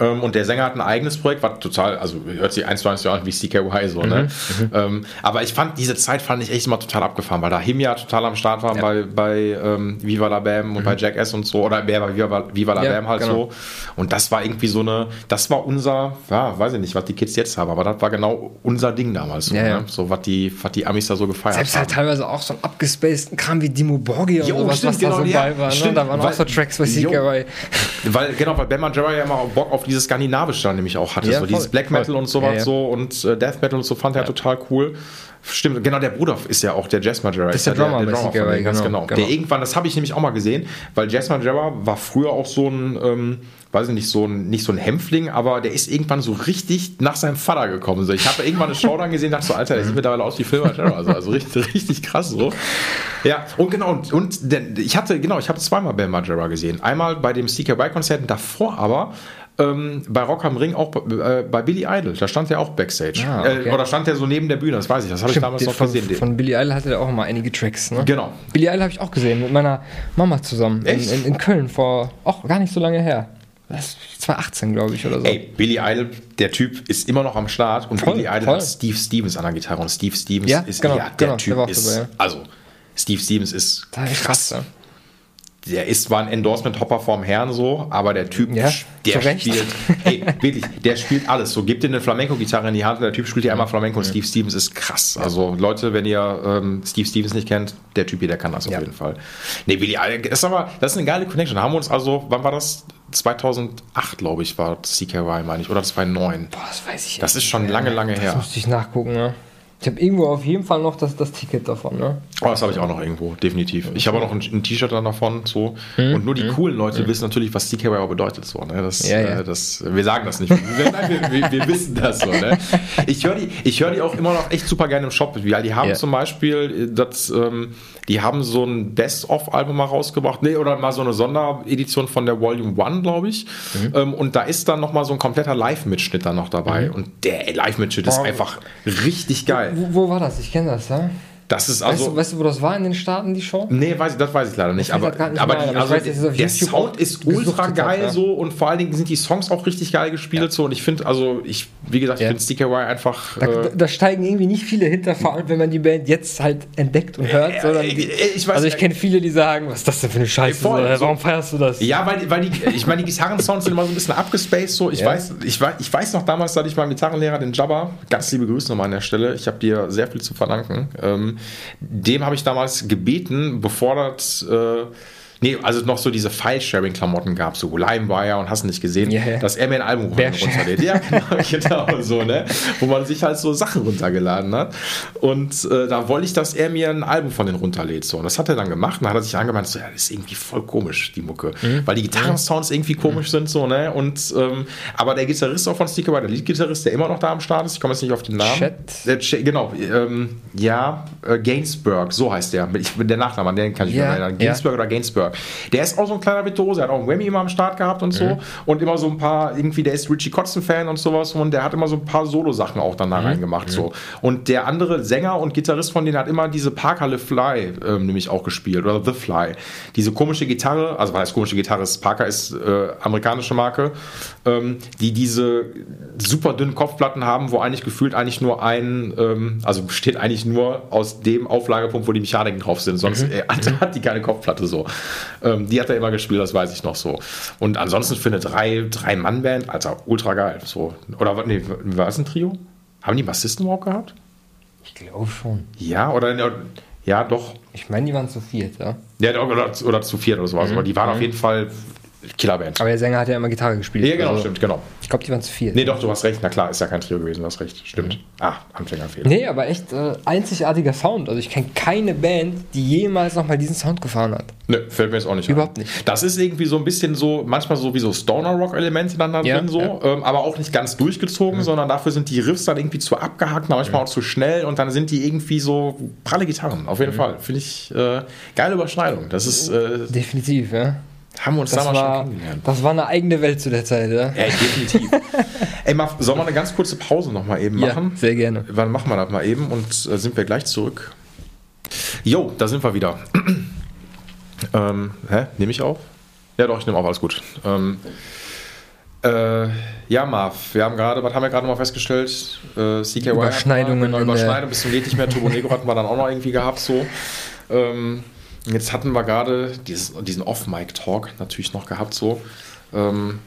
Ähm, und der Sänger hat ein eigenes Projekt, was total, also hört sich eins zu eins so an wie CKY so, ne? Ähm, aber ich fand, diese Zeit fand ich echt immer total abgefahren, weil da Him ja total am Start war bei, bei ähm, Viva la Bam und bei Jackass und so, oder mehr bei Viva, Viva la
Ja,
Bam halt
genau.
so. Und das war irgendwie so eine, das war unser, ja, weiß ich nicht, was die Kids jetzt haben, aber das war genau unser Ding damals. So,
Ja, ja.
Ne? so was die, was die Amis da so gefeiert
Selbst halt
haben.
teilweise auch so ein abgespaceden Kram wie Dimo Borgia und
Jo,
sowas,
stimmt,
was da so
genau, ja,
bei war. Ne? Da waren auch
weil-
so Tracks bei
Jo.
CKY.
Weil, genau, weil Ben Margera ja immer auch Bock auf dieses Skandinavische dann nämlich auch hatte.
Ja,
so
voll,
dieses Black Metal
voll.
und sowas
Ja, ja.
so und äh, Death Metal und so fand er total cool. Stimmt, genau, der Bruder ist ja auch der Jazz Margera.
ist der Drummer bei
von
CKY,
denen, ganz
genau,
genau.
genau.
Der irgendwann, das habe ich nämlich auch mal gesehen, weil Jazz Margera war früher auch so ein, ähm, weiß ich nicht, so ein, nicht so ein Hämpfling, aber der ist irgendwann so richtig nach seinem Vater gekommen. So, ich habe irgendwann eine Show dann gesehen, dachte so, Alter, der sieht mittlerweile aus wie Phil Margera. Also, also richtig, richtig krass so. Ja, und genau, und, und der, ich hatte, genau, ich habe zweimal Ben Margera gesehen. Einmal bei dem CKY-Konzert und davor aber ähm, bei Rock am Ring auch äh, bei Billy Idol. Da stand er auch Backstage.
Ah, okay.
äh, oder stand er so neben der Bühne, das weiß ich, das habe ich damals noch
von,
gesehen.
von Billy Idol hatte der auch immer einige Tracks. Ne?
Genau.
Billy Idol habe ich auch gesehen mit meiner Mama zusammen in,
Echt?
in, in Köln vor auch gar nicht so lange her. Das ist 2018, glaube ich, oder so.
Ey, Billy Idol, der Typ ist immer noch am Start und
Voll,
Billy Idol
voll.
hat Steve Stevens an der Gitarre und Steve Stevens
Ja,
ist
genau,
ja der
genau,
Typ
der
ist
dabei, ja.
also Steve Stevens ist
ist krass. Ja.
der ist zwar ein Endorsement-Hopper vom Herrn so, aber der Typ,
Ja,
der spielt, ey, wirklich, der spielt alles. So, gibt dir eine Flamenco-Gitarre in die Hand und der Typ spielt dir einmal Flamenco und Steve Stevens ist krass. Also, Leute, wenn ihr ähm, Steve Stevens nicht kennt, der Typ hier, der kann das auf
Ja.
jeden Fall. Nee, Billy, Idol, das ist aber, das ist eine geile Connection. Haben wir uns also, wann war das? 2008, glaube ich, war CKY, meine ich, oder 2009.
Boah, das weiß ich
Das ist schon lange, lange
das
her.
musste ich nachgucken, ne? Ich habe irgendwo auf jeden Fall noch das, das Ticket davon, ne?
Oh, das habe ich auch noch irgendwo, definitiv. Ich habe auch noch ein, ein T-Shirt dann davon, so. Mhm. Und nur die mhm. coolen Leute mhm. wissen natürlich, was auch bedeutet, so. Ne? Das, ja, ja. Äh, das, wir sagen das nicht. wir, wir, wir, wissen das so. Ne? Ich höre die, hör die auch immer noch echt super gerne im Shop. Die haben ja. zum Beispiel, das, ähm, die haben so ein Best-of-Album mal rausgebracht, nee, oder mal so eine Sonderedition von der Volume 1, glaube ich. Mhm. Ähm, und da ist dann nochmal so ein kompletter Live-Mitschnitt dann noch dabei. Mhm. Und der Live-Mitschnitt ist einfach richtig geil.
Wo, wo war das? Ich kenne das, ja?
Das ist also.
Weißt du, weißt du, wo das war in den Staaten, die Show?
Nee, weiß ich, das weiß ich leider nicht. Aber, nicht aber, die, also weiß, der, der Sound ist ultra geil hat, so und vor allen Dingen sind die Songs auch richtig geil gespielt ja. so und ich finde, also ich, wie gesagt, ich ja. finde DKY einfach.
Da, äh, da, steigen irgendwie nicht viele hinter, vor allem wenn man die Band jetzt halt entdeckt und hört. Äh, sondern die, ich weiß, also ich kenne viele, die sagen, was ist das denn für eine Scheiße? Voll, so, warum feierst du das?
Ja, weil, weil die, ich meine, die Gitarrensounds sind immer so ein bisschen abgespaced so. Ich, ja. weiß, ich, ich weiß noch damals, da hatte ich meinen Gitarrenlehrer, den Jabba, ganz liebe Grüße nochmal an der Stelle. Ich habe dir sehr viel zu verdanken. Ähm, dem habe ich damals gebeten, bevor das äh, Nee, also noch so diese File-Sharing-Klamotten gab, so LimeWire und hast nicht gesehen, yeah. dass er mir ein Album runterlädt. Ja, genau, genau so, ne? Wo man sich halt so Sachen runtergeladen hat. Und äh, da wollte ich, dass er mir ein Album von denen runterlädt. So. Und das hat er dann gemacht. Und dann hat er sich angemeint, so, ja, das ist irgendwie voll komisch, die Mucke. Mhm. Weil die Gitarrensounds irgendwie komisch mhm. sind, so, ne? Und, ähm, aber der Gitarrist auch von Sticker war der Leadgitarrist, der immer noch da am Start ist, ich komme jetzt nicht auf den Namen. Chat. Der, genau, ähm, ja, äh, Gainsburg, so heißt der. Ich, der Nachname, den kann ich yeah. mir erinnern. Gainsburg ja. oder Gainsburg. Der ist auch so ein kleiner Virtuose, hat auch einen Whammy immer am Start gehabt und so. Mhm. Und immer so ein paar, irgendwie, der ist Richie Kotzen-Fan und sowas. Und der hat immer so ein paar Solo-Sachen auch dann da mhm. reingemacht. Mhm. So. Und der andere Sänger und Gitarrist von denen hat immer diese Parker Le Fly ähm, nämlich auch gespielt. Oder The Fly. Diese komische Gitarre, also was heißt komische Gitarre? Parker ist äh, amerikanische Marke, ähm, die diese super dünnen Kopfplatten haben, wo eigentlich gefühlt eigentlich nur ein, ähm, also besteht eigentlich nur aus dem Auflagepunkt, wo die Mechaniken drauf sind. Sonst mhm. äh, hat die keine Kopfplatte so. Ähm, die hat er immer gespielt, das weiß ich noch so. Und ansonsten für eine Drei-Mann-Band, also ultra geil. So. Oder nee, war es ein Trio? Haben die Bassisten überhaupt gehabt?
Ich glaube schon.
Ja, oder ja, doch.
Ich meine, die waren zu viert, ja.
Ja, oder, oder zu viert oder sowas. Mhm. Aber die waren mhm. auf jeden Fall Killerband.
Aber der Sänger hat ja immer Gitarre gespielt.
Ja, genau, also, stimmt, genau.
Ich glaube, die waren zu viel.
Nee, doch, du hast recht. Na klar, ist ja kein Trio gewesen, du hast recht. Stimmt. Mhm. Ah, Anfängerfehler.
Nee, aber echt äh, einzigartiger Sound. Also ich kenne keine Band, die jemals nochmal diesen Sound gefahren hat.
Ne, fällt mir jetzt auch nicht
Überhaupt ein. nicht.
Das ist irgendwie so ein bisschen so, manchmal so wie so Stoner-Rock-Elemente dann da ja, drin so, ja. ähm, aber auch nicht ganz durchgezogen, mhm. sondern dafür sind die Riffs dann irgendwie zu abgehackt, manchmal mhm. auch zu schnell und dann sind die irgendwie so pralle Gitarren. Auf jeden mhm. Fall. Finde ich äh, geile Überschneidung. Das ist. Äh,
Definitiv, ja.
Haben wir uns das
damals war, schon kennengelernt. Das war eine eigene Welt zu der Zeit, ja? Ja,
definitiv. Ey, mal, sollen wir eine ganz kurze Pause noch mal eben machen?
Ja, sehr gerne.
Wann machen wir das mal eben und äh, sind wir gleich zurück? Jo, da sind wir wieder. ähm, hä? Nehme ich auf? Ja, doch, ich nehme auf, alles gut. Ähm, äh, ja, Marv, wir haben gerade, was haben wir gerade noch mal festgestellt?
Äh, CKY. Überschneidungen.
Genau, Überschneidung bis zum geht nicht mehr. Turbo Negro hatten wir dann auch noch irgendwie gehabt, so. Ähm, Jetzt hatten wir gerade diesen Off-Mic-Talk natürlich noch gehabt, so. Ähm,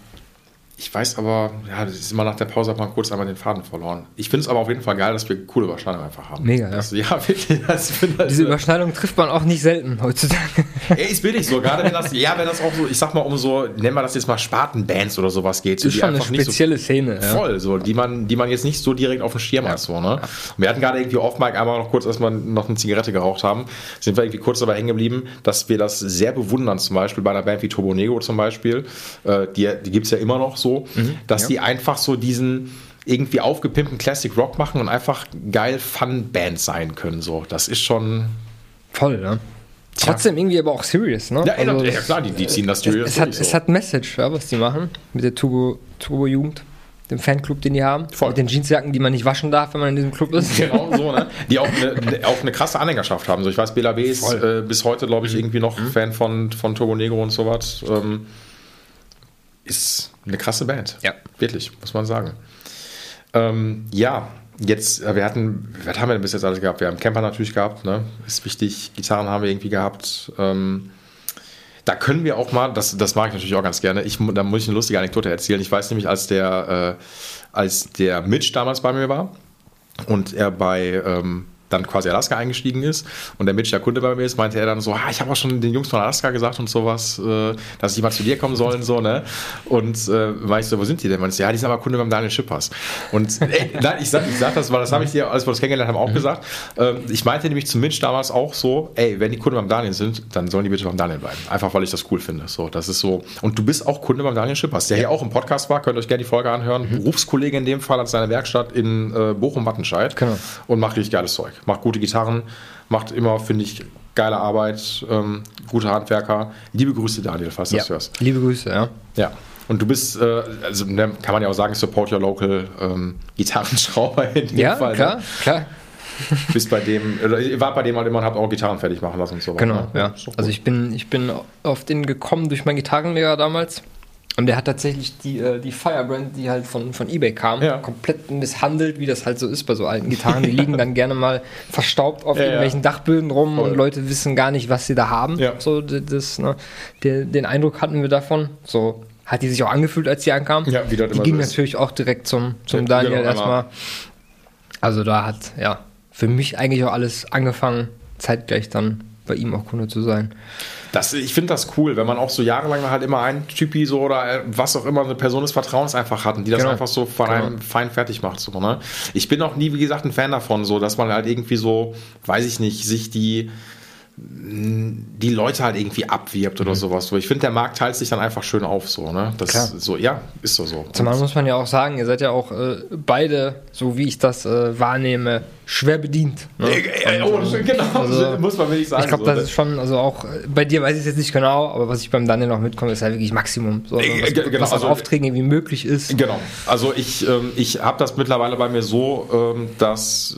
ich weiß aber, ja, das ist immer nach der Pause hat man kurz einmal den Faden verloren. Ich finde es aber auf jeden Fall geil, dass wir coole Überschneidungen einfach haben.
Mega, ja.
Also, ja, wirklich.
Das halt Diese Überschneidung trifft man auch nicht selten heutzutage.
Ja, ist billig so. Gerade wenn das, ja, wenn das auch so, ich sag mal, um so, nennen wir das jetzt mal Spartenbands oder sowas geht.
Ist schon eine spezielle so Szene.
Ja. Voll, so, die man, die man jetzt nicht so direkt auf dem Schirm ja. hat. So, ne? wir hatten gerade irgendwie off Mike einmal noch kurz, als wir noch eine Zigarette geraucht haben, sind wir irgendwie kurz dabei hängen geblieben, dass wir das sehr bewundern, zum Beispiel bei einer Band wie Turbo Negro zum Beispiel. Äh, die die gibt es ja immer noch so, mhm, dass die einfach so diesen irgendwie aufgepimpten Classic Rock machen und einfach geil Fun-Band sein können. So, das ist schon.
Voll, ne? Trotzdem irgendwie aber auch serious, ne?
Ja, also ja klar, die, die ziehen das
serious. Es, es, hat, so. es hat Message, ja, was die machen mit der Turbo, Turbo Jugend dem Fanclub, den die haben. Voll. Mit den Jeansjacken, die man nicht waschen darf, wenn man in diesem Club ist.
Genau so, ne? Die auch eine, auch eine krasse Anhängerschaft haben. So, ich weiß, Bela B ist äh, bis heute, glaube ich, mhm. irgendwie noch mhm. Fan von, von Turbo Negro und sowas. Ähm, ist eine krasse Band. Ja. Wirklich, muss man sagen. Ähm, ja, jetzt, äh, wir hatten, was haben wir denn bis jetzt alles gehabt? Wir haben Camper natürlich gehabt, ne? Ist wichtig. Gitarren haben wir irgendwie gehabt. Ähm, da können wir auch mal, das, das mag ich natürlich auch ganz gerne, ich, da muss ich eine lustige Anekdote erzählen. Ich weiß nämlich, als der, äh, als der Mitch damals bei mir war und er bei, ähm, dann quasi Alaska eingestiegen ist und der Mitch der Kunde bei mir ist, meinte er dann so, ah, ich habe auch schon den Jungs von Alaska gesagt und sowas, äh, dass die mal zu dir kommen sollen, so, ne? Und äh, weißt du, wo sind die denn? Meinst du, ja, die sind aber Kunde beim Daniel Schippers. Und ey, nein, ich sag, ich sag das, weil das habe ich dir, als wir das kennengelernt haben, auch mhm. gesagt. Ähm, ich meinte nämlich zu Mitch damals auch so, ey, wenn die Kunde beim Daniel sind, dann sollen die bitte beim Daniel bleiben. Einfach weil ich das cool finde. So, das ist so. Und du bist auch Kunde beim Daniel Schippers, der ja. hier auch im Podcast war, könnt ihr euch gerne die Folge anhören. Mhm. Berufskollege in dem Fall hat seine Werkstatt in äh, Bochum-Wattenscheid genau. und macht richtig geiles Zeug. Macht gute Gitarren, macht immer, finde ich, geile Arbeit, ähm, gute Handwerker. Liebe Grüße, Daniel, falls du
ja.
das hörst.
Liebe Grüße, ja.
Ja. Und du bist, äh, also ne, kann man ja auch sagen, support your local ähm, Gitarrenschrauber in dem
ja,
Fall.
Ja, klar, ne? klar.
Bist bei dem, oder wart bei dem halt immer und habt auch Gitarren fertig machen lassen und so.
Genau, ne? ja. Also ich bin, ich bin auf den gekommen durch meinen Gitarrenlehrer damals. Und der hat tatsächlich die, äh, die Firebrand, die halt von, von Ebay kam, ja. komplett misshandelt, wie das halt so ist bei so alten Gitarren. Die liegen dann gerne mal verstaubt auf ja, irgendwelchen ja. Dachböden rum Voll. und Leute wissen gar nicht, was sie da haben. So, das, ne, der, den Eindruck hatten wir davon. So hat die sich auch angefühlt, als sie ankam. Ja, wie das Die ging so natürlich auch direkt zum, zum Daniel genau, erstmal. Also da hat, ja, für mich eigentlich auch alles angefangen, zeitgleich dann bei ihm auch Kunde zu sein.
Das, ich finde das cool, wenn man auch so jahrelang halt immer einen Typi so oder äh, was auch immer, eine Person des Vertrauens einfach hatten, die das genau. einfach so von genau. einem fein fertig macht. So, ne? Ich bin auch nie, wie gesagt, ein Fan davon, so dass man halt irgendwie so, weiß ich nicht, sich die die Leute halt irgendwie abwirbt oder mhm. sowas. So, ich finde, der Markt teilt sich dann einfach schön auf, so, ne? Das Klar. so, ja, ist so so.
Zumal muss man ja auch sagen, ihr seid ja auch äh, beide, so wie ich das äh, wahrnehme, schwer bedient. Ne?
Äh, oh, Und, genau, also, muss man wirklich sagen.
Ich glaube, so, das ne? ist schon, also auch äh, bei dir weiß ich es jetzt nicht genau, aber was ich beim Daniel noch mitkomme, ist halt wirklich Maximum. So, also, was, genau, was also, Aufträgen irgendwie möglich ist.
Genau. Also ich, ähm, ich habe das mittlerweile bei mir so, ähm, dass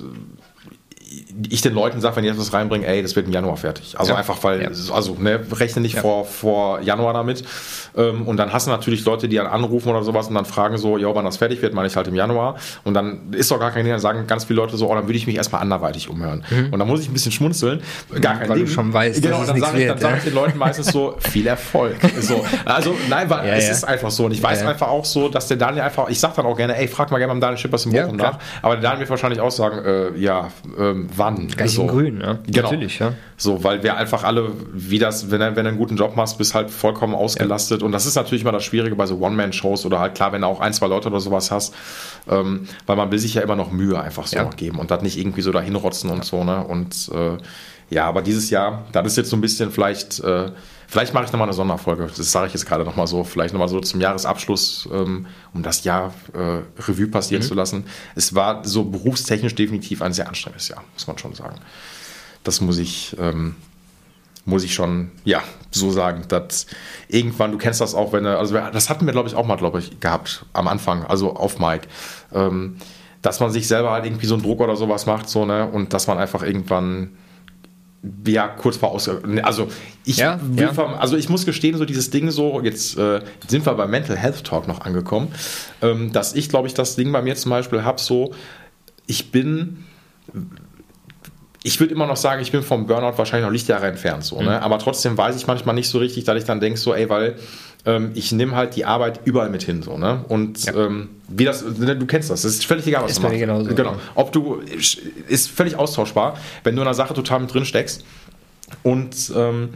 ich den Leuten sage, wenn die etwas reinbringen, ey, das wird im Januar fertig. Also ja. einfach, weil, ja. also ne, rechne nicht ja. vor, vor Januar damit. Ähm, und dann hast du natürlich Leute, die dann anrufen oder sowas und dann fragen so, ja, wann das fertig wird, meine ich halt im Januar. Und dann ist doch gar kein Ding, dann sagen ganz viele Leute so, oh, dann würde ich mich erstmal anderweitig umhören. Mhm. Und dann muss ich ein bisschen schmunzeln. Gar kein
weil
Ding.
du schon weißt,
genau, und dann sage ich, sag ich den Leuten meistens so, viel Erfolg. so. Also, nein, weil es ist einfach so. Und ich weiß einfach auch so, dass der Daniel einfach, ich sage dann auch gerne, ey, frag mal gerne beim Daniel Schippers im Bochum nach. Aber der Daniel wird wahrscheinlich auch sagen, äh, ja, ähm, wann?
Ganz so. grün, ja.
Genau. Natürlich, ja. So, weil wir einfach alle, wie das, wenn du, wenn einen guten Job machst, bist halt vollkommen ausgelastet. Ja. Und das ist natürlich immer das Schwierige bei so One-Man-Shows oder halt klar, wenn du auch ein, zwei Leute oder sowas hast, ähm, weil man will sich ja immer noch Mühe einfach so ja. geben und das nicht irgendwie so dahin rotzen und so, ne? Und äh, ja, aber dieses Jahr, das ist jetzt so ein bisschen vielleicht, äh, vielleicht mache ich nochmal eine Sonderfolge, das sage ich jetzt gerade nochmal so, vielleicht nochmal so zum Jahresabschluss, ähm, um das Jahr äh, Revue passieren mhm. zu lassen. Es war so berufstechnisch definitiv ein sehr anstrengendes Jahr, muss man schon sagen. Das muss ich, ähm, muss ich schon, ja, so sagen, dass irgendwann, du kennst das auch, wenn er, also das hatten wir, glaube ich, auch mal, glaube ich, gehabt am Anfang, also auf Mike, ähm, dass man sich selber halt irgendwie so einen Druck oder sowas macht, so, ne, und dass man einfach irgendwann, ja, kurz vor aus, also ich ja, ja. Vom, also ich muss gestehen, so dieses Ding so, jetzt, äh, sind wir beim Mental Health Talk noch angekommen, ähm, dass ich, glaube ich, das Ding bei mir zum Beispiel habe, so, ich bin, ich würde immer noch sagen, ich bin vom Burnout wahrscheinlich noch Lichtjahre entfernt, so, ne? Mhm. aber trotzdem weiß ich manchmal nicht so richtig, dass ich dann denke, so, ey, weil ähm, ich nehme halt die Arbeit überall mit hin, so, ne? Und ja. ähm, wie das, ne, du kennst das, das ist völlig egal, was ist du machst. Genauso, genau. Ob du, ist völlig austauschbar, wenn du in einer Sache total mit drin steckst und ähm,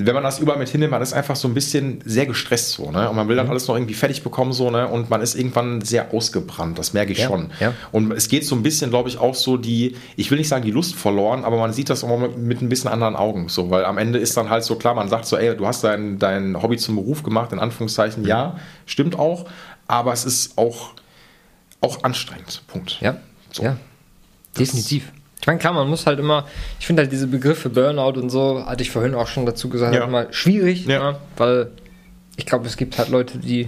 wenn man das überall mit hinnimmt, man ist einfach so ein bisschen sehr gestresst so, ne? Und man will dann mhm. alles noch irgendwie fertig bekommen, so, ne? Und man ist irgendwann sehr ausgebrannt, das merke ich ja, schon. Ja. Und es geht so ein bisschen, glaube ich, auch so die, ich will nicht sagen die Lust verloren, aber man sieht das auch mit, mit ein bisschen anderen Augen, so, weil am Ende ist dann halt so klar, man sagt so, ey, du hast dein, dein Hobby zum Beruf gemacht, in Anführungszeichen, mhm. ja, stimmt auch, aber es ist auch, auch anstrengend, Punkt.
Ja, so. ja, definitiv. Meine, klar, man muss halt immer, ich finde halt diese Begriffe Burnout und so, hatte ich vorhin auch schon dazu gesagt, ja. halt immer schwierig, ja. ne? weil ich glaube, es gibt halt Leute, die,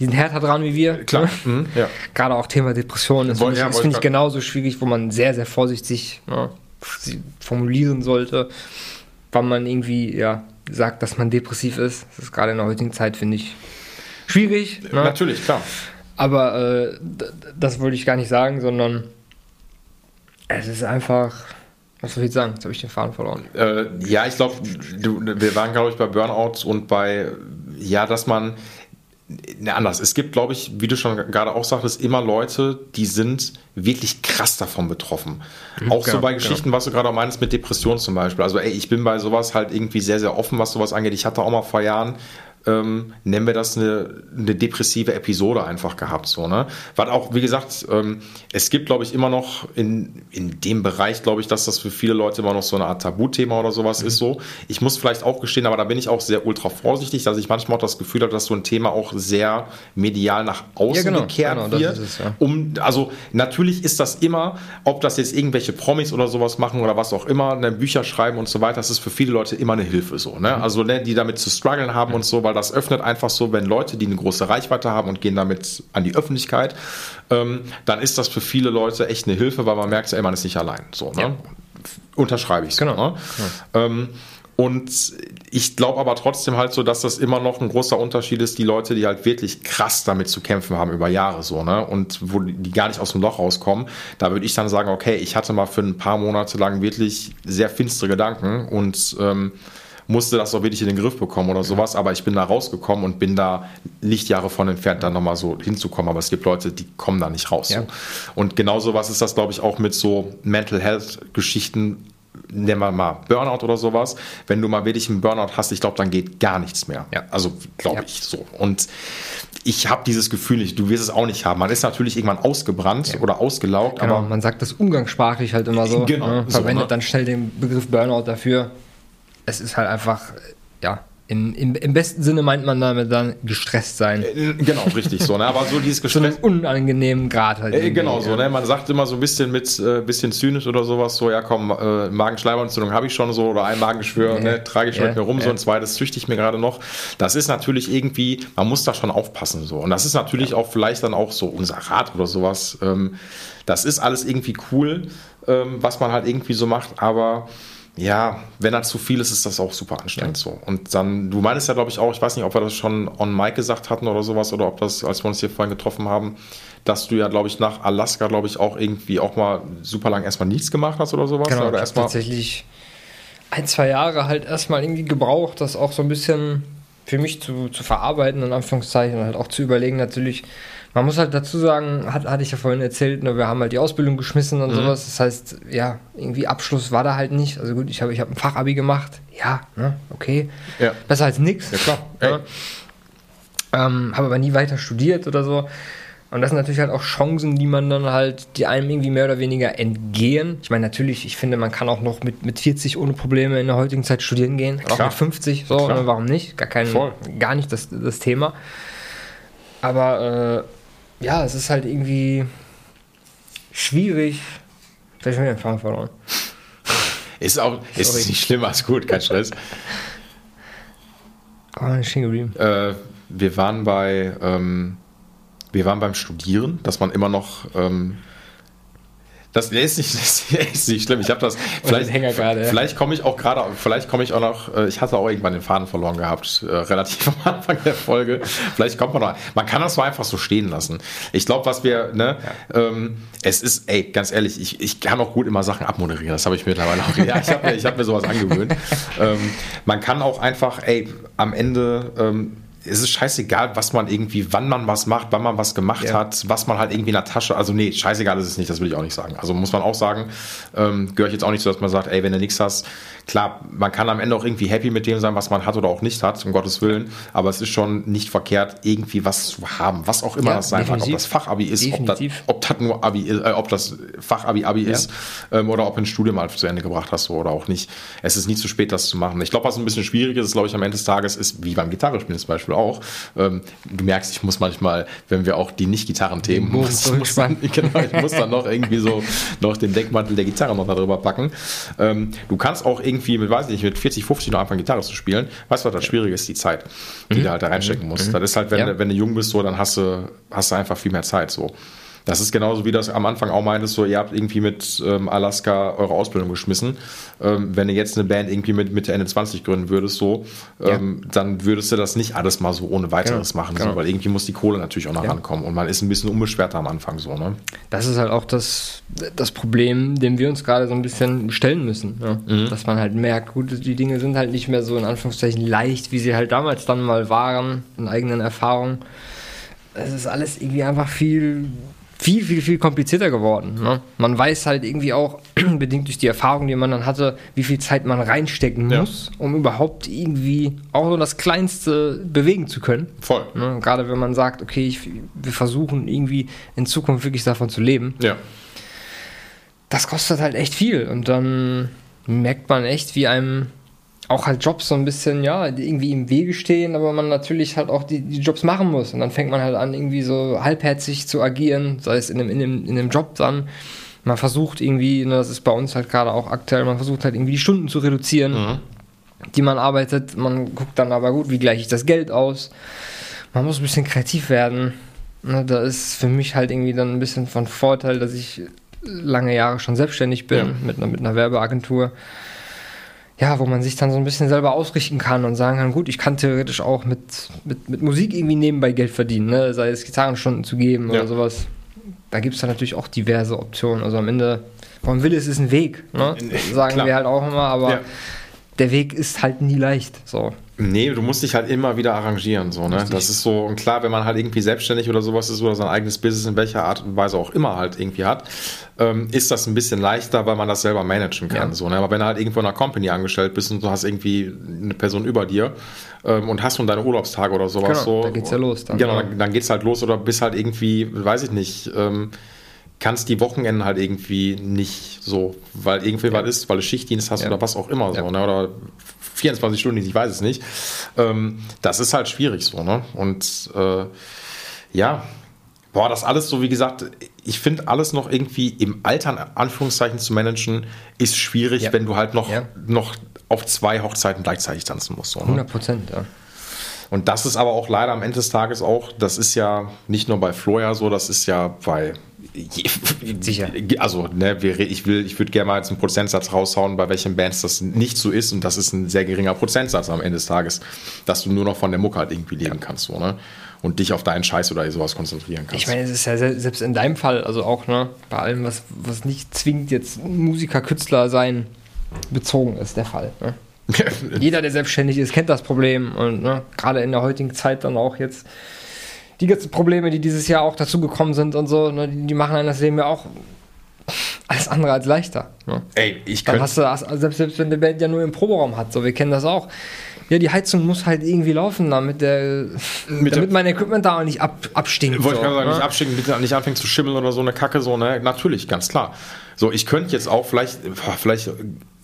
die sind härter dran wie wir.
Klar. Ne?
Mhm, ja. Gerade auch Thema Depressionen, das finde ich, find ich genauso schwierig, wo man sehr, sehr vorsichtig ne, formulieren sollte, wann man irgendwie ja, sagt, dass man depressiv ist. Das ist gerade in der heutigen Zeit, finde ich, schwierig.
Ne? Natürlich, klar.
Aber äh, das wollte ich gar nicht sagen, sondern es ist einfach. Was soll ich sagen? Jetzt habe ich den Faden verloren.
Äh, ja, ich glaube, wir waren, glaube ich, bei Burnouts und bei, ja, dass man ne, anders. Es gibt, glaube ich, wie du schon gerade auch sagtest, immer Leute, die sind wirklich krass davon betroffen. Mhm, auch genau, so bei Geschichten, genau. was du gerade auch meinst mit Depressionen zum Beispiel. Also, ey, ich bin bei sowas halt irgendwie sehr, sehr offen, was sowas angeht. Ich hatte auch mal vor Jahren ähm, nennen wir das eine, eine depressive Episode einfach gehabt. So, ne? Was auch, wie gesagt, ähm, es gibt, glaube ich, immer noch in, in dem Bereich, glaube ich, dass das für viele Leute immer noch so eine Art Tabuthema oder sowas mhm. ist. So. Ich muss vielleicht auch gestehen, aber da bin ich auch sehr ultra vorsichtig, dass ich manchmal auch das Gefühl habe, dass so ein Thema auch sehr medial nach außen ja, genau, gekehrt genau, wird. Es, ja. um, also natürlich ist das immer, ob das jetzt irgendwelche Promis oder sowas machen oder was auch immer, ne, Bücher schreiben und so weiter, das ist für viele Leute immer eine Hilfe so. Ne? Mhm. Also ne, die damit zu strugglen haben mhm. und so, weil weil das öffnet einfach so, wenn Leute, die eine große Reichweite haben und gehen damit an die Öffentlichkeit, ähm, dann ist das für viele Leute echt eine Hilfe, weil man merkt, ey, man ist nicht allein. So, ne? ja. Unterschreibe ich so. Genau. Ne? Ja. Ähm, und ich glaube aber trotzdem halt so, dass das immer noch ein großer Unterschied ist, die Leute, die halt wirklich krass damit zu kämpfen haben über Jahre so, ne? Und wo die gar nicht aus dem Loch rauskommen, da würde ich dann sagen, okay, ich hatte mal für ein paar Monate lang wirklich sehr finstere Gedanken und ähm, musste das auch wirklich in den Griff bekommen oder sowas, aber ich bin da rausgekommen und bin da Lichtjahre von entfernt, da nochmal so hinzukommen. Aber es gibt Leute, die kommen da nicht raus. Ja. So. Und genau sowas ist das, glaube ich, auch mit so Mental Health Geschichten nehmen wir mal Burnout oder sowas. Wenn du mal wirklich einen Burnout hast, ich glaube, dann geht gar nichts mehr. Ja. Also glaube ja. ich so. Und ich habe dieses Gefühl nicht, du wirst es auch nicht haben. Man ist natürlich irgendwann ausgebrannt ja. oder ausgelaugt.
Genau, aber man sagt das umgangssprachlich halt immer so. Genau, ne? Verwendet so, ne? dann schnell den Begriff Burnout dafür es ist halt einfach, ja, in, im, im, besten Sinne meint man damit dann gestresst sein.
Äh, genau, richtig so. Ne? Aber so dieses
Gestresst. so unangenehmen Grad halt.
Äh, genau so. Ne? Man sagt immer so ein bisschen mit äh, bisschen zynisch oder sowas so, ja komm, äh, Magenschleimhautentzündung habe ich schon so oder ein Magengeschwür, yeah. ne, trage ich yeah. mit mir rum, yeah. so ein zweites züchte ich mir gerade noch. Das ist natürlich irgendwie, man muss da schon aufpassen so. Und das ist natürlich ja. auch vielleicht dann auch so unser Rat oder sowas. Ähm, das ist alles irgendwie cool, ähm, was man halt irgendwie so macht, aber ja, wenn er zu viel ist, ist das auch super anstrengend ja. so. Und dann, du meinst ja, glaube ich, auch, ich weiß nicht, ob wir das schon on Mic gesagt hatten oder sowas, oder ob das, als wir uns hier vorhin getroffen haben, dass du ja, glaube ich, nach Alaska, glaube ich, auch irgendwie auch mal super lang erstmal nichts gemacht hast oder sowas.
Genau,
oder
erstmal tatsächlich ein, zwei Jahre halt erstmal irgendwie gebraucht, das auch so ein bisschen für mich zu, zu verarbeiten, in Anführungszeichen, und halt auch zu überlegen, natürlich, man muss halt dazu sagen, hat, hatte ich ja vorhin erzählt, ne, wir haben halt die Ausbildung geschmissen und mhm. sowas. Das heißt, ja, irgendwie Abschluss war da halt nicht. Also gut, ich habe ich hab ein Fachabi gemacht. Ja, ne, okay. Ja. Besser als nichts. Ja, klar. Ne? Ähm, habe aber nie weiter studiert oder so. Und das sind natürlich halt auch Chancen, die man dann halt, die einem irgendwie mehr oder weniger entgehen. Ich meine, natürlich, ich finde, man kann auch noch mit, mit 40 ohne Probleme in der heutigen Zeit studieren gehen. Klar. Auch mit 50, so, ne, warum nicht? Gar kein, Voll. gar nicht das, das Thema. Aber äh, ja, es ist halt irgendwie schwierig. Vielleicht habe ich mir den Faden verloren.
Ist auch ist nicht schlimm, alles gut, kein Stress.
Oh, ich stehen geblieben.
Äh, wir waren bei ähm, wir waren beim Studieren, dass man immer noch ähm, das ist nicht, das ist nicht schlimm. Ich habe das. Vielleicht, vielleicht komme ich auch gerade, vielleicht komme ich auch noch. Äh, ich hatte auch irgendwann den Faden verloren gehabt, äh, relativ am Anfang der Folge. Vielleicht kommt man noch. Man kann das so einfach so stehen lassen. Ich glaube, was wir, ne, ja. ähm, es ist, ey, ganz ehrlich, ich, ich kann auch gut immer Sachen abmoderieren. Das habe ich mittlerweile auch. Ja, ich habe mir, hab mir sowas angewöhnt. ähm, man kann auch einfach, ey, am Ende. Ähm, es ist scheißegal, was man irgendwie, wann man was macht, wann man was gemacht ja. hat, was man halt irgendwie in der Tasche, also nee, scheißegal ist es nicht, das will ich auch nicht sagen. Also muss man auch sagen, ähm, gehöre ich jetzt auch nicht so, dass man sagt, ey, wenn du nichts hast, klar, man kann am Ende auch irgendwie happy mit dem sein, was man hat oder auch nicht hat, um Gottes Willen, aber es ist schon nicht verkehrt, irgendwie was zu haben, was auch immer ja, das sein mag, ob das Fachabi ist, ob das, ob das, nur Abi ist, äh, ob das Fachabi Abi ja. ist ähm, oder ob ein Studium mal zu Ende gebracht hast oder auch nicht. Es ist nie zu spät, das zu machen. Ich glaube, was ein bisschen schwierig ist, glaube ich, am Ende des Tages ist, wie beim Gitarrespielen zum Beispiel auch, ähm, du merkst, ich muss manchmal, wenn wir auch die Nicht-Gitarren-Themen, muss, muss dann, genau, ich muss dann noch irgendwie so noch den Deckmantel der Gitarre noch darüber packen. Ähm, du kannst auch irgendwie mit, weiß ich nicht, mit 40, 50 noch anfangen, Gitarre zu spielen. Weißt du, was das Schwierige ist? Die Zeit, die mhm. du halt da reinstecken musst. Mhm. Das ist halt, wenn, ja. wenn du jung bist, so, dann hast du, hast du einfach viel mehr Zeit, so. Das ist genauso wie das am Anfang auch meintest, so ihr habt irgendwie mit ähm, Alaska eure Ausbildung geschmissen. Ähm, wenn du jetzt eine Band irgendwie mit Mitte Ende 20 gründen würdest, so, ähm, ja. dann würdest du das nicht alles mal so ohne weiteres genau, machen, genau. So, weil irgendwie muss die Kohle natürlich auch noch ja. rankommen und man ist ein bisschen unbeschwerter am Anfang so. Ne?
Das ist halt auch das, das Problem, dem wir uns gerade so ein bisschen stellen müssen. Ja? Mhm. Dass man halt merkt, gut, die Dinge sind halt nicht mehr so in Anführungszeichen leicht, wie sie halt damals dann mal waren, in eigenen Erfahrungen. Es ist alles irgendwie einfach viel viel, viel, viel komplizierter geworden. Ne? Man weiß halt irgendwie auch, bedingt durch die Erfahrung, die man dann hatte, wie viel Zeit man reinstecken muss, ja. um überhaupt irgendwie auch so das Kleinste bewegen zu können.
Voll.
Ne? Gerade wenn man sagt, okay, ich, wir versuchen irgendwie in Zukunft wirklich davon zu leben.
Ja.
Das kostet halt echt viel und dann merkt man echt, wie einem auch halt Jobs so ein bisschen, ja, irgendwie im Wege stehen, aber man natürlich halt auch die, die Jobs machen muss. Und dann fängt man halt an, irgendwie so halbherzig zu agieren, sei es in dem, in dem, in dem Job dann. Man versucht irgendwie, ne, das ist bei uns halt gerade auch aktuell, man versucht halt irgendwie die Stunden zu reduzieren, mhm. die man arbeitet. Man guckt dann aber gut, wie gleiche ich das Geld aus. Man muss ein bisschen kreativ werden. Ne, da ist für mich halt irgendwie dann ein bisschen von Vorteil, dass ich lange Jahre schon selbstständig bin ja. mit, einer, mit einer Werbeagentur ja, wo man sich dann so ein bisschen selber ausrichten kann und sagen kann, gut, ich kann theoretisch auch mit, mit, mit Musik irgendwie nebenbei Geld verdienen, ne? sei es Gitarrenstunden zu geben ja. oder sowas. Da gibt es dann natürlich auch diverse Optionen. Also am Ende, warum will es, ist ein Weg, ne? sagen Klar. wir halt auch immer, aber ja. der Weg ist halt nie leicht. So.
Nee, du musst dich halt immer wieder arrangieren. So, ne? Das ist so, und klar, wenn man halt irgendwie selbstständig oder sowas ist oder sein eigenes Business in welcher Art und Weise auch immer halt irgendwie hat, ähm, ist das ein bisschen leichter, weil man das selber managen kann. Ja. So, ne? Aber wenn du halt irgendwo in einer Company angestellt bist und du hast irgendwie eine Person über dir ähm, und hast nun deine Urlaubstage oder sowas,
genau,
so.
Da geht's ja los
dann. Genau, dann, dann geht's halt los oder bist halt irgendwie, weiß ich nicht, ähm, kannst die Wochenenden halt irgendwie nicht so, weil irgendwie ja. was ist, weil du Schichtdienst hast ja. oder was auch immer so, ne? Oder 24 Stunden, ich weiß es nicht. Ähm, das ist halt schwierig so, ne? Und äh, ja, boah, das alles so, wie gesagt, ich finde alles noch irgendwie im Alter, in Anführungszeichen, zu managen, ist schwierig, ja. wenn du halt noch, ja. noch auf zwei Hochzeiten gleichzeitig tanzen musst. So, ne?
100 Prozent, ja.
Und das ist aber auch leider am Ende des Tages auch, das ist ja nicht nur bei Flora so, das ist ja bei
Sicher.
Also, ne, ich will, ich würde gerne mal jetzt einen Prozentsatz raushauen, bei welchen Bands das nicht so ist. Und das ist ein sehr geringer Prozentsatz am Ende des Tages, dass du nur noch von der Mucke halt irgendwie leben kannst, so, ne? Und dich auf deinen Scheiß oder sowas konzentrieren kannst.
Ich meine, es ist ja selbst in deinem Fall, also auch, ne, bei allem, was, was nicht zwingend jetzt Musiker, Künstler sein bezogen ist, der Fall. Ne? Jeder, der selbstständig ist, kennt das Problem und ne, gerade in der heutigen Zeit dann auch jetzt die ganzen Probleme, die dieses Jahr auch dazu gekommen sind und so, ne, die, die machen einem das Leben ja auch alles andere als leichter. Ne?
Ey, ich
Dann hast du, selbst, selbst wenn die Band ja nur im Proberaum hat, so, wir kennen das auch. Ja, die Heizung muss halt irgendwie laufen, damit, der, mit damit mein Equipment da auch nicht ab, abstinkt.
Wollte so, ich gerade sagen, ne? nicht abstinken, bitte nicht anfängt zu schimmeln oder so eine Kacke, so, ne? Natürlich, ganz klar. So, ich könnte jetzt auch vielleicht, vielleicht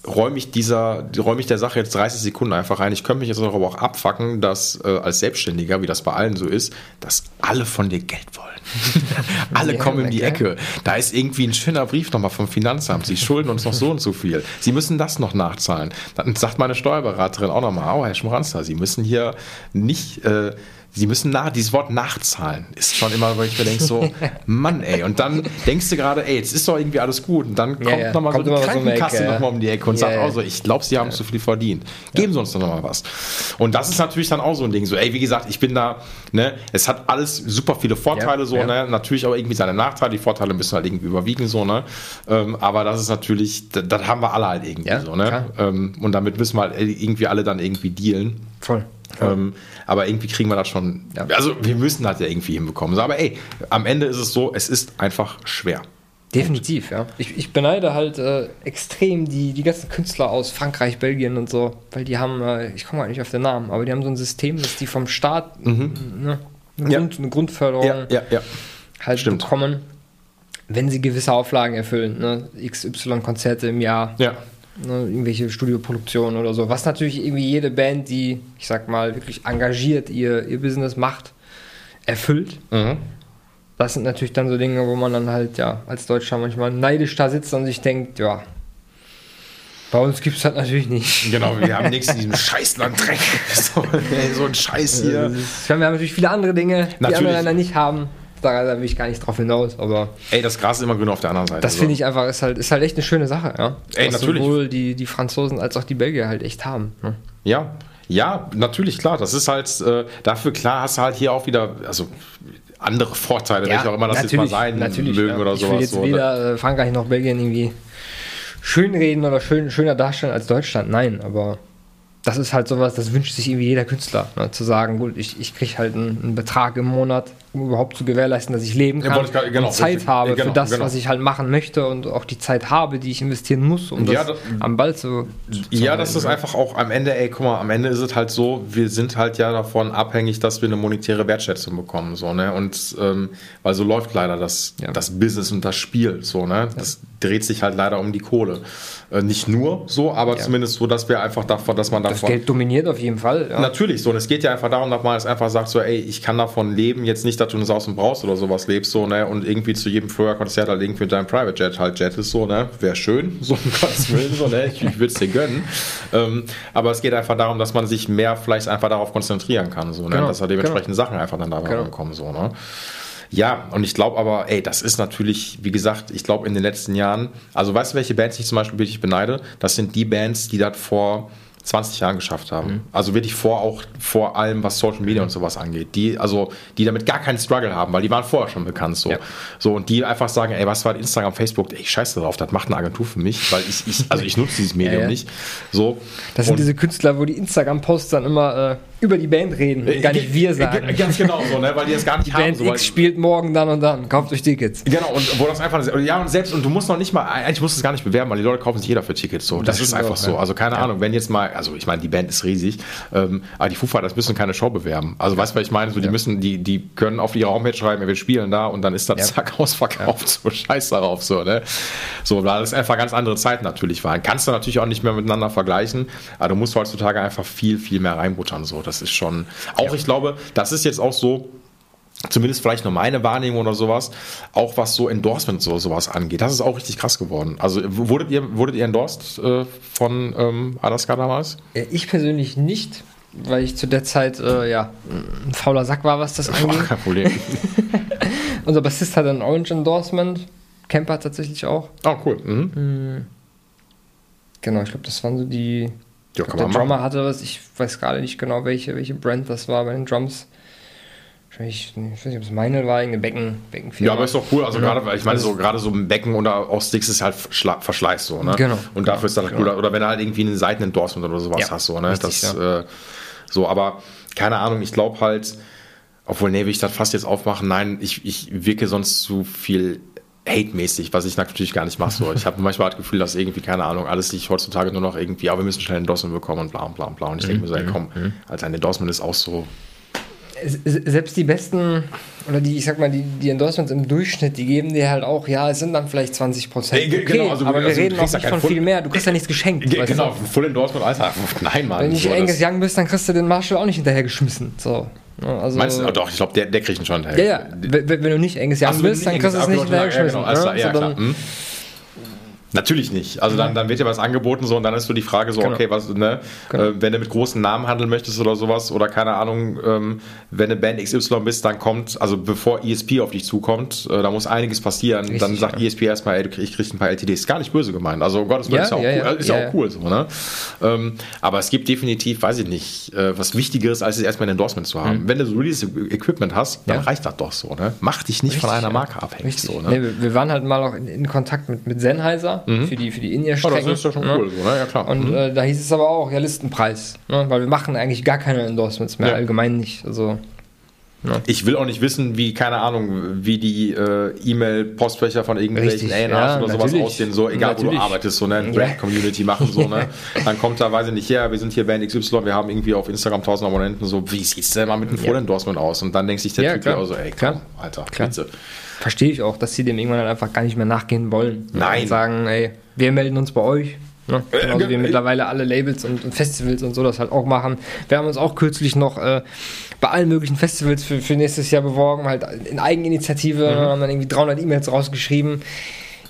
räume ich dieser, räume ich der Sache jetzt 30 Sekunden einfach rein. Ich könnte mich jetzt aber auch abfacken, dass äh, als Selbstständiger, wie das bei allen so ist, dass alle von dir Geld wollen. alle ja, kommen in die Ecke. Da ist irgendwie ein schöner Brief nochmal vom Finanzamt. Sie schulden uns noch so und so viel. Sie müssen das noch nachzahlen. Dann sagt meine Steuerberaterin auch nochmal, oh, Herr Schmoranster, Sie müssen hier nicht äh, sie müssen nach, dieses Wort nachzahlen ist schon immer, wo ich mir denke, so, Mann, ey. Und dann denkst du gerade, ey, jetzt ist doch irgendwie alles gut. Und dann kommt ja, ja. nochmal so die Krankenkasse so nochmal um die Ecke und sagt auch so, ich glaube, sie haben zu viel verdient. Geben sie uns doch nochmal was. Und das ist natürlich dann auch so ein Ding. So, ey, wie gesagt, ich bin da, ne, es hat alles super viele Vorteile, so, ne, natürlich auch irgendwie seine Nachteile. Die Vorteile müssen halt irgendwie überwiegen, so, ne. Ähm, aber das ist natürlich, das, das, haben wir alle halt irgendwie so, ne. Ähm, und damit müssen wir halt irgendwie alle dann irgendwie dealen.
Voll.
Ähm, aber irgendwie kriegen wir das schon. Also wir müssen das ja irgendwie hinbekommen. So, aber ey, am Ende ist es so, es ist einfach schwer.
Definitiv, ja. Ich, ich beneide halt äh, extrem die, die ganzen Künstler aus Frankreich, Belgien und so, weil die haben, äh, ich komme halt nicht auf den Namen, aber die haben so ein System, dass die vom Staat mhm. ne, eine, ja. Grund, eine, Grundförderung
ja, ja,
halt Stimmt. bekommen, wenn sie gewisse Auflagen erfüllen. Ne? XY Konzerte im Jahr.
Ja
ne, irgendwelche Studioproduktionen oder so. Was natürlich irgendwie jede Band, die, ich sag mal, wirklich engagiert ihr, ihr Business macht, erfüllt. Mhm. Das sind natürlich dann so Dinge, wo man dann halt, ja, als Deutscher manchmal neidisch da sitzt und sich denkt, ja, bei uns gibt es das natürlich nicht.
Genau, wir haben nichts in diesem Scheißland Dreck. So, so, ein Scheiß hier.
wir haben natürlich viele andere Dinge, die andere Länder nicht haben. Da, will ich gar nicht drauf hinaus, aber.
Ey, das Gras ist immer grün auf der anderen Seite.
Das
so.
finde ich einfach, ist halt, ist halt echt eine schöne Sache, ja.
Ey,
Was
natürlich.
sowohl die, die Franzosen als auch die Belgier halt echt haben. Ne?
Ja, ja, natürlich, klar. Das ist halt, äh, dafür, klar, hast du halt hier auch wieder, also andere Vorteile, welche auch immer das jetzt mal sein mögen
ja.
oder
ich will
sowas.
jetzt
so, ne?
weder äh, Frankreich noch Belgien irgendwie schönreden oder schön, schöner darstellen als Deutschland. Nein, aber das ist halt sowas, das wünscht sich irgendwie jeder Künstler. Ne? Zu sagen, gut, ich, ich kriege halt einen, einen Betrag im Monat, um überhaupt zu gewährleisten, dass ich leben
Ja,
kann
wollte ich genau,
und Zeit
richtig.
habe
Genau,
für das,
genau.
was ich halt machen möchte und auch die Zeit habe, die ich investieren muss, um
Ja,
das,
das-
am Ball zu, zu
Ja, das ist einfach auch am Ende, ey, guck mal, am Ende ist es halt so, wir sind halt ja davon abhängig, dass wir eine monetäre Wertschätzung bekommen, so, ne? Und ähm, weil so läuft leider das,
Ja.
das Business und das Spiel, so, ne? Das dreht sich halt leider um die Kohle. Äh, nicht nur so, aber
Ja.
zumindest so, dass wir einfach davon, dass man
Das
davon.
Geld dominiert auf jeden Fall. Ja.
Natürlich so. Und es geht ja einfach darum, dass man jetzt einfach sagt, so, ey, ich kann davon leben, jetzt nicht, dass du das aus dem Brauchst oder sowas lebst, so, ne? Und irgendwie zu jedem Flöher-Konzert halt irgendwie mit deinem Private Jet halt Jet ist, so, ne? Wäre schön, so um Gottes Willen, so, ne? Ich, ich würde es dir gönnen. Ähm, aber es geht einfach darum, dass man sich mehr vielleicht einfach darauf konzentrieren kann, so, ne?
Genau,
Dass da dementsprechend Sachen einfach dann dabei
Genau.
rumkommen, so, ne? Ja, und ich glaube aber, ey, das ist natürlich, wie gesagt, ich glaube in den letzten Jahren, also weißt du, welche Bands ich zum Beispiel wirklich beneide? Das sind die Bands, die das vor 20 Jahren geschafft haben.
Mhm.
Also wirklich vor auch vor allem, was Social Media und sowas angeht. Die, also, die damit gar keinen Struggle haben, weil die waren vorher schon bekannt so.
Ja.
So, und die einfach sagen, ey, was war Instagram, Facebook, ey, ich scheiße drauf, das macht eine Agentur für mich, weil ich, ich also ich nutze dieses Medium
Ja, ja.
nicht. So.
Das sind
Und-
diese Künstler, wo die Instagram-Posts dann immer äh, über die Band reden gar nicht wir sagen.
Äh, Ganz genau so, ne? Weil die das gar nicht
Die
haben.
Band
so,
X spielt morgen dann und dann. Kauft euch Tickets.
Genau, und wo das einfach, ja, und selbst, und du musst noch nicht mal, eigentlich musst du es gar nicht bewerben, weil die Leute kaufen sich jeder für Tickets, so. Das,
Das
ist einfach
auch,
so.
ja.
Also, keine Ahnung, wenn jetzt mal, also, ich meine, die Band ist riesig, ähm, aber die Foo Fighters müssen keine Show bewerben. Also, weißt du, was ich meine? So, die müssen, die, die können auf ihre Homepage schreiben, wir spielen da, und dann ist das
Ja.
zack ausverkauft, so, scheiß darauf, so, ne? So, weil das einfach ganz andere Zeiten natürlich waren. Kannst du natürlich auch nicht mehr miteinander vergleichen, aber du musst heutzutage einfach viel, viel mehr reinbuttern, so. Das ist schon, auch, ich glaube, das ist jetzt auch so, zumindest vielleicht nur meine Wahrnehmung oder sowas, auch was so Endorsements oder sowas angeht. Das ist auch richtig krass geworden. Also wurdet ihr, wurdet ihr endorsed äh, von ähm, Alaska damals?
Äh, Ich persönlich nicht, weil ich zu der Zeit äh, ja, ein fauler Sack war, was das
Boah,
angeht.
kein Problem.
Unser Bassist hat ein Orange Endorsement. Camper tatsächlich auch.
oh, cool. Mhm.
Genau, ich glaube, das waren so die.
Ja,
Ich glaub, der Drummer
machen.
hatte was, ich weiß gerade nicht genau, welche, welche Brand das war bei den Drums. Ich weiß nicht, ob es meine war, irgendeine Becken, Beckenfirma.
Ja, aber ist doch cool. Also
Ja.
gerade, weil ich meine, so gerade so ein Becken oder auch Sticks ist halt Verschleiß so, ne?
Genau.
Und dafür ist das
Genau.
cool. Oder wenn du halt irgendwie einen Seitenendorsement oder sowas
Ja,
hast, so, ne?
richtig,
das, äh, so, aber keine Ahnung, ich glaube halt, obwohl, nee, will ich das fast jetzt aufmachen, nein, ich, ich wirke sonst zu viel hate-mäßig, was ich natürlich gar nicht mache. So. Ich habe manchmal das Gefühl, dass irgendwie, keine Ahnung, alles sich heutzutage nur noch irgendwie, aber wir müssen schnell ein Endorsement bekommen und bla und bla und bla. Und ich denke mir so, ey, komm, Alter, ein Endorsement ist auch so,
Selbst die besten, oder die, ich sag mal, die, die Endorsements im Durchschnitt, die geben dir halt auch, ja, es sind dann vielleicht 20 Prozent.
Ey, ge- genau, also-
aber wir
also
reden auch
ja
nicht von
Full-
viel mehr. Du kriegst ja nichts geschenkt.
Ge-
weißt
genau,
du?
Full Endorsement, Alter. Nein, Mann.
Wenn du nicht
so,
Angus Young bist, dann kriegst du den Marshall auch nicht hinterhergeschmissen. So. Ja, Also,
Meinst du? Oh, doch, ich glaube, der, der kriegt ihn schon
ja, ja. Wenn, wenn du nicht Young
Ach so,
bist, dann kriegst du es nicht
Angus Young-
hinterhergeschmissen.
Ja, genau,
ne?
ja, klar. Hm. Natürlich nicht. Also dann, dann wird dir was angeboten so und dann ist so die Frage so,
Genau.
okay, was, ne,
Genau.
äh, wenn du mit großen Namen handeln möchtest oder sowas oder keine Ahnung, ähm, wenn eine Band XY bist, dann kommt, also bevor ESP auf dich zukommt, äh, da muss einiges passieren.
Richtig,
dann sagt
ja.
ESP erstmal, ey, du ich krieg ein paar LTDs. Ist gar nicht böse gemeint. Also um Gottes Willen
Ja,
ist ja auch
ja,
cool.
ja,
ist ja, auch cool so, ne? Ähm, aber es gibt definitiv, weiß ich nicht, äh, was Wichtigeres, als jetzt erstmal ein Endorsement zu haben. Wenn du so dieses Equipment hast, dann
Mhm.
Reicht das doch so, ne? Mach dich nicht von
Richtig,
einer
ja.
Marke abhängig. So, ne?
nee, wir, wir waren halt mal auch in, in Kontakt mit, mit Sennheiser für die, für die
Oh,
In-Ear-Strecken.
das ist ja schon
ne?
cool, so, ne? Ja, klar.
Und äh, da hieß es aber auch, ja, Listenpreis. Ne? Weil wir machen eigentlich gar keine Endorsements mehr,
Ja.
allgemein nicht. Also,
Ich will auch nicht wissen, wie, keine Ahnung, wie die äh, E-Mail-Postfächer von irgendwelchen A&Rs
ja,
oder sowas
natürlich.
aussehen, so egal wo du
Natürlich.
arbeitest, so eine
Ja.
Brand-Community machen, so, ne? Dann kommt da, weiß ich nicht, ja, wir sind hier Band XY, wir haben irgendwie auf Instagram 1000 Abonnenten, so, wie sieht's denn mal mit einem Full-Endorsement aus? Und dann denkt sich der
Ja,
Typ
klar.
ja auch so, ey, komm,
Klar.
Alter,
Klar.
bitte.
verstehe ich auch, dass sie dem irgendwann halt einfach gar nicht mehr nachgehen wollen.
Nein.
Und sagen, ey, wir melden uns bei euch. Ne? Genauso
äh,
wie
äh,
mittlerweile alle Labels und, und Festivals und so das halt auch machen. Wir haben uns auch kürzlich noch äh, bei allen möglichen Festivals für, für nächstes Jahr beworben, halt in Eigeninitiative,
Mhm.
haben dann irgendwie 300 E-Mails rausgeschrieben.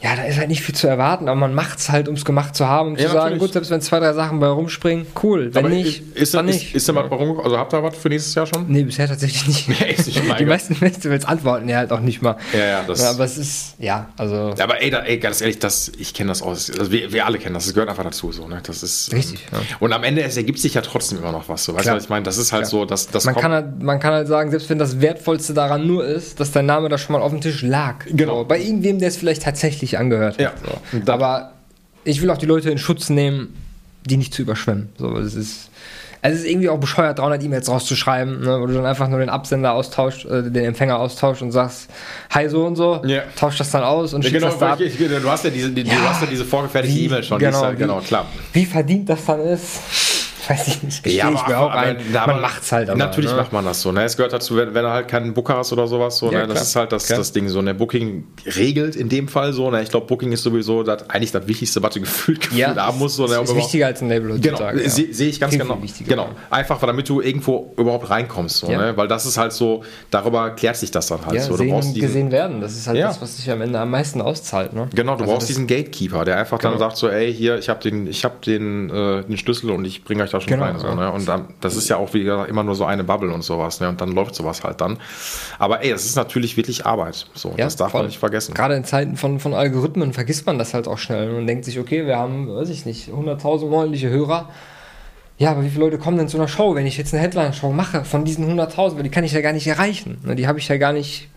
Ja, da ist halt nicht viel zu erwarten, aber man macht es halt, um es gemacht zu haben, um
Ja,
zu sagen,
natürlich.
gut, selbst wenn zwei, drei Sachen bei rumspringen, cool. Wenn
Aber
nicht,
ist,
dann
ist,
nicht.
ist, ist da mal warum, also habt ihr was für nächstes Jahr schon?
Nee, bisher tatsächlich nicht.
Echt nicht, mein
Die meisten Festivals antworten ja halt auch nicht mal.
Ja, ja, das-
aber es ist, ja, also.
Ja, Aber ey, da, ey ganz ehrlich, das, ich kenne das aus. Also wir, wir alle kennen das. Das gehört einfach dazu. So, ne? das ist,
Richtig,
ähm,
ja.
Und am Ende, es ergibt sich ja trotzdem immer noch was. So. Weißt du, was ich meine? Das ist halt so, dass das
Man kann, halt, man kann halt sagen, selbst wenn das Wertvollste daran nur ist, dass dein Name da schon mal auf dem Tisch lag.
Genau.
So, bei irgendwem, der es vielleicht tatsächlich angehört hat.
Ja.
So. Aber ich will auch die Leute in Schutz nehmen, die nicht zu überschwemmen. So, es ist. Es ist irgendwie auch bescheuert, 300 E-Mails rauszuschreiben, ne, wo du dann einfach nur den Absender austauscht, äh, den Empfänger austauscht und sagst, hi so und so,
Ja.
tauscht das dann aus und
Ja,
schickst
genau,
das da ab.
ich, ich, du hast ja diese, die,
Ja.
du hast ja diese vorgefertigte E-Mail schon.
genau,
ist
wie-
genau, klar.
Wie verdient das dann ist, weiß ich nicht. Gestehe ich mir auch ein.
da-
Man macht's halt aber.
Natürlich
ne?
macht man das so. Ne? Es gehört dazu, wenn, wenn du halt keinen Booker hast oder sowas. So,
Ja,
ne? Das
klar.
ist halt das,
Klar.
das Ding so. Ne? Booking regelt in dem Fall so. Ne? Ich glaube, Booking ist sowieso das, eigentlich das Wichtigste, was du gefühlt, gefühlt
Ja,
haben musst. So, ne?
das ist
überhaupt-
wichtiger als ein Label
Genau,
heutzutage. ja.
sehe sehe ich ganz genau. Genau, einfach, damit du irgendwo überhaupt reinkommst, so,
Ja.
ne? weil das ist halt so, darüber klärt sich das dann halt
Ja,
so. Du
sehen
brauchst diesen,
gesehen werden. Das ist halt
Ja.
das, was sich am Ende am meisten auszahlt. Ne?
Genau, du
Also
brauchst diesen Gatekeeper, der einfach dann
Genau.
sagt so, ey, hier, ich habe den, ich habe den, äh, den Schlüssel und ich bringe euch da schon
Genau,
rein. So, ne? Und dann, das ist ja auch wie gesagt immer nur so eine Bubble und sowas, ne? Und dann läuft sowas halt dann. Aber ey, das ist natürlich wirklich Arbeit. So,
Ja,
das darf
voll.
man nicht vergessen.
Gerade in Zeiten von, von Algorithmen vergisst man das halt auch schnell. Man denkt sich, okay, wir haben, weiß ich nicht, 100.000 monatliche Hörer. Ja, aber wie viele Leute kommen denn zu einer Show, wenn ich jetzt eine Headline-Show mache von diesen 100.000? Weil die kann ich ja gar nicht erreichen. Ne, Die habe ich ja gar nicht.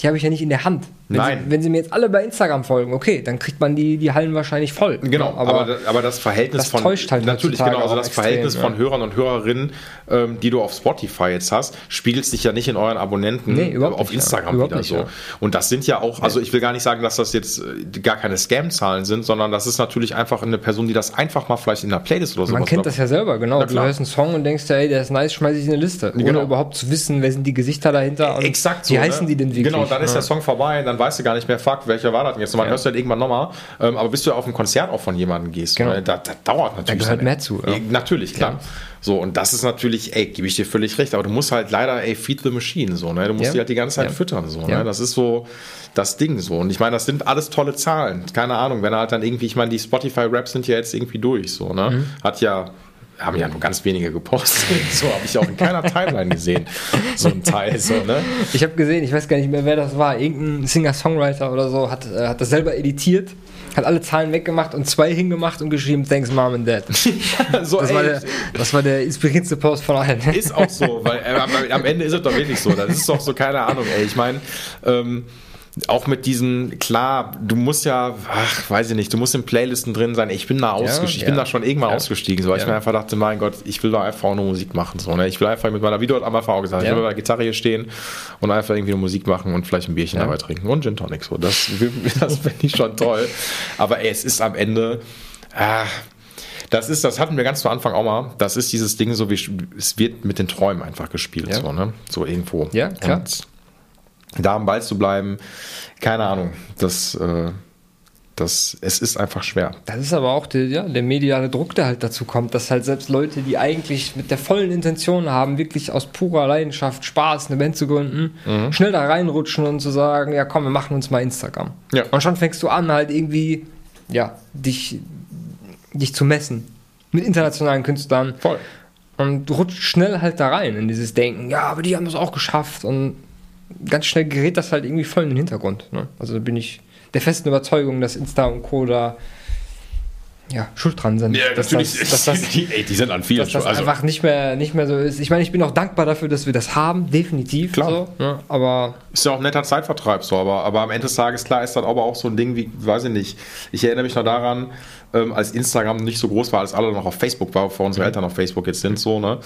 Die habe ich ja nicht in der Hand. Wenn
Nein.
Sie, wenn Sie mir jetzt alle bei Instagram folgen, okay, dann kriegt man die, die Hallen wahrscheinlich voll.
Genau,
Ne,
aber, aber, aber das Verhältnis
das
von
täuscht halt
natürlich genau, also das
extrem,
Verhältnis
ja.
von Hörern und Hörerinnen, ähm, die du auf Spotify jetzt hast, spiegelt sich ja nicht in euren Abonnenten
Nee, überhaupt
auf
nicht, ja.
Instagram
Überhaupt
wieder
nicht,
so.
ja.
Und das sind ja auch, also ich will gar nicht sagen, dass das jetzt äh, gar keine Scam-Zahlen sind, sondern das ist natürlich einfach eine Person, die das einfach mal vielleicht in der Playlist oder so
Man kennt das ja selber, genau.
Na
Du hörst einen Song und denkst dir, ey, der ist nice, schmeiß ich in eine Liste. Ohne
Genau.
überhaupt zu wissen, wer sind die Gesichter dahinter und
Exakt
wie
so,
heißen
ne?
die denn wirklich.
Genau, dann ist
Ja.
der Song vorbei, dann weißt du gar nicht mehr, fuck, welcher war das denn jetzt? Und man
Ja.
hörst du halt irgendwann nochmal. Ähm, aber bis du auf ein Konzert auch von jemandem gehst,
Genau.
ne, da, da dauert natürlich.
gehört
dann-
mehr zu, ja.
Ja, Natürlich, klar. So, und das ist natürlich, ey, gebe ich dir völlig recht, aber du musst halt leider, ey, feed the machine, so, ne? Du musst
Ja.
die halt die ganze Zeit
Ja.
füttern, so,
Ja.
ne? Das ist so das Ding, so. Und ich meine, das sind alles tolle Zahlen. Keine Ahnung, wenn er halt dann irgendwie, ich meine, die Spotify-Raps sind ja jetzt irgendwie durch, so, ne?
Mhm.
Hat ja, haben ja nur ganz wenige gepostet. So habe ich auch in keiner Timeline gesehen. So ein Teil, so, ne?
Ich habe gesehen, ich weiß gar nicht mehr, wer das war. Irgendein Singer-Songwriter oder so hat, äh, hat das selber editiert, hat alle Zahlen weggemacht und zwei hingemacht und geschrieben, thanks Mom and Dad.
so,
Das,
ey,
war, der, das war der inspirierendste Post von allen.
Ist auch so, weil äh, am, am Ende ist es doch wirklich so. Das ist doch so, keine Ahnung, ey. Ich meine, ähm, auch mit diesen, klar, du musst ja, ach, weiß ich nicht, du musst in Playlisten drin sein. Ich bin da ausgestiegen, ich bin
ja.
da schon irgendwann
Ja.
ausgestiegen, so, weil ich
Ja.
mir einfach dachte, mein Gott, ich will da einfach auch nur Musik machen. So, ne? Ich will einfach mit meiner, wie du am Anfang auch gesagt hast,
Ja.
ich will mit meiner Gitarre hier stehen und einfach irgendwie nur Musik machen und vielleicht ein Bierchen
Ja.
dabei trinken und Gin Tonic. So. Das, das finde ich schon toll. Aber ey, es ist am Ende. Ah, das ist, das hatten wir ganz zu Anfang auch mal. Das ist dieses Ding, so wie es wird mit den Träumen einfach gespielt,
Ja.
so, ne? So irgendwo.
Ja, klar.
Und da am Ball zu bleiben, keine Ahnung. Das, äh, das, es ist einfach schwer.
Das ist aber auch der, ja, der mediale Druck, der halt dazu kommt, dass halt selbst Leute, die eigentlich mit der vollen Intention haben, wirklich aus purer Leidenschaft, Spaß, eine Band zu gründen,
Mhm.
schnell da reinrutschen und zu sagen, ja komm, wir machen uns mal Instagram.
Ja.
Und schon fängst du an, halt irgendwie, ja, dich, dich zu messen mit internationalen Künstlern.
Voll.
Und du rutscht schnell halt da rein in dieses Denken, ja, aber die haben das auch geschafft. Und ganz schnell gerät das halt irgendwie voll in den Hintergrund. Ne? Also da bin ich der festen Überzeugung, dass Insta und Co. da ja, schuld dran sind. dass das, dass das,
die, ey, die sind an vielen
dass das.
Also,
einfach nicht mehr, nicht mehr so ist. Ich meine, ich bin auch dankbar dafür, dass wir das haben, definitiv.
Klar.
So, ne? Aber
ist ja auch ein netter Zeitvertreib, so, aber, aber am Ende des Tages, klar, ist das aber auch so ein Ding wie, weiß ich nicht. Ich erinnere mich noch daran, ähm, als Instagram nicht so groß war, als alle noch auf Facebook war, bevor unsere Eltern auf Facebook jetzt sind, so, ne?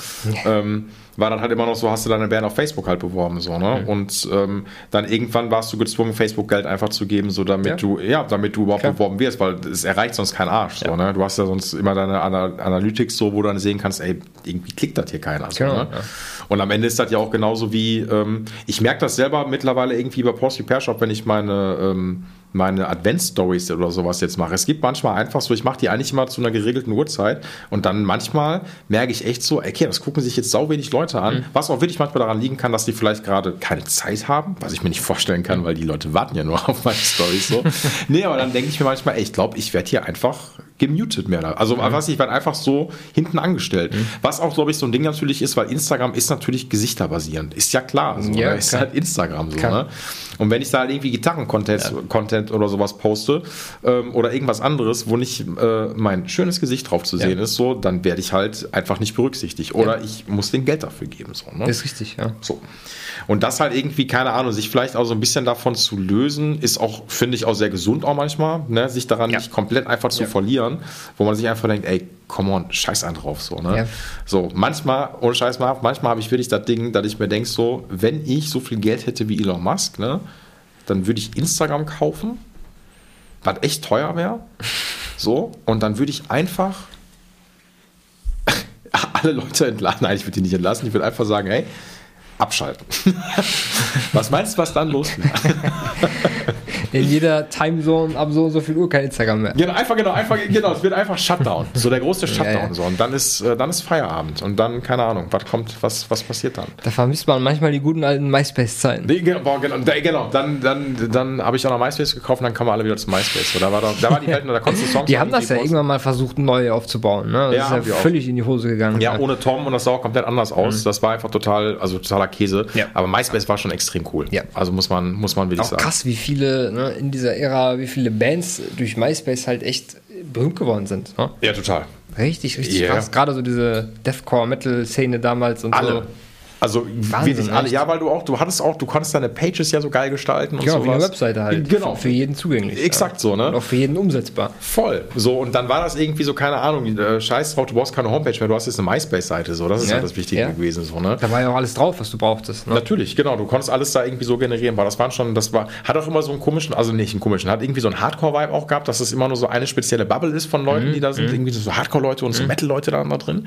Ähm, war dann halt immer noch so, hast du deine Band auf Facebook halt beworben, so, ne? Und ähm, dann irgendwann warst du gezwungen, Facebook-Geld einfach zu geben, so damit
Ja.
du, ja, damit du überhaupt
Klar.
beworben wirst, weil es erreicht sonst kein Arsch, so,
Ja.
ne? Du hast ja sonst immer deine Ana Analytics so, wo du dann sehen kannst, ey, irgendwie klickt das hier keiner. So,
Genau,
ne?
ja.
Und am Ende ist das ja auch genauso wie, ähm, ich merke das selber mittlerweile irgendwie bei Post Repair Shop, wenn ich meine, ähm, meine Advent-Stories oder sowas jetzt mache. Es gibt manchmal einfach so, ich mache die eigentlich immer zu einer geregelten Uhrzeit und dann manchmal merke ich echt so, okay, das gucken sich jetzt sau wenig Leute an, was auch wirklich manchmal daran liegen kann, dass die vielleicht gerade keine Zeit haben, was ich mir nicht vorstellen kann, weil die Leute warten ja nur auf meine Stories so. nee, aber dann denke ich mir manchmal, ey, ich glaube, ich werde hier einfach gemutet mehr. Also was ich werde einfach so hinten angestellt. Was auch, glaube ich, so ein Ding natürlich ist, weil Instagram ist natürlich gesichterbasierend. Ist ja klar. So,
Ja,
ne? Ist halt Instagram so. Ne? Und wenn ich da halt irgendwie Gitarren-Content Content oder sowas poste ähm, oder irgendwas anderes, wo nicht äh, mein schönes Gesicht drauf zu
Ja.
sehen ist, so, dann werde ich halt einfach nicht berücksichtigt. Oder ich muss den Geld dafür geben. So, ne?
Ist richtig, ja.
So. Und das halt irgendwie, keine Ahnung, sich vielleicht auch so ein bisschen davon zu lösen, ist auch, finde ich, auch sehr gesund auch manchmal, ne? sich daran
Ja.
nicht komplett einfach zu
Ja.
verlieren, wo man sich einfach denkt, ey, come on, scheiß einen drauf, so, ne?
Ja.
So, manchmal, ohne Scheiß mal, manchmal habe ich wirklich das Ding, dass ich mir denke, so, wenn ich so viel Geld hätte wie Elon Musk, ne, dann würde ich Instagram kaufen, was echt teuer wäre, so, und dann würde ich einfach alle Leute entlassen. Nein, ich würde die nicht entlassen. Ich würde einfach sagen, hey, abschalten. was meinst du, was dann los wird?
In jeder Timezone ab so und so viel Uhr kein Instagram mehr.
Genau, einfach, genau, einfach, genau, es wird einfach Shutdown. So der große Shutdown.
Ja, ja.
So. Und dann ist, äh, dann ist Feierabend. Und dann, keine Ahnung, was kommt, was, was passiert dann?
Da vermisst man manchmal die guten alten MySpace-Zeiten.
Nee, genau, genau, da- genau, dann, dann, dann habe ich auch noch MySpace gekauft und dann kamen alle wieder zu MySpace. So, da, war doch, da war die Welt, da konntest du Songs
Die haben das ja
irgendwie
irgendwann mal versucht, neu aufzubauen. Ne? Das
Ja,
ist ja
auch.
völlig in die Hose gegangen.
Ja, ohne Tom und das sah auch komplett anders aus. Das war einfach total, also totaler Käse.
Ja.
Aber MySpace war schon extrem cool.
Ja.
Also muss man, muss man wirklich
Auch
sagen.
krass, wie viele ne, in dieser Ära, wie viele Bands durch MySpace halt echt berühmt geworden sind. Ne?
Ja, total.
Richtig, richtig
Ja.
krass. Gerade so diese Deathcore-Metal-Szene damals und
Alle.
so.
Also
Wahnsinn,
wirklich alle.
echt.
Ja, weil du auch, du hattest auch, du konntest deine Pages ja so geil gestalten und
Genau, wie eine
sowas.
Webseite halt.
Genau.
Für, jeden zugänglich.
Exakt so, ne?
Und auch für jeden umsetzbar.
Voll. So, und dann war das irgendwie so, keine Ahnung, äh, scheiß drauf, du brauchst keine Homepage mehr, du hast jetzt eine MySpace-Seite, so. Das ist
Ja,
halt das Wichtige
ja.
gewesen, so, ne?
Da war ja auch alles drauf, was du brauchtest. Ne?
Natürlich, genau. Du konntest alles da irgendwie so generieren, weil das waren schon, das war, hat auch immer so einen komischen, also nicht einen komischen, hat irgendwie so einen Hardcore-Vibe auch gehabt, dass es immer nur so eine spezielle Bubble ist von
Mhm,
Leuten, die da sind, irgendwie so Hardcore-Leute und so Metal-Leute da drin.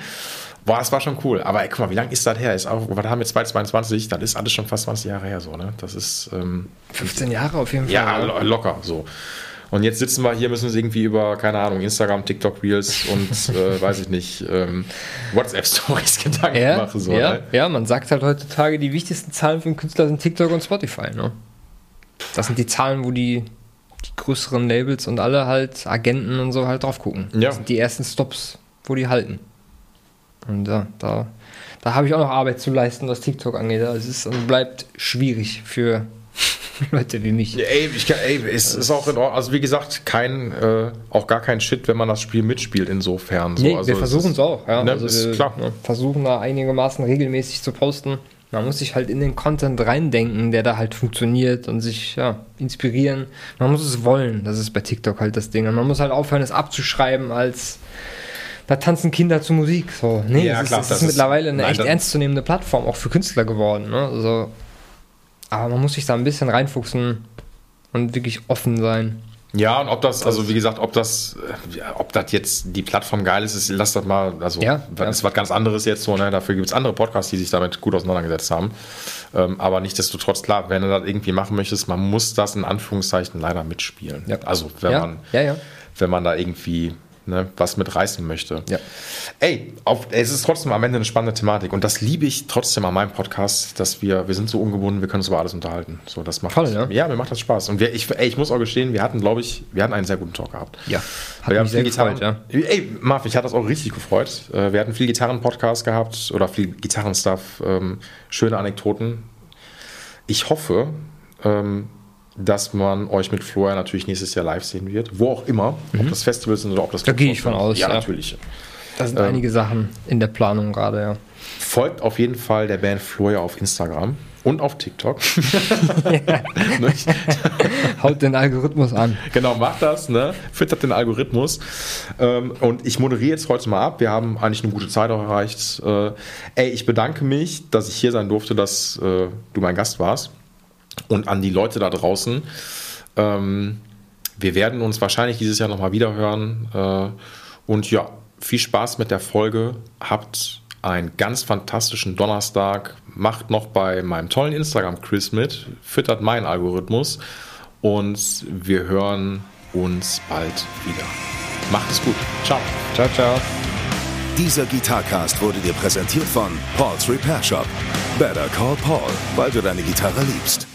Boah, das war schon cool. Aber ey, guck mal, wie lange ist das her? Ist auch, was haben wir 2022? Das ist alles schon fast 20 Jahre her, so, ne? Das ist, ähm,
15 Jahre auf jeden Fall.
ja, lo locker, so. Und jetzt sitzen wir hier, müssen uns irgendwie über, keine Ahnung, Instagram, TikTok Reels und, äh, weiß ich nicht, ähm, WhatsApp-Stories Gedanken
Ja,
machen, so,
ja,
ne?
ja, man sagt halt heutzutage, die wichtigsten Zahlen für einen Künstler sind TikTok und Spotify. Ne? Das sind die Zahlen, wo die, die größeren Labels und alle halt, Agenten und so halt drauf gucken.
Ja.
Das sind die ersten Stops, wo die halten. Und ja, da, da habe ich auch noch Arbeit zu leisten, was TikTok angeht. Es ist und bleibt schwierig für Leute wie mich.
Ja, ey, ich kann, ey, es ist auch in Ordnung. Also wie gesagt, kein, äh, auch gar kein Shit, wenn man das Spiel mitspielt, insofern. So.
Nee,
also
wir versuchen es auch. Ja.
Ne,
also
ist
wir
klar.
ne, versuchen da einigermaßen regelmäßig zu posten. Man muss sich halt in den Content reindenken, der da halt funktioniert und sich ja, inspirieren. Man muss es wollen. Das ist bei TikTok halt das Ding. Und man muss halt aufhören, es abzuschreiben als da tanzen Kinder zu Musik. So, nee,
Ja,
es
klar,
ist, es
das
ist mittlerweile eine
nein,
echt
das-
ernstzunehmende Plattform, auch für Künstler geworden. Ne? Also, aber man muss sich da ein bisschen reinfuchsen und wirklich offen sein.
Ja, und ob das, also wie gesagt, ob das, ob das jetzt die Plattform geil ist, ist lass das mal, also
Ja,
das
ja.
ist was ganz anderes jetzt so, ne? Dafür gibt es andere Podcasts, die sich damit gut auseinandergesetzt haben. Ähm, aber nichtsdestotrotz, klar, wenn du das irgendwie machen möchtest, man muss das in Anführungszeichen leider mitspielen.
Ja.
Also wenn man, wenn man da irgendwie ne, was mitreißen möchte.
Ja.
Ey, auf, es ist trotzdem am Ende eine spannende Thematik und das liebe ich trotzdem an meinem Podcast, dass wir, wir sind so ungebunden, wir können uns über alles unterhalten. So, das macht,
Voll, ja.
ja, mir macht das Spaß. Und wir, ich, ey, ich muss auch gestehen, wir hatten, glaube ich, wir hatten einen sehr guten Talk gehabt.
Ja, hat
wir haben viel
gefreut,
Gitarren, Ey, Marv, ich hatte das auch richtig gefreut. Äh, Wir hatten viel Gitarren-Podcast gehabt oder viel Gitarrenstuff, ähm, schöne Anekdoten. Ich hoffe, ähm, dass man euch mit Florian natürlich nächstes Jahr live sehen wird. Wo auch immer. Ob das Festivals sind oder ob das
Mhm. Da gehe ich von aus,
Ja,
ja.
natürlich.
Da sind
Ähm,
einige Sachen in der Planung gerade, ja.
Folgt auf jeden Fall der Band Florian auf Instagram und auf TikTok. Nicht?
Haut den Algorithmus an.
Genau, macht das, ne? Füttert den Algorithmus. Ähm, und ich moderiere jetzt heute mal ab. Wir haben eigentlich eine gute Zeit auch erreicht. Äh, ey, ich bedanke mich, dass ich hier sein durfte, dass äh, du mein Gast warst. Und an die Leute da draußen. Ähm, wir werden uns wahrscheinlich dieses Jahr nochmal wieder hören. Äh, Und ja, viel Spaß mit der Folge. Habt einen ganz fantastischen Donnerstag. Macht noch bei meinem tollen Instagram-Quiz mit. Füttert meinen Algorithmus. Und wir hören uns bald wieder. Macht es gut. Ciao.
Ciao, ciao.
Dieser Gitarcast wurde dir präsentiert von Paul's Repair Shop. Better call Paul, weil du deine Gitarre liebst.